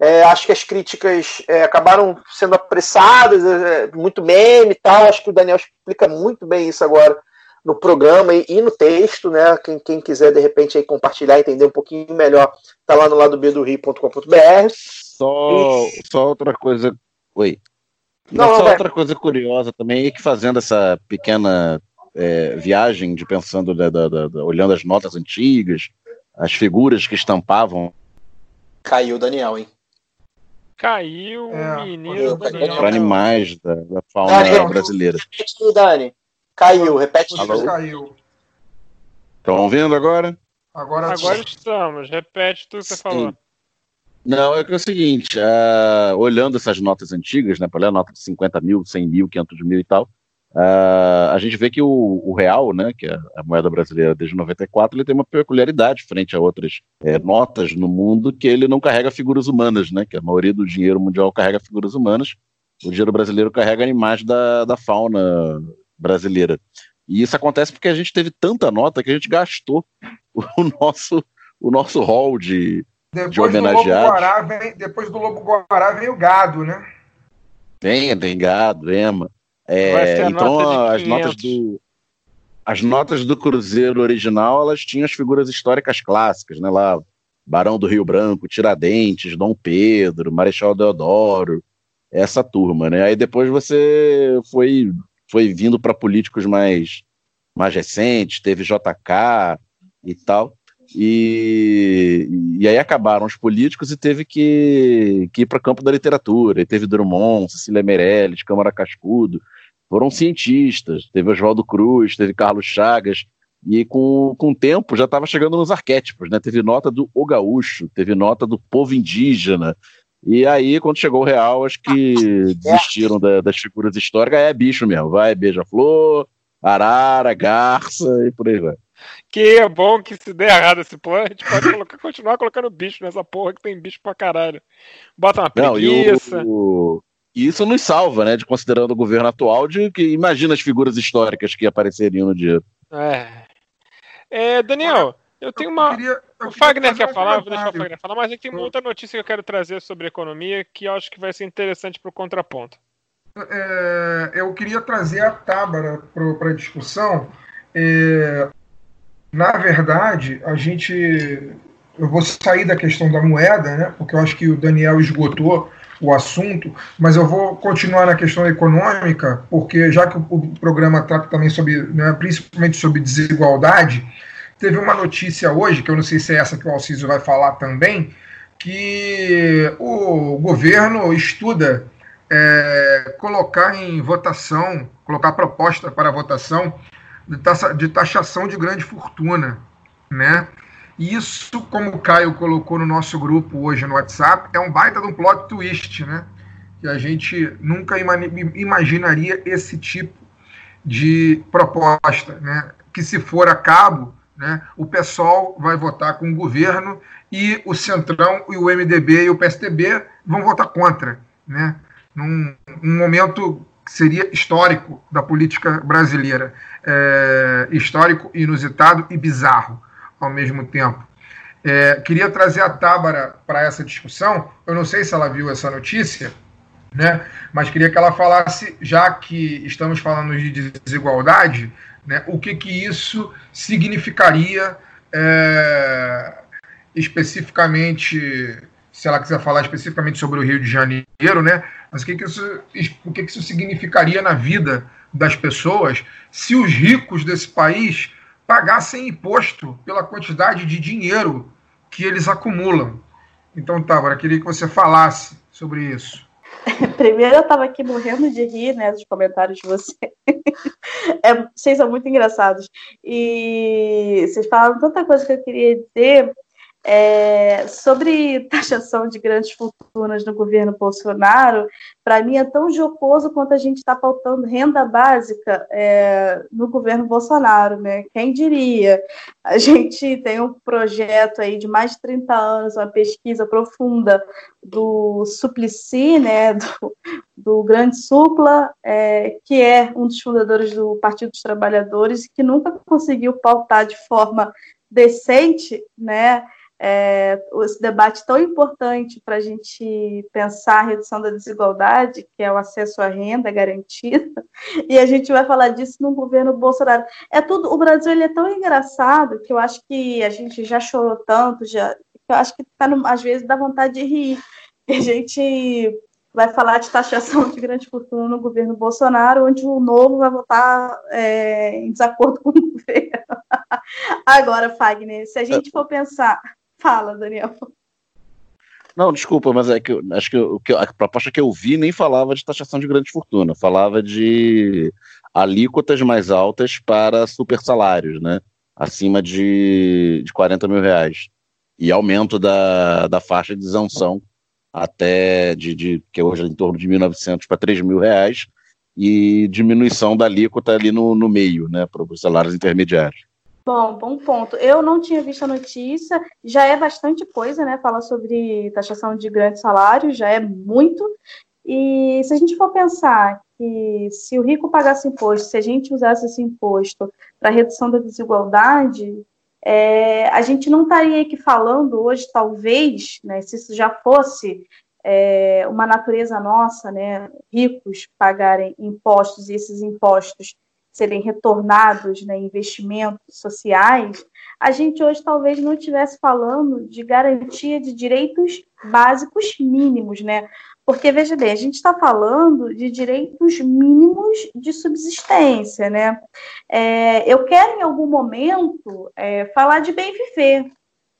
É, acho que as críticas é, acabaram sendo apressadas, é, muito meme e tal. Acho que o Daniel explica muito bem isso agora no programa e, e no texto, né? Quem, quem, quiser de repente aí compartilhar, entender um pouquinho melhor, tá lá no lado b do rio.com.br. Só, só outra coisa. Oi. Não, não, outra coisa curiosa também é que fazendo essa pequena é, viagem de pensando, da, da, da, olhando as notas antigas, as figuras que estampavam. Caiu o Daniel, hein? Caiu o menino Daniel. Para animais da, da fauna Daniel, brasileira. Repete, Dani. Caiu, repete. Alô? Caiu. Estão ouvindo agora? Agora, agora estamos. Repete tudo que você falou. Não, é que é o seguinte, uh, olhando essas notas antigas, né, olhar a nota de 50 mil, 100 mil, 500 mil e tal, uh, a gente vê que o, o, real, né, que é a moeda brasileira desde 94, ele tem uma peculiaridade frente a outras é, notas no mundo, que ele não carrega figuras humanas, né, que a maioria do dinheiro mundial carrega figuras humanas, o dinheiro brasileiro carrega animais da, da fauna brasileira. E isso acontece porque a gente teve tanta nota que a gente gastou o nosso, o nosso hall de, depois de homenageados. Do vem, depois do Lobo Guará vem o gado, né? Tem, tem gado, ema. É, então nota as notas do as notas do Cruzeiro original elas tinham as figuras históricas clássicas, né? Lá Barão do Rio Branco, Tiradentes, Dom Pedro, Marechal Deodoro, essa turma, né? Aí depois você foi foi vindo para políticos mais, mais recentes, teve JK e tal. E, e aí acabaram os políticos e teve que, que ir para o campo da literatura. E teve Drummond, Cecília Meirelles, Câmara Cascudo, foram cientistas. Teve Oswaldo Cruz, teve Carlos Chagas. E com, com o tempo já estava chegando nos arquétipos, né? Teve nota do O Gaúcho, teve nota do povo indígena, e aí, quando chegou o real, acho que desistiram da, das figuras históricas. É bicho mesmo, vai, beija-flor, arara, garça e por aí vai. Que é bom que se der errado esse plano, a gente pode colocar, continuar colocando bicho nessa porra que tem bicho pra caralho. Bota uma preguiça. Não, o, e isso nos salva, né? De considerando o governo atual, de que imagina as figuras históricas que apareceriam no dia. É. é Daniel, eu tenho uma. Eu queria, eu o Fagner quer falar, vou deixar o Fagner falar, mas tem uma outra notícia que eu quero trazer sobre economia que eu acho que vai ser interessante para o contraponto. É, eu queria trazer a Tábara para a discussão. É, na verdade, a gente. Eu vou sair da questão da moeda, né, porque eu acho que o Daniel esgotou o assunto, mas eu vou continuar na questão econômica, porque já que o, programa trata também sobre, né, principalmente sobre desigualdade, Teve uma notícia hoje, que eu não sei se é essa que o Alciso vai falar também, que o governo estuda é, colocar em votação, colocar proposta para votação de, taxa, de taxação de grande fortuna, né? Isso, como o Caio colocou no nosso grupo hoje no WhatsApp, é um baita de um plot twist, né? Que a gente nunca imaginaria esse tipo de proposta, né? Que se for a cabo, né, o PSOL vai votar com o governo e o Centrão e o MDB e o PSDB vão votar contra, né, num, num momento que seria histórico da política brasileira, é, histórico, inusitado e bizarro ao mesmo tempo. É, queria trazer a Tábara para essa discussão. Eu não sei se ela viu essa notícia, né? Mas queria que ela falasse, já que estamos falando de desigualdade, né, o que, que isso significaria é, especificamente, se ela quiser falar especificamente sobre o Rio de Janeiro, né, mas o que, que, isso, o que, que isso significaria na vida das pessoas se os ricos desse país pagassem imposto pela quantidade de dinheiro que eles acumulam. Então, Tábara, queria que você falasse sobre isso. Primeiro eu estava aqui morrendo de rir, né, dos comentários de você. é, vocês são muito engraçados. E vocês falaram tanta coisa que eu queria dizer. É, sobre taxação de grandes fortunas no governo Bolsonaro, para mim é tão jocoso quanto a gente está faltando renda básica é, no governo Bolsonaro, né? Quem diria? A gente tem um projeto aí de mais de 30 anos, uma pesquisa profunda do Suplicy, né? Do, do Grande Supla, é, que é um dos fundadores do Partido dos Trabalhadores, que nunca conseguiu pautar de forma decente, né? É, esse debate tão importante para a gente pensar a redução da desigualdade, que é o acesso à renda garantida, e a gente vai falar disso no governo Bolsonaro. É tudo, o Brasil ele é tão engraçado que eu acho que a gente já chorou tanto, já, eu acho que tá no, às vezes dá vontade de rir. A gente vai falar de taxação de grande fortuna no governo Bolsonaro, onde o novo vai votar é, em desacordo com o governo. Agora, Fagner, se a gente for pensar. Fala, Daniel. Não, desculpa, mas é que eu, acho que, eu, que a proposta que eu vi nem falava de taxação de grande fortuna, falava de alíquotas mais altas para super salários, né? Acima de, de 40 mil reais. E aumento da, da faixa de isenção até de, de que hoje é em torno de 1.900 para 3 mil reais e diminuição da alíquota ali no, no meio, né, para os salários intermediários. Bom, bom ponto. Eu não tinha visto a notícia, já é bastante coisa, né? Falar sobre taxação de grandes salários, já é muito. E se a gente for pensar que se o rico pagasse imposto, se a gente usasse esse imposto para redução da desigualdade, é, a gente não estaria aqui falando hoje, talvez, né, se isso já fosse é, uma natureza nossa, né, ricos pagarem impostos e esses impostos serem retornados né, investimentos sociais, a gente hoje talvez não estivesse falando de garantia de direitos básicos mínimos, né? Porque, veja bem, a gente está falando de direitos mínimos de subsistência, né? É, eu quero, em algum momento, é, falar de bem viver,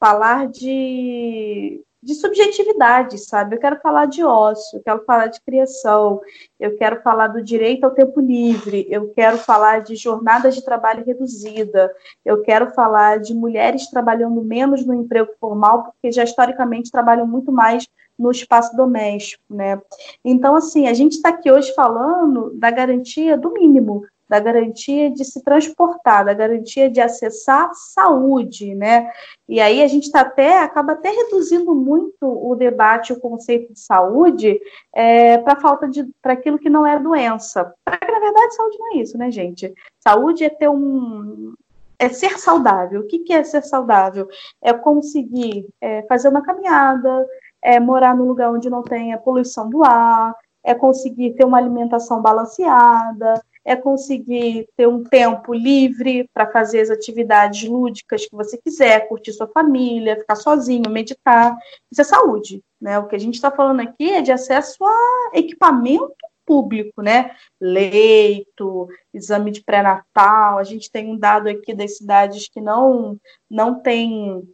falar de de subjetividade, sabe? Eu quero falar de ócio, eu quero falar de criação, eu quero falar do direito ao tempo livre, eu quero falar de jornadas de trabalho reduzida, eu quero falar de mulheres trabalhando menos no emprego formal, porque já historicamente trabalham muito mais no espaço doméstico, né? Então, assim, a gente está aqui hoje falando da garantia do mínimo, da garantia de se transportar, da garantia de acessar saúde, né? E aí a gente tá até acaba até reduzindo muito o debate, o conceito de saúde, é, para falta de para aquilo que não é doença. Porque na verdade saúde não é isso, né, gente? Saúde é ter um é ser saudável. O que, que é ser saudável? É conseguir é, fazer uma caminhada, é morar num lugar onde não tenha poluição do ar, é conseguir ter uma alimentação balanceada, é conseguir ter um tempo livre para fazer as atividades lúdicas que você quiser, curtir sua família, ficar sozinho, meditar. Isso é saúde, né? O que a gente está falando aqui é de acesso a equipamento público, né? Leito, exame de pré-natal. A gente tem um dado aqui das cidades que não não tem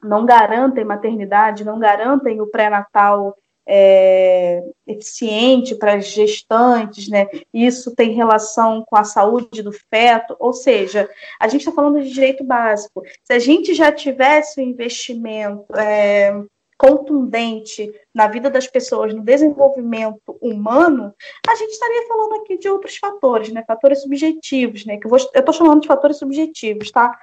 não garantem maternidade, não garantem o pré-natal é, eficiente para as gestantes, né? Isso tem relação com a saúde do feto, ou seja, a gente está falando de direito básico. Se a gente já tivesse um investimento é, contundente na vida das pessoas, no desenvolvimento humano, a gente estaria falando aqui de outros fatores, né? Fatores subjetivos, né? Que eu estou chamando de fatores subjetivos, tá?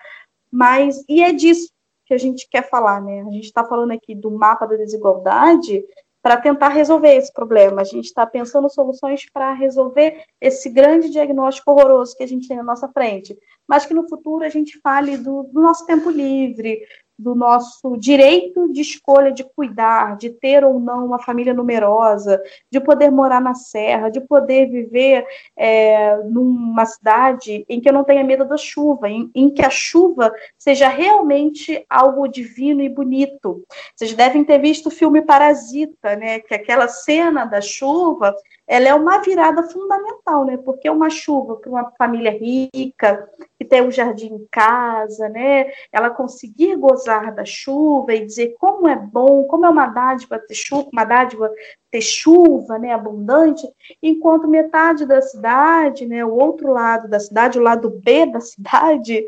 Mas e é disso que a gente quer falar, né? A gente está falando aqui do mapa da desigualdade para tentar resolver esse problema. A gente está pensando soluções para resolver esse grande diagnóstico horroroso que a gente tem na nossa frente, mas que no futuro a gente fale do, do nosso tempo livre, do nosso direito de escolha de cuidar, de ter ou não uma família numerosa, de poder morar na serra, de poder viver é, numa cidade em que eu não tenha medo da chuva, em, em, que a chuva seja realmente algo divino e bonito. Vocês devem ter visto o filme Parasita, né? Que aquela cena da chuva ela é uma virada fundamental, né? Porque é uma chuva para uma família rica, que tem um jardim em casa, né? Ela conseguir gozar da chuva e dizer como é bom, como é uma dádiva ter chuva, uma dádiva ter chuva, né, abundante, enquanto metade da cidade, né, o outro lado da cidade, o lado B da cidade,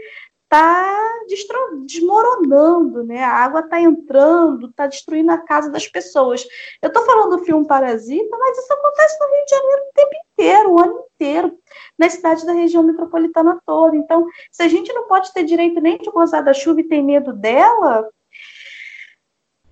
está desmoronando, né? A água está entrando, está destruindo a casa das pessoas. Eu estou falando do filme Parasita, mas isso acontece no Rio de Janeiro o tempo inteiro, o ano inteiro, na cidade da região metropolitana toda. Então, se a gente não pode ter direito nem de gozar da chuva e tem medo dela,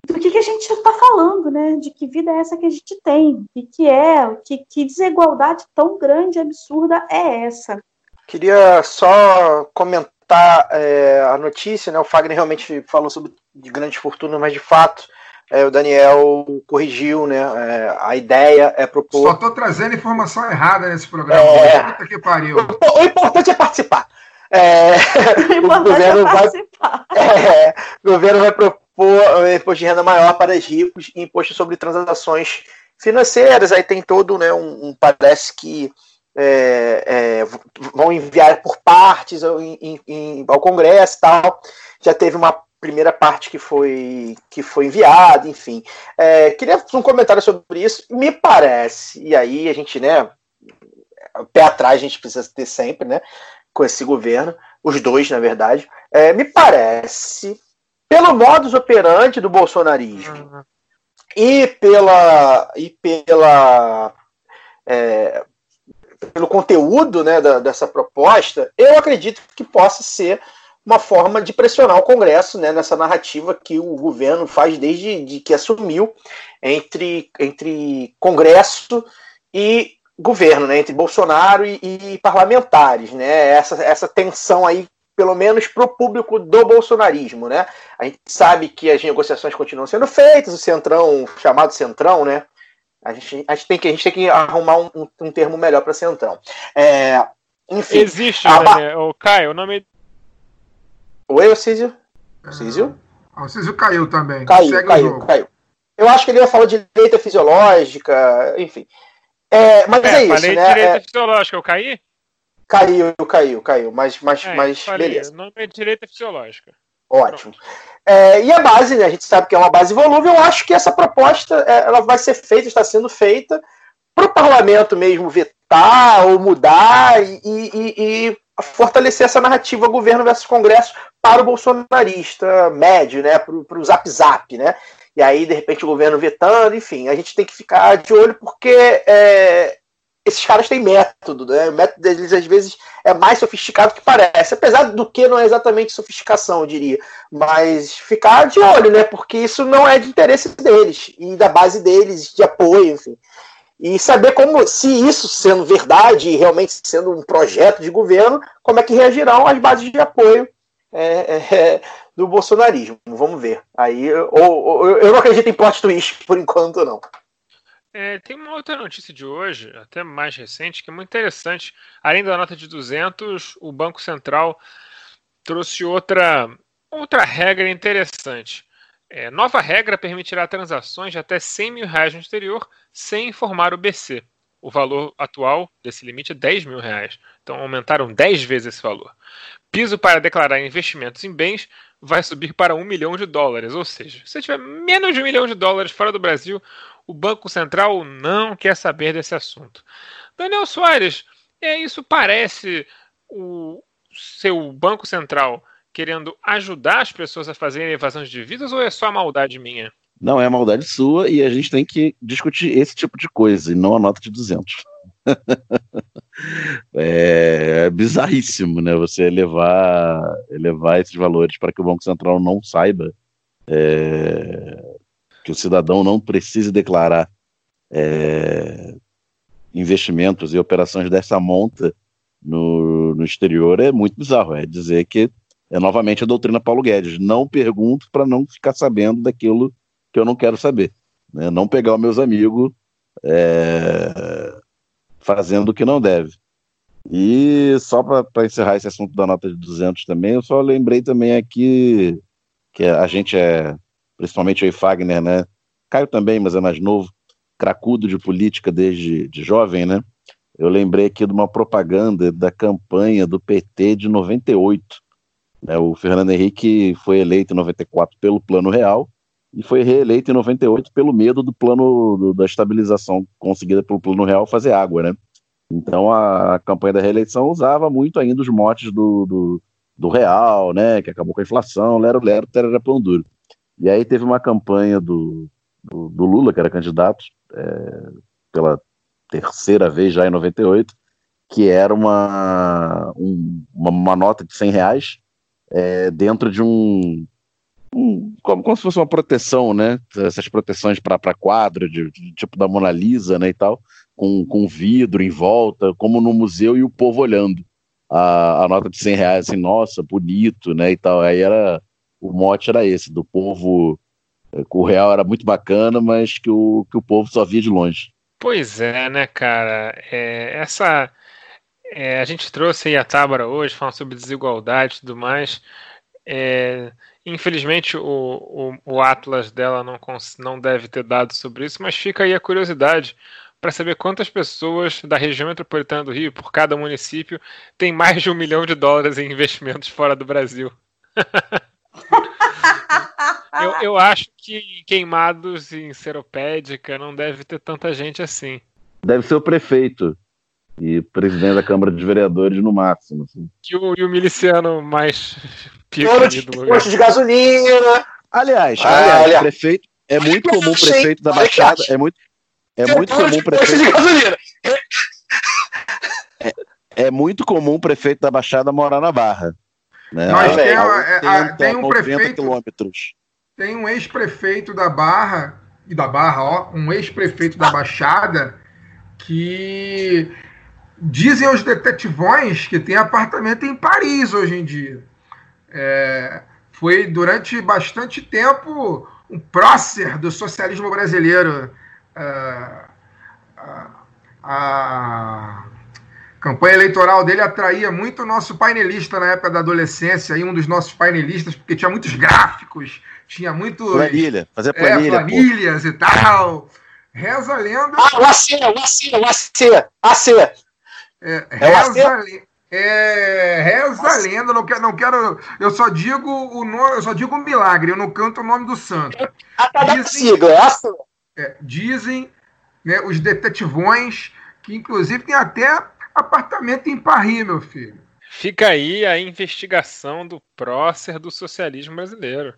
do que, que a gente está falando, né? De que vida é essa que a gente tem? E que é, que, que desigualdade tão grande e absurda é essa? Queria só comentar tá é, a notícia, né? O Fagner realmente falou sobre de grande fortuna, mas de fato é, o Daniel corrigiu, né? É, a ideia é propor. Só estou trazendo informação errada nesse programa. É... Puta que pariu. O, o importante é participar. É, o, o governo é participar. vai, é, o governo vai propor imposto de renda maior para os ricos e imposto sobre transações financeiras, aí tem todo, né, um, um parece que é, é, vão enviar por partes ao, em, em, ao Congresso e tal. Já teve uma primeira parte que foi que foi enviada, enfim. É, queria um comentário sobre isso. Me parece, e aí a gente, né, pé atrás a gente precisa ter sempre, né, com esse governo, os dois, na verdade. É, me parece, pelo modus operandi do bolsonarismo uhum. e pela e pela é, pelo conteúdo né, da, dessa proposta, eu acredito que possa ser uma forma de pressionar o Congresso né, nessa narrativa que o governo faz desde de que assumiu entre, entre Congresso e governo, né, entre Bolsonaro e, e parlamentares, né, essa, essa tensão aí, pelo menos para o público do bolsonarismo, né. A gente sabe que as negociações continuam sendo feitas, o centrão, chamado centrão, né, a gente, a gente, tem, que, a gente tem que arrumar um, um, um termo melhor para centrão. É, enfim. Existe, a... né, o Caio, o nome. Oi, Ocísio? Ocísio? É, o Ocísio caiu também. Caiu, Segue caiu, caiu. Eu acho que ele ia falar de direita fisiológica, enfim. É, mas é, é isso, falei né? direita é... fisiológica, eu caí? Caiu, caiu, caiu. Mas, mas, é, mas falei, beleza. O nome é direita fisiológica. Ótimo. É, e a base, né, a gente sabe que é uma base volúvel, eu acho que essa proposta é, ela vai ser feita, está sendo feita para o parlamento mesmo vetar ou mudar e, e, e, fortalecer essa narrativa governo versus Congresso para o bolsonarista médio, né, para o zap zap, né? E aí, de repente, o governo vetando, enfim, a gente tem que ficar de olho porque é, esses caras têm método, né? O método deles às vezes é mais sofisticado que parece, apesar do que não é exatamente sofisticação, eu diria, mas ficar de olho, né? Porque isso não é de interesse deles e da base deles, de apoio, enfim. E saber como, se isso sendo verdade e realmente sendo um projeto de governo, como é que reagirão as bases de apoio é, é, do bolsonarismo. Vamos ver. Aí, ou, ou, eu não acredito em plot twist por enquanto, não. É, tem uma outra notícia de hoje, até mais recente, que é muito interessante. Além da nota de 200, o Banco Central trouxe outra, outra regra interessante. É, nova regra permitirá transações de até 100 mil reais no exterior sem informar o BC. O valor atual desse limite é 10 mil reais. Então aumentaram 10 vezes esse valor. Piso para declarar investimentos em bens vai subir para 1 milhão de dólares. Ou seja, se tiver menos de um milhão de dólares fora do Brasil, o Banco Central não quer saber desse assunto. Daniel Soares, é, isso parece o seu Banco Central querendo ajudar as pessoas a fazerem evasão de dívidas ou é só maldade minha? Não, é maldade sua e a gente tem que discutir esse tipo de coisa e não a nota de 200. é bizarríssimo, né? Você elevar, elevar esses valores para que o Banco Central não saiba é, que o cidadão não precise declarar é, investimentos e operações dessa monta no, no exterior é muito bizarro. É dizer que é novamente a doutrina Paulo Guedes. Não pergunto para não ficar sabendo daquilo que eu não quero saber. Né? Não pegar os meus amigos é, fazendo o que não deve. E só para encerrar esse assunto da nota de 200 também, eu só lembrei também aqui que a gente é principalmente o Fagner, né? Caio também, mas é mais novo, cracudo de política desde de jovem, né? Eu lembrei aqui de uma propaganda da campanha do PT de 98. Né? O Fernando Henrique foi eleito em 94 pelo Plano Real e foi reeleito em 98 pelo medo do plano do, da estabilização conseguida pelo Plano Real fazer água, né? Então a, a campanha da reeleição usava muito ainda os motes do, do, do real, né? Que acabou com a inflação, lero, lero, terera, pão duro. E aí teve uma campanha do, do, do Lula, que era candidato, é, pela terceira vez já em 98, que era uma, um, uma, uma, nota de 100 reais é, dentro de um, um como, como, se fosse uma proteção, né? Essas proteções para quadro, de, de, tipo da Mona Lisa, né, e tal, com, com vidro em volta, como no museu e o povo olhando a, a nota de 100 reais, assim, nossa, bonito, né, e tal. Aí era o mote era esse, do povo. Eh, o real era muito bacana, mas que o, que o povo só via de longe. Pois é, né, cara? É, essa. É, a gente trouxe aí a Tábara hoje, falando sobre desigualdade e tudo mais. É, infelizmente o, o, o, Atlas dela não, não deve ter dados sobre isso, mas fica aí a curiosidade para saber quantas pessoas da região metropolitana do Rio, por cada município, tem mais de um milhão de dólares em investimentos fora do Brasil. eu, eu acho que em Queimados e em Seropédica não deve ter tanta gente assim. Deve ser o prefeito e presidente da Câmara de Vereadores no máximo. Assim. E, o, e o miliciano mais pica de posto de gasolina. Aliás, ah, aliás prefeito, é muito comum o prefeito da Baixada, é muito, é muito comum o prefeito. É, é muito comum o prefeito da Baixada morar na Barra. Né? Nós tem, a, tem um prefeito. Quilômetros. Tem um ex-prefeito da Barra, e da Barra, ó, um ex-prefeito da Baixada, que dizem os detetivões que tem apartamento em Paris hoje em dia. É, foi durante bastante tempo um prócer do socialismo brasileiro. É, a, a, campanha eleitoral dele atraía muito o nosso painelista na época da adolescência, aí um dos nossos painelistas, porque tinha muitos gráficos, tinha muito. Planilha, fazer planilha. É, planilhas pô. e tal. Reza a lenda. Ah, o AC, o AC, o AC, AC. É, reza, é, reza a lenda, não quero, não quero. Eu só digo o nome, eu só digo um milagre, eu não canto o nome do santo. Dizem, sigla, é é, dizem né, os detetivões que inclusive tem até apartamento em Paris, meu filho. Fica aí a investigação do prócer do socialismo brasileiro.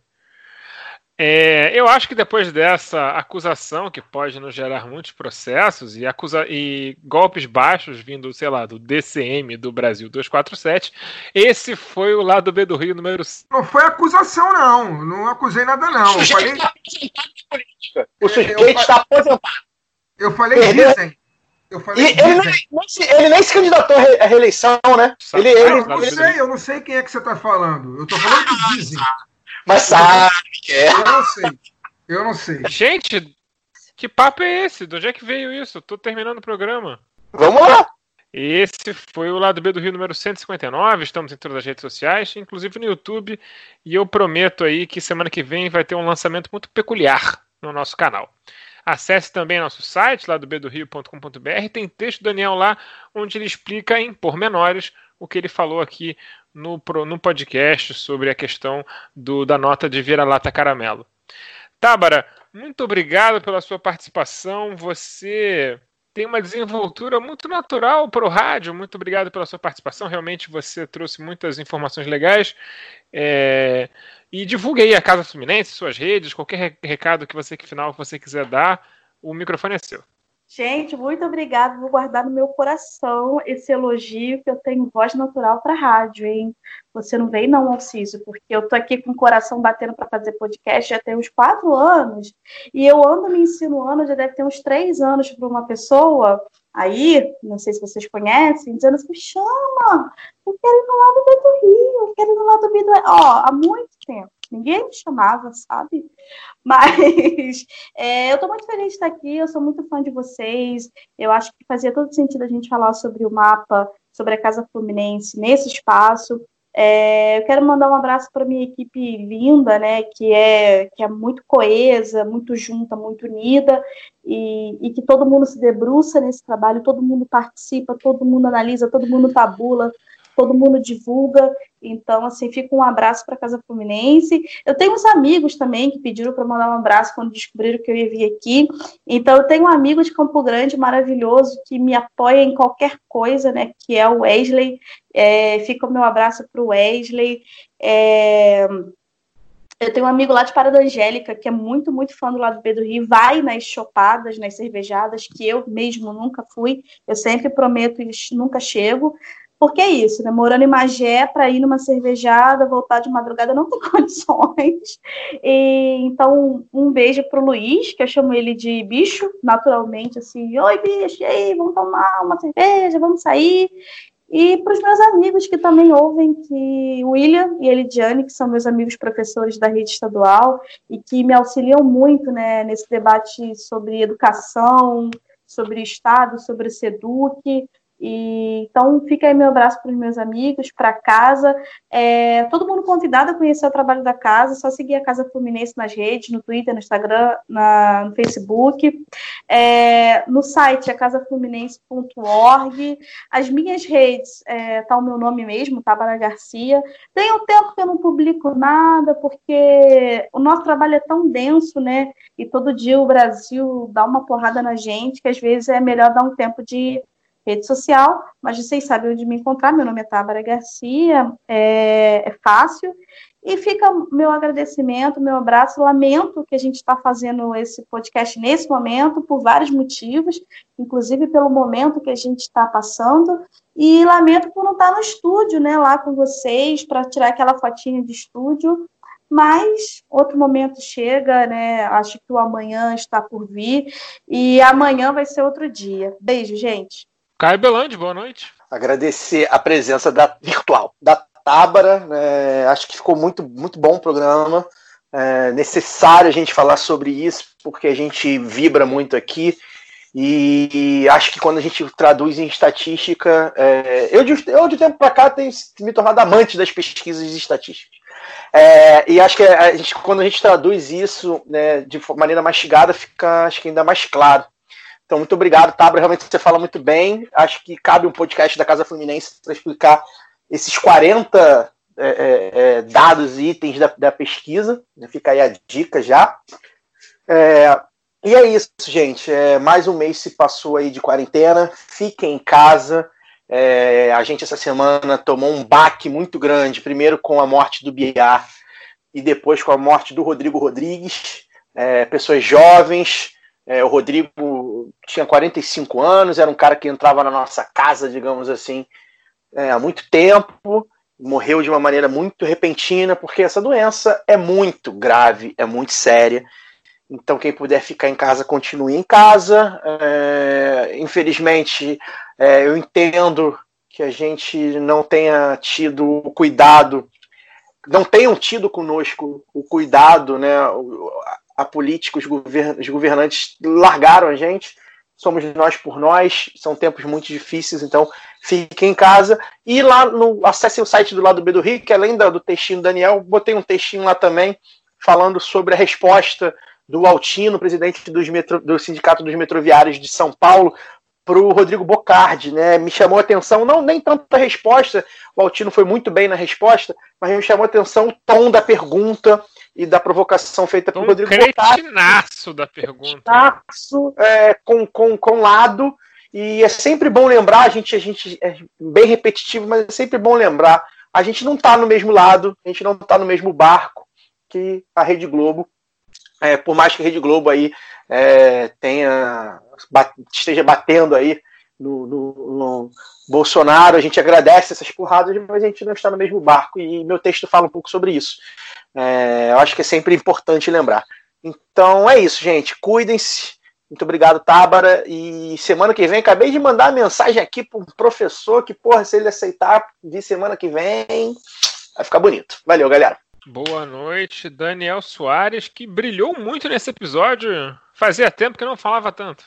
É, eu acho que depois dessa acusação, que pode nos gerar muitos processos e, acusa e golpes baixos vindo, sei lá, do DCM do Brasil 247, esse foi o lado B do Rio número 5. Não foi acusação, não. Não acusei nada, não. O sujeito falei... está O sujeito está aposentado. Eu falei dizem. Eu falei e ele, nem, ele nem se candidatou à reeleição, né? Ele, ele, eu não sei, eu não sei quem é que você está falando. Eu estou falando que dizem. Mas sabe que é. Eu não sei. Eu não sei. Gente, que papo é esse? De onde é que veio isso? Tô terminando o programa. Vamos lá! Esse foi o lado B do Rio número 159. Estamos em todas as redes sociais, inclusive no YouTube. E eu prometo aí que semana que vem vai ter um lançamento muito peculiar no nosso canal. Acesse também nosso site, lá do bdorio.com.br. Tem texto do Daniel lá, onde ele explica em pormenores o que ele falou aqui no, no podcast sobre a questão do, da nota de vira-lata caramelo. Tábara, muito obrigado pela sua participação. Você tem uma desenvoltura muito natural para o rádio. Muito obrigado pela sua participação. Realmente você trouxe muitas informações legais. É... E divulgue aí a Casa Fluminense, suas redes, qualquer recado que você que final que você quiser dar. O microfone é seu. Gente, muito obrigada. Vou guardar no meu coração esse elogio que eu tenho voz natural para rádio, hein? Você não vem, não, Alciso, porque eu tô aqui com o coração batendo para fazer podcast já tem uns quatro anos e eu ando me insinuando, já deve ter uns três anos para uma pessoa aí, não sei se vocês conhecem, dizendo assim: chama, eu quero ir no lado do Rio, eu quero ir no lado do Rio. Ó, há muito tempo ninguém me chamava, sabe? Mas é, eu estou muito feliz de estar aqui, eu sou muito fã de vocês. Eu acho que fazia todo sentido a gente falar sobre o mapa, sobre a Casa Fluminense nesse espaço. É, eu quero mandar um abraço para minha equipe linda, né, que é que é muito coesa, muito junta, muito unida e, e que todo mundo se debruça nesse trabalho, todo mundo participa, todo mundo analisa, todo mundo tabula, todo mundo divulga. Então, assim, fica um abraço para a Casa Fluminense. Eu tenho uns amigos também que pediram para mandar um abraço quando descobriram que eu ia vir aqui. Então, eu tenho um amigo de Campo Grande maravilhoso que me apoia em qualquer coisa, né? Que é o Wesley. É, fica o meu abraço para o Wesley. É, eu tenho um amigo lá de Parada Angélica, que é muito, muito fã do lado B do Rio, vai nas chopadas, nas cervejadas, que eu mesmo nunca fui. Eu sempre prometo e nunca chego. Porque é isso, né? Morando em Magé, para ir numa cervejada, voltar de madrugada, não tem condições. E, então, um beijo pro Luiz, que eu chamo ele de bicho, naturalmente, assim, oi, bicho, e aí, vamos tomar uma cerveja, vamos sair. E para os meus amigos que também ouvem, que William e Elidiane, que são meus amigos professores da rede estadual e que me auxiliam muito né, nesse debate sobre educação, sobre Estado, sobre SEDUC, E, então, fica aí meu abraço para os meus amigos, para casa. É, todo mundo convidado a conhecer o trabalho da casa, só seguir a Casa Fluminense nas redes, no Twitter, no Instagram, na, no Facebook. É, no site é casafluminense.org. As minhas redes, é, tá o meu nome mesmo, Tabara Garcia. Tem um tempo que eu não publico nada, porque o nosso trabalho é tão denso, né? E todo dia o Brasil dá uma porrada na gente, que às vezes é melhor dar um tempo de rede social, mas vocês sabem onde me encontrar. Meu nome é Tábara Garcia, é, é fácil. E fica meu agradecimento, meu abraço. Lamento que a gente está fazendo esse podcast nesse momento, por vários motivos, inclusive pelo momento que a gente está passando. E lamento por não estar no estúdio, né, lá com vocês, para tirar aquela fotinha de estúdio. Mas outro momento chega, né? Acho que o amanhã está por vir. E amanhã vai ser outro dia. Beijo, gente. Caio Belandi, boa noite. Agradecer a presença da virtual, da Tábara. Né? acho que ficou muito, muito bom o programa. É necessário a gente falar sobre isso, porque a gente vibra muito aqui. E acho que quando a gente traduz em estatística, é, eu, de, eu de tempo para cá tenho me tornado amante das pesquisas estatísticas. É, e acho que a gente, quando a gente traduz isso né, de maneira mastigada, fica acho que ainda mais claro. Então, muito obrigado, Tabra. Realmente você fala muito bem. Acho que cabe um podcast da Casa Fluminense para explicar esses 40 é, é, é, dados e itens da, da, pesquisa. Fica aí a dica já. É, e é isso, gente. É, mais um mês se passou aí de quarentena. Fiquem em casa. É, a gente essa semana tomou um baque muito grande, primeiro com a morte do Biar e depois com a morte do Rodrigo Rodrigues. pessoas jovens, o Rodrigo tinha 45 anos, era um cara que entrava na nossa casa, digamos assim, é, há muito tempo, morreu de uma maneira muito repentina, porque essa doença é muito grave, é muito séria. Então, quem puder ficar em casa, continue em casa. É, infelizmente, é, eu entendo que a gente não tenha tido o cuidado, não tenham tido conosco o cuidado, né, a políticos, os governantes largaram a gente, somos nós por nós, são tempos muito difíceis, então fiquem em casa. E lá no acessem o site do lado B do Rio, que além do textinho do Daniel, botei um textinho lá também falando sobre a resposta do Altino, presidente dos metro, do Sindicato dos Metroviários de São Paulo, para o Rodrigo Bocardi, né? Me chamou a atenção, não nem tanto a resposta, o Altino foi muito bem na resposta, mas me chamou a atenção o tom da pergunta, e da provocação feita por um Rodrigo cretinaço da pergunta. Cretinaço, é, com, com, com lado. E é sempre bom lembrar, a gente, a gente é bem repetitivo, mas é sempre bom lembrar. A gente não está no mesmo lado, a gente não está no mesmo barco que a Rede Globo. É, por mais que a Rede Globo aí é, tenha esteja batendo aí no, no, no, Bolsonaro, a gente agradece essas porradas, mas a gente não está no mesmo barco e meu texto fala um pouco sobre isso. É, eu acho que é sempre importante lembrar. Então é isso, gente. Cuidem-se. Muito obrigado, Tábara. E semana que vem, acabei de mandar mensagem aqui para um professor que, porra, se ele aceitar, de semana que vem, vai ficar bonito. Valeu, galera. Boa noite, Daniel Soares, que brilhou muito nesse episódio. Fazia tempo que não falava tanto.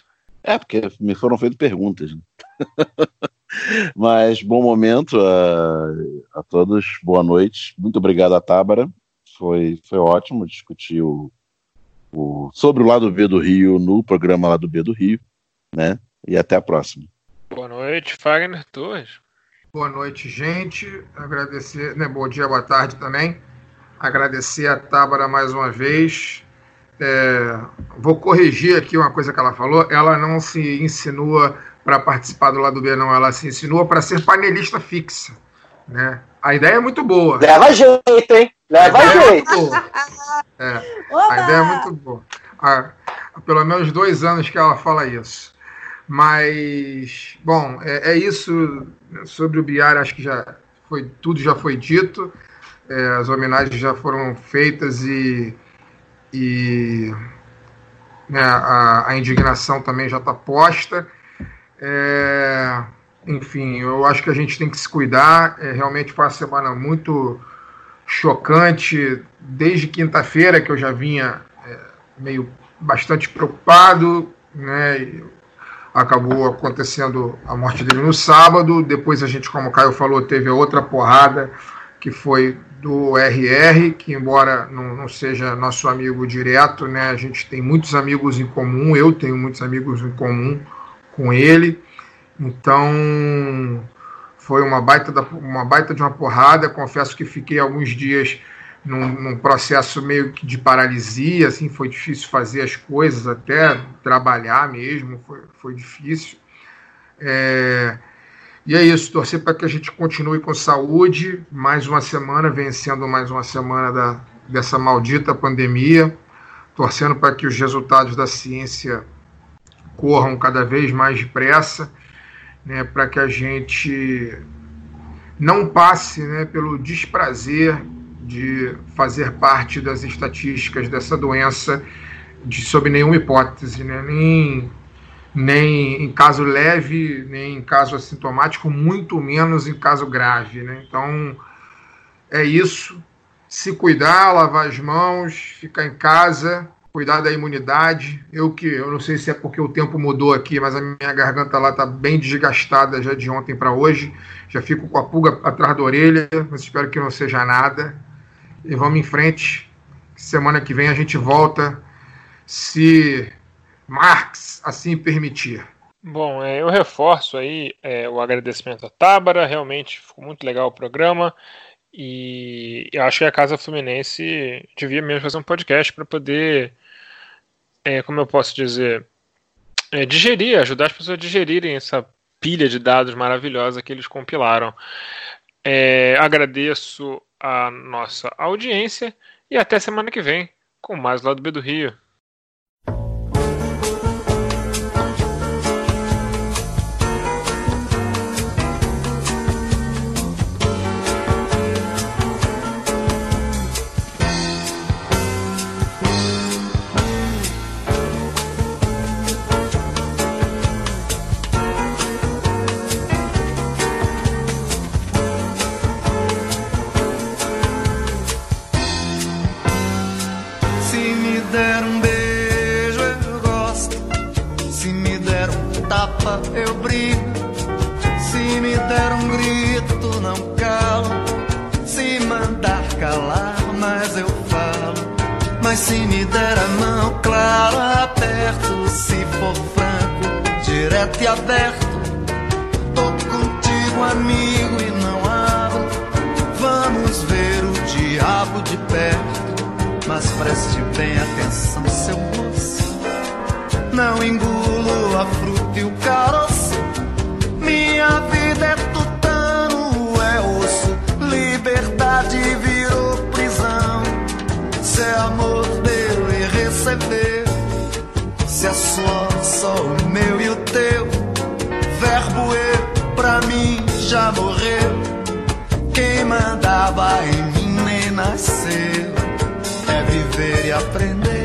É, porque me foram feitas perguntas. Né? Mas bom momento a, a todos, boa noite. Muito obrigado a Tábara foi, foi ótimo discutir o, o, sobre o lado B do Rio no programa Lado B do Rio, né? E até a próxima. Boa noite, Fagner Torres. Boa noite, gente. Agradecer, né? Bom dia, boa tarde também. Agradecer a Tábara mais uma vez. É, vou corrigir aqui uma coisa que ela falou. Ela não se insinua para participar do lado B, não. Ela se insinua para ser panelista fixa, né? A ideia é muito boa. Leva jeito, hein? Leva a jeito. É, é, a ideia é muito boa. Há, há, pelo menos dois anos que ela fala isso. Mas, bom, é, é isso sobre o Biar, acho que já foi tudo já foi dito. É, as homenagens já foram feitas e, e né, a, a, indignação também já está posta. É, enfim, eu acho que a gente tem que se cuidar. É, realmente foi uma semana muito chocante, desde quinta-feira que eu já vinha é, meio bastante preocupado, né? acabou acontecendo a morte dele no sábado. Depois a gente, como o Caio falou, teve outra porrada que foi do RR, que embora não, não, seja nosso amigo direto, né, a gente tem muitos amigos em comum, eu tenho muitos amigos em comum com ele, então foi uma baita, da, uma baita de uma porrada, confesso que fiquei alguns dias num, num, processo meio que de paralisia, assim, foi difícil fazer as coisas, até trabalhar mesmo, foi, foi difícil. É, e é isso, torcer para que a gente continue com saúde, mais uma semana, vencendo mais uma semana da, dessa maldita pandemia, torcendo para que os resultados da ciência corram cada vez mais depressa, né, para que a gente não passe né, pelo desprazer de fazer parte das estatísticas dessa doença de, sob nenhuma hipótese, né, nem nem em caso leve, nem em caso assintomático, muito menos em caso grave. Né? Então, é isso. Se cuidar, lavar as mãos, ficar em casa, cuidar da imunidade. Eu que eu não sei se é porque o tempo mudou aqui, mas a minha garganta lá está bem desgastada já de ontem para hoje. Já fico com a pulga atrás da orelha, mas espero que não seja nada. E vamos em frente. Semana que vem a gente volta. Se Marx assim permitir. Bom, é, eu reforço aí é, o agradecimento à Tábara, realmente ficou muito legal o programa e eu acho que a Casa Fluminense devia mesmo fazer um podcast para poder, é, como eu posso dizer, é, digerir, ajudar as pessoas a digerirem essa pilha de dados maravilhosa que eles compilaram. É, agradeço a nossa audiência e até semana que vem com mais Lado B do Rio. eu brigo. Se me der um grito, não calo. Se mandar calar, mas eu falo. Mas se me der a mão, claro, aperto. Se for franco, direto e aberto. Tô contigo, amigo, e não abro. Vamos ver o diabo de perto. Mas preste bem atenção, seu moço não engulo a fruta e o caroço. Minha vida é tutano, é osso. Liberdade virou prisão. Se é amor deu e recebeu, se é só, só o meu e o teu. Verbo eu, pra mim já morreu. Quem mandava em mim nem nasceu. É viver e aprender.